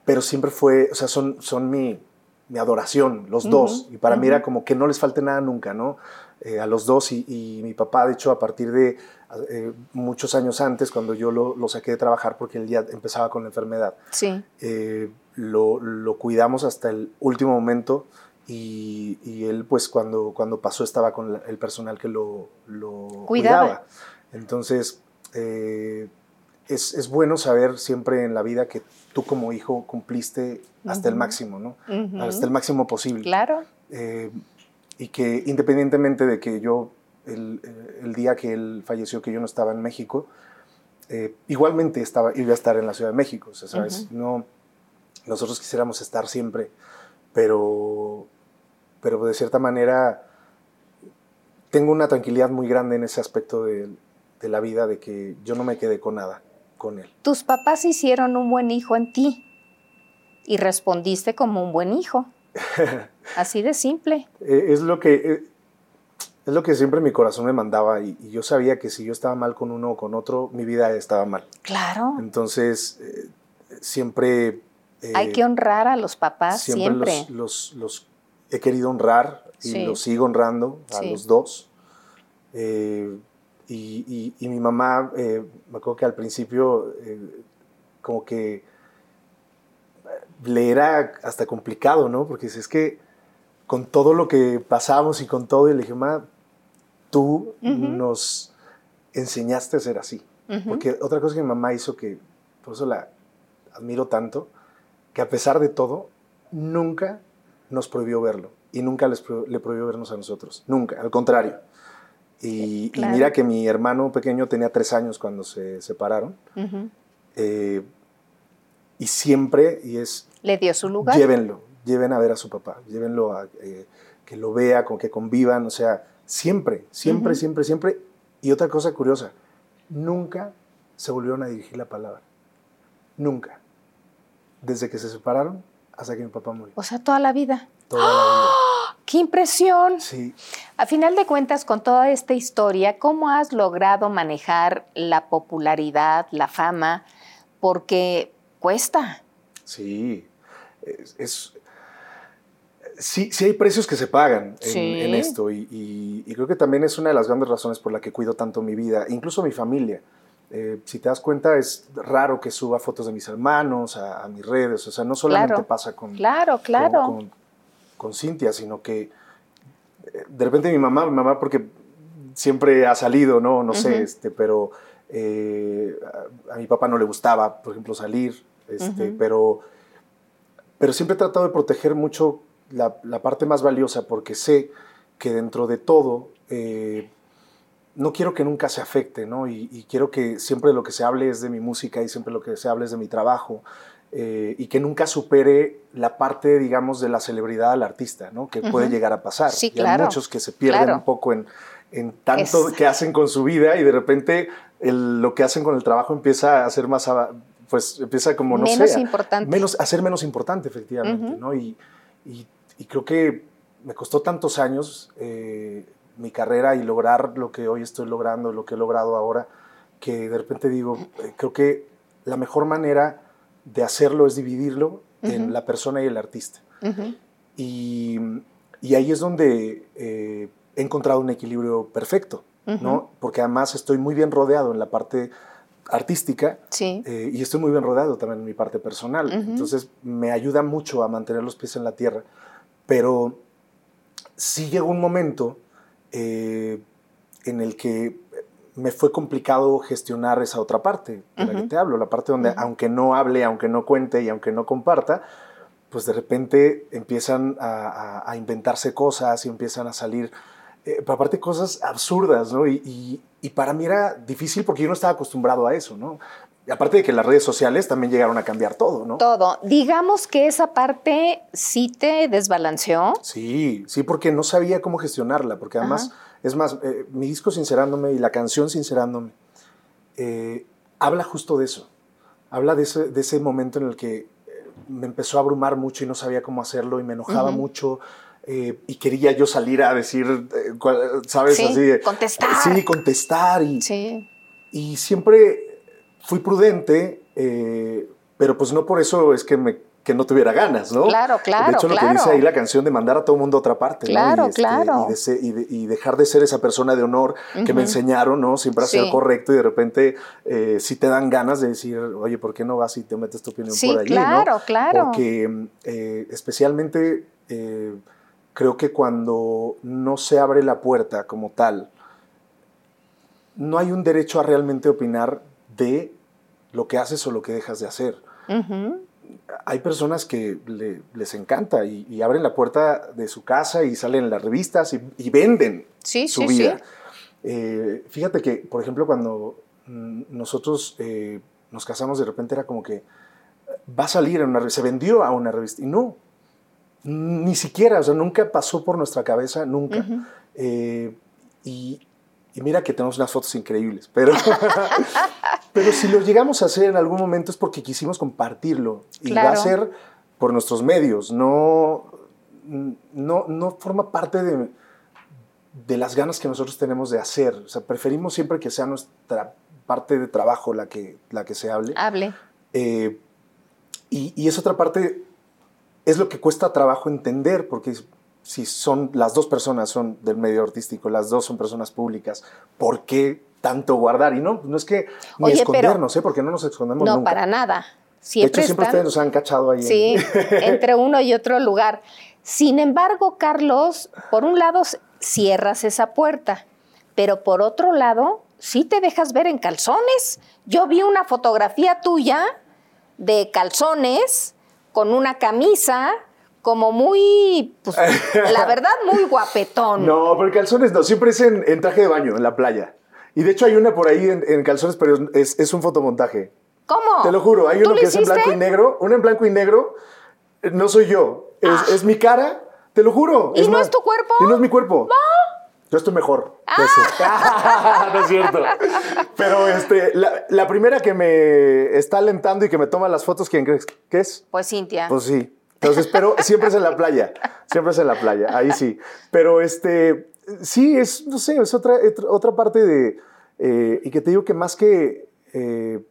pero siempre fue, o sea, son, son mi, mi adoración, los dos. Y para mí era como que no les falte nada nunca, ¿no? Eh, a los dos y, y mi papá, de hecho, a partir de eh, muchos años antes, cuando yo lo, lo saqué de trabajar porque él ya empezaba con la enfermedad, Sí. eh, lo, lo cuidamos hasta el último momento y, y él pues cuando, cuando pasó estaba con la- el personal que lo, lo Cuidaba. cuidaba. Entonces es, es bueno saber siempre en la vida que tú como hijo cumpliste hasta el máximo, ¿no? Hasta el máximo posible. Claro. Eh, y que independientemente de que yo, el, el día que él falleció, que yo no estaba en México, eh, igualmente estaba, iba a estar en la Ciudad de México, o sea, ¿sabes? no, nosotros quisiéramos estar siempre, pero, pero de cierta manera tengo una tranquilidad muy grande en ese aspecto de, de la vida, de que yo no me quedé con nada con él. Tus papás hicieron un buen hijo en ti y respondiste como un buen hijo. Así de simple. Eh, es lo que eh, es lo que siempre mi corazón me mandaba y, y yo sabía que si yo estaba mal con uno o con otro, mi vida estaba mal. Claro. Entonces eh, siempre eh, Hay que honrar a los papás siempre. Los, los- los he querido honrar y Sí. los sigo honrando a Sí. los dos. Eh, y, y- y mi mamá, eh, me acuerdo que al principio eh, como que le era hasta complicado, ¿no? Porque dice, es que con todo lo que pasamos y con todo, y le dije, ma, tú nos enseñaste a ser así. Porque otra cosa que mi mamá hizo que, por eso la admiro tanto, que a pesar de todo, nunca nos prohibió verlo. Y nunca les pro- le prohibió vernos a nosotros. Nunca, al contrario. Y, y mira que mi hermano pequeño tenía tres años cuando se separaron. Eh, y siempre, y es, Le dio su lugar. llévenlo, lleven a ver a su papá, llévenlo a eh, que lo vea, con que convivan, o sea, siempre, siempre, siempre, siempre. Y otra cosa curiosa, nunca se volvieron a dirigir la palabra, nunca. Desde que se separaron hasta que mi papá murió, O sea, toda la vida. toda la ¡Qué impresión! Sí, A final de cuentas, con toda esta historia, ¿cómo has logrado manejar la popularidad, la fama? Porque cuesta. sí, es... es- Sí, sí hay precios que se pagan en, Sí. en esto y, y- y creo que también es una de las grandes razones por la que cuido tanto mi vida, incluso mi familia. Eh, si te das cuenta, es raro que suba fotos de mis hermanos a, a mis redes, o sea, no solamente Claro. pasa con, Claro, claro. Con, con Cintia, sino que eh, de repente mi mamá, mi mamá porque siempre ha salido, no, no sé, este, pero eh, a, a mi papá no le gustaba, por ejemplo, salir, este, pero, pero siempre he tratado de proteger mucho la, la parte más valiosa porque sé que dentro de todo eh, no quiero que nunca se afecte, ¿no? Y, y quiero que siempre lo que se hable es de mi música y siempre lo que se hable es de mi trabajo eh, y que nunca supere la parte, digamos, de la celebridad al artista, ¿no? Que puede Ujú. llegar a pasar. Sí, Y hay claro. muchos que se pierden Claro. un poco en, en tanto Es- que hacen con su vida y de repente el- lo que hacen con el trabajo empieza a ser más, pues empieza como, no Menos sé, importante. menos, a ser menos importante, efectivamente, Ujú. ¿no? Y, y- y creo que me costó tantos años eh, mi carrera y lograr lo que hoy estoy logrando, lo que he logrado ahora, que de repente digo, eh, creo que la mejor manera de hacerlo es dividirlo en la persona y el artista. Y, y ahí es donde eh, he encontrado un equilibrio perfecto, ¿no? Porque además estoy muy bien rodeado en la parte artística Sí. eh, y estoy muy bien rodeado también en mi parte personal. Entonces me ayuda mucho a mantener los pies en la tierra. Pero sí llegó un momento eh, en el que me fue complicado gestionar esa otra parte de la que te hablo, la parte donde aunque no hable, aunque no cuente y aunque no comparta, pues de repente empiezan a, a- a inventarse cosas y empiezan a salir, eh, aparte cosas absurdas, ¿no? Y, y- y para mí era difícil porque yo no estaba acostumbrado a eso, ¿no? Y aparte de que las redes sociales también llegaron a cambiar todo, ¿no? Todo. Digamos que esa parte sí te desbalanceó. Sí, sí, porque no sabía cómo gestionarla, porque además, es más, eh, mi disco Sincerándome y la canción Sincerándome eh, habla justo de eso, habla de ese, de ese momento en el que eh, me empezó a abrumar mucho y no sabía cómo hacerlo y me enojaba mucho eh, y quería yo salir a decir, ¿sabes? Sí, Así de- contestar. Sí, contestar y, Sí. y siempre fui prudente, pero pues no por eso es que, me, que no tuviera ganas, ¿no? Claro, claro, De hecho, lo que dice ahí la canción de mandar a todo el mundo a otra parte, ¿no? Claro, Y, este, claro. Y, de ser- y de- y dejar de ser esa persona de honor que me enseñaron, ¿no? Siempre a ser Sí. correcto y de repente eh, sí te dan ganas de decir, oye, ¿por qué no vas y te metes tu opinión Sí, por allí, claro, ¿no? claro. Porque eh, especialmente eh, creo que cuando no se abre la puerta como tal, no hay un derecho a realmente opinar de lo que haces o lo que dejas de hacer. Ujú. Hay personas que le- les encanta y, y abren la puerta de su casa y salen en las revistas y, y venden Sí, su sí, vida. sí. Eh, fíjate que, por ejemplo, cuando mm, nosotros eh, nos casamos, de repente era como que va a salir en una revista, se vendió a una revista y no, ni siquiera, o sea, nunca pasó por nuestra cabeza, nunca. Eh, y, y mira que tenemos unas fotos increíbles, pero, pero si lo llegamos a hacer en algún momento es porque quisimos compartirlo y va a Claro. ser por nuestros medios, no, no, no forma parte de, de las ganas que nosotros tenemos de hacer. O sea, preferimos siempre que sea nuestra parte de trabajo la que, la que se hable. Hable. Eh, y, y esa otra parte es lo que cuesta trabajo entender, porque si son las dos personas son del medio artístico, las dos son personas públicas, ¿por qué tanto guardar? Y no, no es que ni Oye, pero- escondernos, ¿eh? porque no nos escondemos No, nunca. para nada. de hecho, siempre están- ustedes nos han cachado ahí. en- Sí, entre uno y otro lugar. Sin embargo, Carlos, por un lado cierras esa puerta, pero por otro lado, sí te dejas ver en calzones. Yo vi una fotografía tuya de calzones con una camisa como muy, pues, la verdad, muy guapetón. No, pero calzones no, siempre es en, en traje de baño, en la playa. Y de hecho hay una por ahí en, en calzones, pero es, es un fotomontaje. ¿Cómo? Te lo juro, hay ¿Tú uno que es en blanco y negro, uno en blanco y negro, no soy yo, es, es mi cara, te lo juro. ¿Y no más, es tu cuerpo? Y no es mi cuerpo. Yo estoy mejor. ese. no es cierto. Pero este, la, la primera que me está alentando y que me toma las fotos, ¿quién crees que es? Pues Cintia. Pues sí. Entonces, pero siempre es en la playa. Siempre es en la playa. Ahí sí. Pero este, sí, es, no sé, es otra, otra parte de. eh, y que te digo que más que. eh,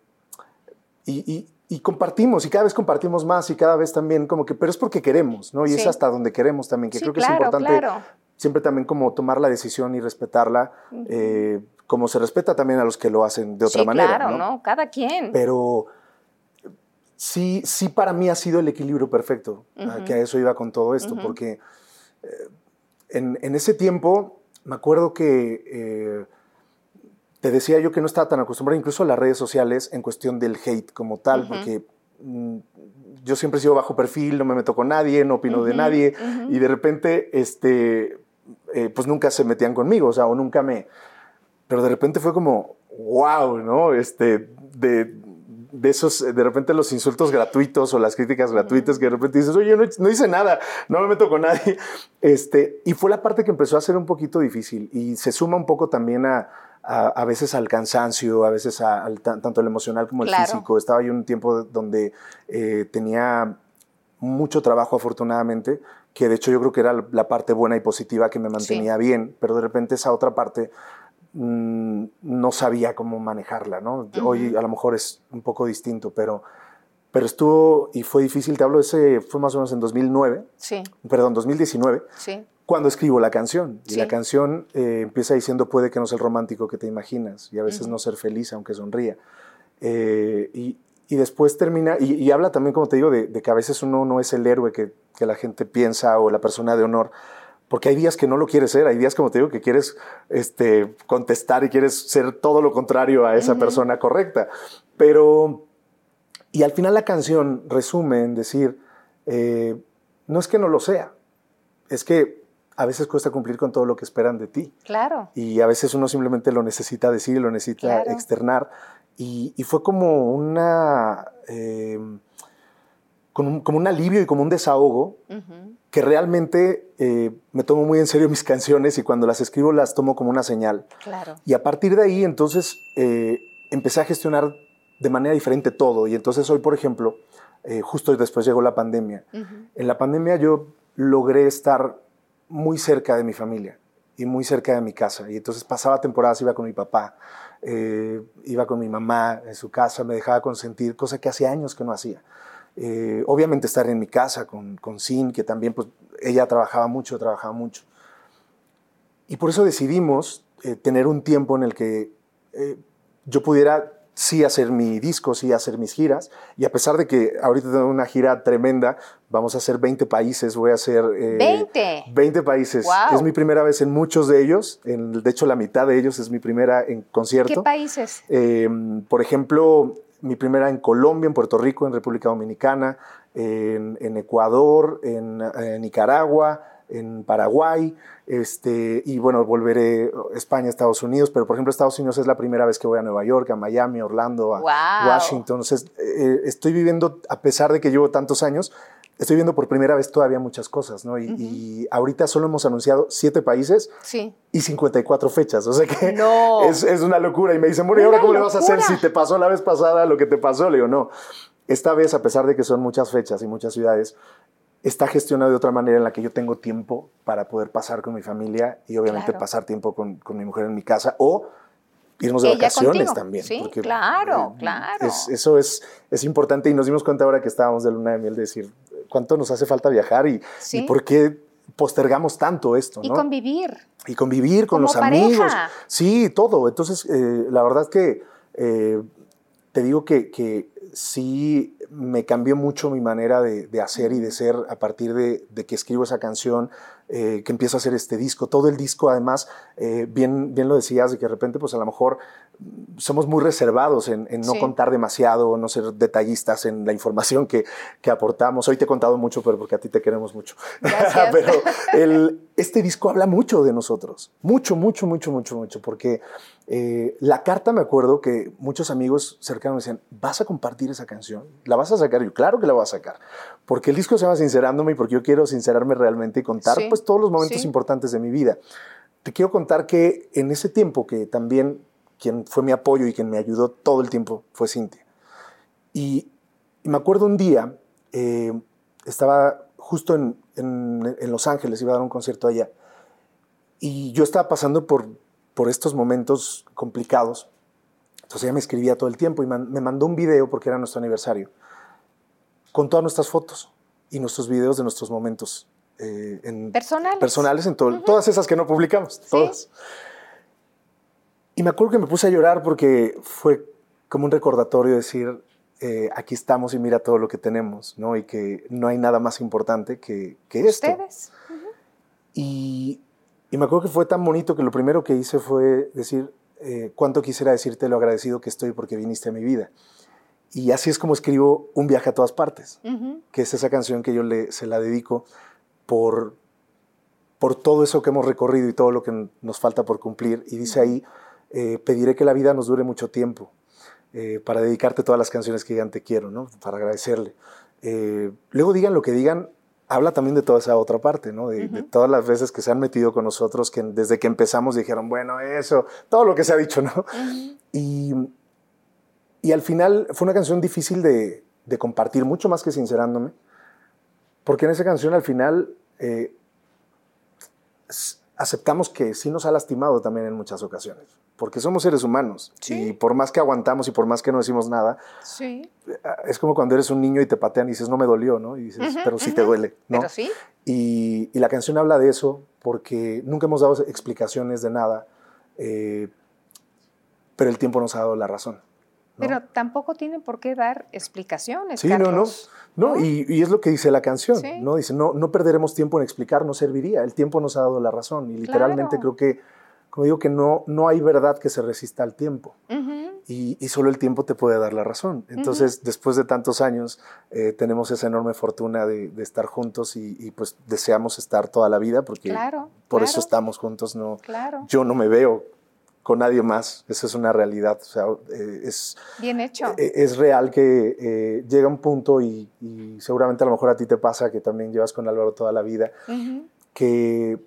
y, y- y compartimos, y cada vez compartimos más, y cada vez también como que, pero es porque queremos, ¿no? Y es hasta donde queremos también, que Sí, creo que claro, es importante claro. siempre también como tomar la decisión y respetarla, eh, como se respeta también a los que lo hacen de otra sí, manera. claro, ¿no? ¿no? Cada quien. Pero sí, sí para mí ha sido el equilibrio perfecto, que a eso iba con todo esto, porque eh, en, en ese tiempo me acuerdo que eh, te decía yo que no estaba tan acostumbrado incluso a las redes sociales en cuestión del hate como tal, porque mm, yo siempre he sido bajo perfil, no me meto con nadie, no opino de nadie, y de repente, este, eh, pues nunca se metían conmigo, o sea, o nunca me... Pero de repente fue como, wow, ¿no? Este, de, de esos, de repente los insultos gratuitos o las críticas gratuitas que de repente dices, oye, no, no hice nada, no me meto con nadie. Este, y fue la parte que empezó a ser un poquito difícil y se suma un poco también a, a, a veces al cansancio, a veces a- al, tanto el emocional como el Claro. físico. Estaba yo en un tiempo donde eh, tenía mucho trabajo afortunadamente, que de hecho yo creo que era la parte buena y positiva que me mantenía bien, pero de repente esa otra parte mm, no sabía cómo manejarla, ¿no? Hoy a lo mejor es un poco distinto, pero, pero estuvo y fue difícil, te hablo, ese fue más o menos en 2009, Sí, perdón, 2019, sí. cuando escribo la canción. Y la canción eh, empieza diciendo, puede que no sea el romántico que te imaginas, y a veces no ser feliz aunque sonría. Eh, y, y después termina, y, y habla también, como te digo, de, de que a veces uno no es el héroe que, que la gente piensa o la persona de honor, porque hay días que no lo quieres ser, hay días, como te digo, que quieres este, contestar y quieres ser todo lo contrario a esa persona correcta. Pero, y al final la canción resume en decir, eh, no es que no lo sea, es que a veces cuesta cumplir con todo lo que esperan de ti. Claro. Y a veces uno simplemente lo necesita decir, lo necesita Claro. externar. Y, y fue como una... eh, con un- como un alivio y como un desahogo que realmente eh, me tomo muy en serio mis canciones y cuando las escribo las tomo como una señal. Claro. Y a partir de ahí, entonces, eh, empecé a gestionar de manera diferente todo. Y entonces hoy, por ejemplo, eh, justo después llegó la pandemia. En la pandemia yo logré estar muy cerca de mi familia y muy cerca de mi casa. Y entonces pasaba temporadas, iba con mi papá, iba con mi mamá en su casa, me dejaba consentir, cosa que hace años que no hacía. Eh, obviamente estar en mi casa con, con Sin, que también pues, ella trabajaba mucho, trabajaba mucho. Y por eso decidimos eh, tener un tiempo en el que eh, yo pudiera sí hacer mi disco, sí hacer mis giras. Y a pesar de que ahorita tengo una gira tremenda, vamos a hacer 20 países, voy a hacer... eh, 20. 20 países. Guau. Es mi primera vez en muchos de ellos. En, de hecho, la mitad de ellos es mi primera en concierto. ¿Qué países? Eh, por ejemplo, mi primera en Colombia, en Puerto Rico, en República Dominicana, en, en Ecuador, en, eh, Nicaragua, en Paraguay, este, y bueno, volveré a España, Estados Unidos, pero por ejemplo Estados Unidos es la primera vez que voy a Nueva York, a Miami, a Orlando, a. Washington. Entonces, eh, estoy viviendo, a pesar de que llevo tantos años, estoy viendo por primera vez todavía muchas cosas, ¿no? Y, y ahorita solo hemos anunciado siete países Sí. y 54 fechas. O sea que No. es, es una locura. Y me dicen, bueno, ¿y ahora cómo le vas a hacer locura. si te pasó la vez pasada lo que te pasó? Le digo, no. Esta vez, a pesar de que son muchas fechas y muchas ciudades, está gestionado de otra manera en la que yo tengo tiempo para poder pasar con mi familia y obviamente Claro. pasar tiempo con, con mi mujer en mi casa o irnos de Ella vacaciones contigo. también. Sí, claro, claro. es- eso es, es importante y nos dimos cuenta ahora que estábamos de luna de miel de decir cuánto nos hace falta viajar y, Sí. y por qué postergamos tanto esto. Y ¿no? convivir. y convivir con Como los pareja. amigos. Sí, todo. Entonces, eh, la verdad que eh, te digo que, que sí me cambió mucho mi manera de, de hacer y de ser a partir de, de que escribo esa canción, eh, que empiezo a hacer este disco. Todo el disco, además, eh, bien, bien lo decías, de que de repente, pues a lo mejor mm, somos muy reservados en, en no Sí. contar demasiado, no ser detallistas en la información que, que aportamos. Hoy te he contado mucho, pero porque a ti te queremos mucho. Pero el- este disco habla mucho de nosotros, mucho, mucho, mucho, mucho, mucho, porque eh, la carta me acuerdo que muchos amigos cercanos me decían, ¿vas a compartir esa canción? ¿La vas a sacar? Yo, claro que la voy a sacar, porque el disco se llama Sincerándome y porque yo quiero sincerarme realmente y contar Sí, pues todos los momentos sí. importantes de mi vida. Te quiero contar que en ese tiempo que también quien fue mi apoyo y quien me ayudó todo el tiempo fue Cintia. Y, y me acuerdo un día, eh, estaba justo en, en- en Los Ángeles, iba a dar un concierto allá, y yo estaba pasando por, por estos momentos complicados. Entonces ella me escribía todo el tiempo y man- me mandó un video, porque era nuestro aniversario, con todas nuestras fotos y nuestros videos de nuestros momentos. eh, en- Personales. Personales, en todo, todas esas que no publicamos, todas. Y me acuerdo que me puse a llorar porque fue como un recordatorio de decir, eh, aquí estamos y mira todo lo que tenemos, ¿no? Y que no hay nada más importante que, que esto. Ustedes. Y, y me acuerdo que fue tan bonito que lo primero que hice fue decir, eh, cuánto quisiera decirte lo agradecido que estoy porque viniste a mi vida. Y así es como escribo Un viaje a todas partes, que es esa canción que yo le, se la dedico por, por todo eso que hemos recorrido y todo lo que nos falta por cumplir. Y dice ahí, eh, pediré que la vida nos dure mucho tiempo eh, para dedicarte todas las canciones que digan te quiero, ¿no? Para agradecerle. Eh, luego digan lo que digan, habla también de toda esa otra parte, ¿no? De, de todas las veces que se han metido con nosotros, que desde que empezamos dijeron, bueno, eso, todo lo que se ha dicho, ¿no? y, y al final fue una canción difícil de, de compartir, mucho más que sincerándome, porque en esa canción al final eh, aceptamos que sí nos ha lastimado también en muchas ocasiones, porque somos seres humanos y por más que aguantamos y por más que no decimos nada, Sí. es como cuando eres un niño y te patean y dices, no me dolió, ¿no? Y dices, pero sí te duele, ¿no? Pero sí. Y, y la canción habla de eso porque nunca hemos dado explicaciones de nada, eh, pero el tiempo nos ha dado la razón, Pero tampoco tienen por qué dar explicaciones. Sí, Carlos, no, no. No, y, y, es lo que dice la canción, Sí. ¿no? Dice, no, no perderemos tiempo en explicar, no serviría. El tiempo nos ha dado la razón. Y literalmente Claro. creo que, como digo, que no, no hay verdad que se resista al tiempo. Y, y solo el tiempo te puede dar la razón. Entonces, después de tantos años, eh, tenemos esa enorme fortuna de, de estar juntos y, y, pues deseamos estar toda la vida porque Claro, por claro. eso estamos juntos. No, Claro. Yo no me veo con nadie más, esa es una realidad. O sea, eh, es, Bien hecho. eh, es real que eh, llega un punto y, y seguramente a lo mejor a ti te pasa que también llevas con Álvaro toda la vida, que,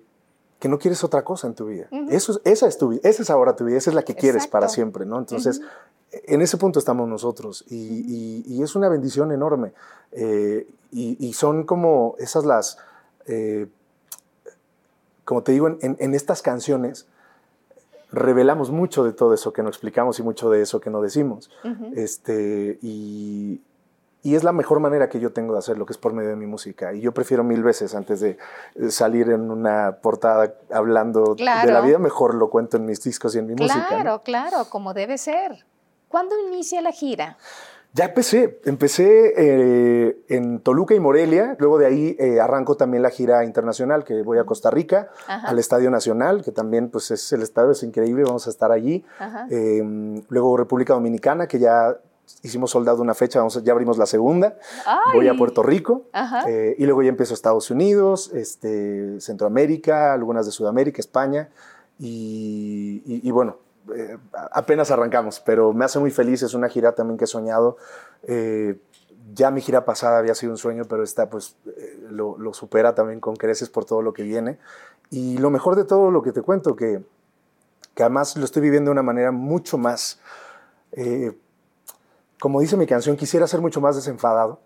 que no quieres otra cosa en tu vida. Eso es- esa es tu vida, esa es ahora tu vida, esa es la que quieres para siempre, ¿no? Entonces, en ese punto estamos nosotros y, y- y es una bendición enorme. Eh, y, y son como esas las, eh, como te digo, en, en- en estas canciones revelamos mucho de todo eso que no explicamos y mucho de eso que no decimos. Este, y, y es la mejor manera que yo tengo de hacerlo, que es por medio de mi música. Y yo prefiero mil veces antes de eh, salir en una portada hablando de la vida, mejor lo cuento en mis discos y en mi música. ¿no? Claro, claro, como debe ser. ¿Cuándo inicia la gira? Ya empecé, empecé eh, en Toluca y Morelia, luego de ahí eh, arranco también la gira internacional, que voy a Costa Rica, Ajá. al Estadio Nacional, que también pues es el estadio, es increíble, vamos a estar allí. Eh, luego República Dominicana, que ya hicimos soldado una fecha, vamos ya abrimos la segunda. Ay. Voy a Puerto Rico eh, y luego ya empiezo Estados Unidos, este, Centroamérica, algunas de Sudamérica, España y, y- y bueno, eh, apenas arrancamos, pero me hace muy feliz, es una gira también que he soñado. Eh, ya mi gira pasada había sido un sueño, pero esta pues eh, lo, lo supera también con creces por todo lo que viene. Y lo mejor de todo lo que te cuento, que, que además lo estoy viviendo de una manera mucho más, eh, como dice mi canción, quisiera ser mucho más desenfadado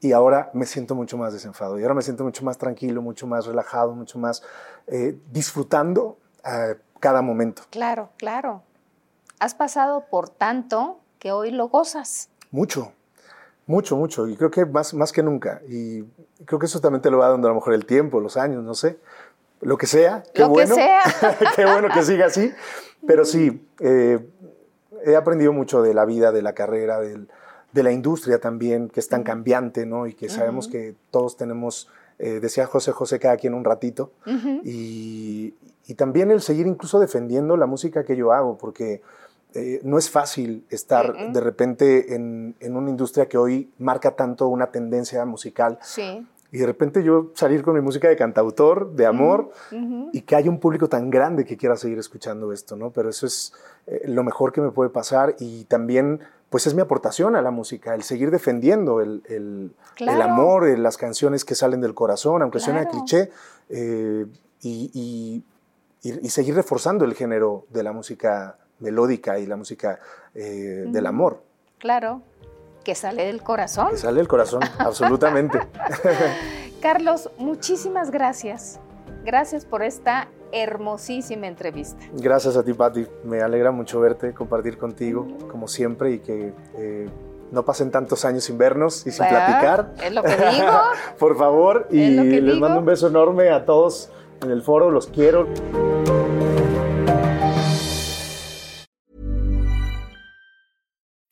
y ahora me siento mucho más desenfadado y ahora me siento mucho más tranquilo, mucho más relajado, mucho más eh, disfrutando eh, cada momento. Claro, claro. Has pasado por tanto que hoy lo gozas. Mucho, mucho, mucho. Y creo que más, más que nunca. Y creo que eso también te lo va dando a lo mejor el tiempo, los años, no sé. Lo que sea. Qué Lo que bueno. sea. qué bueno que siga así. Pero sí, eh, he aprendido mucho de la vida, de la carrera, del- de la industria también, que es tan cambiante, ¿no? Y que sabemos que todos tenemos, eh, decía José José, cada quien un ratito. Y, y también el seguir incluso defendiendo la música que yo hago, porque eh, no es fácil estar de repente en, en una industria que hoy marca tanto una tendencia musical Sí. Y de repente yo salir con mi música de cantautor, de amor, Ujú. y que haya un público tan grande que quiera seguir escuchando esto, ¿no? Pero eso es eh, lo mejor que me puede pasar y también, pues es mi aportación a la música, el seguir defendiendo el, el- el Claro. amor, eh, las canciones que salen del corazón, aunque suene a Claro. cliché, eh, y, y- y- y seguir reforzando el género de la música melódica y la música eh, del Ujú. amor, Claro. Que sale del corazón. que sale del corazón, absolutamente. Carlos, muchísimas gracias. Gracias por esta hermosísima entrevista. Gracias a ti, Patti. Me alegra mucho verte, compartir contigo, como siempre, y que eh, no pasen tantos años sin vernos y sin platicar. Es lo que digo. Por favor, y les digo. mando un beso enorme a todos en el foro, los quiero.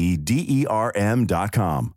e.d.e.r.m. dot com.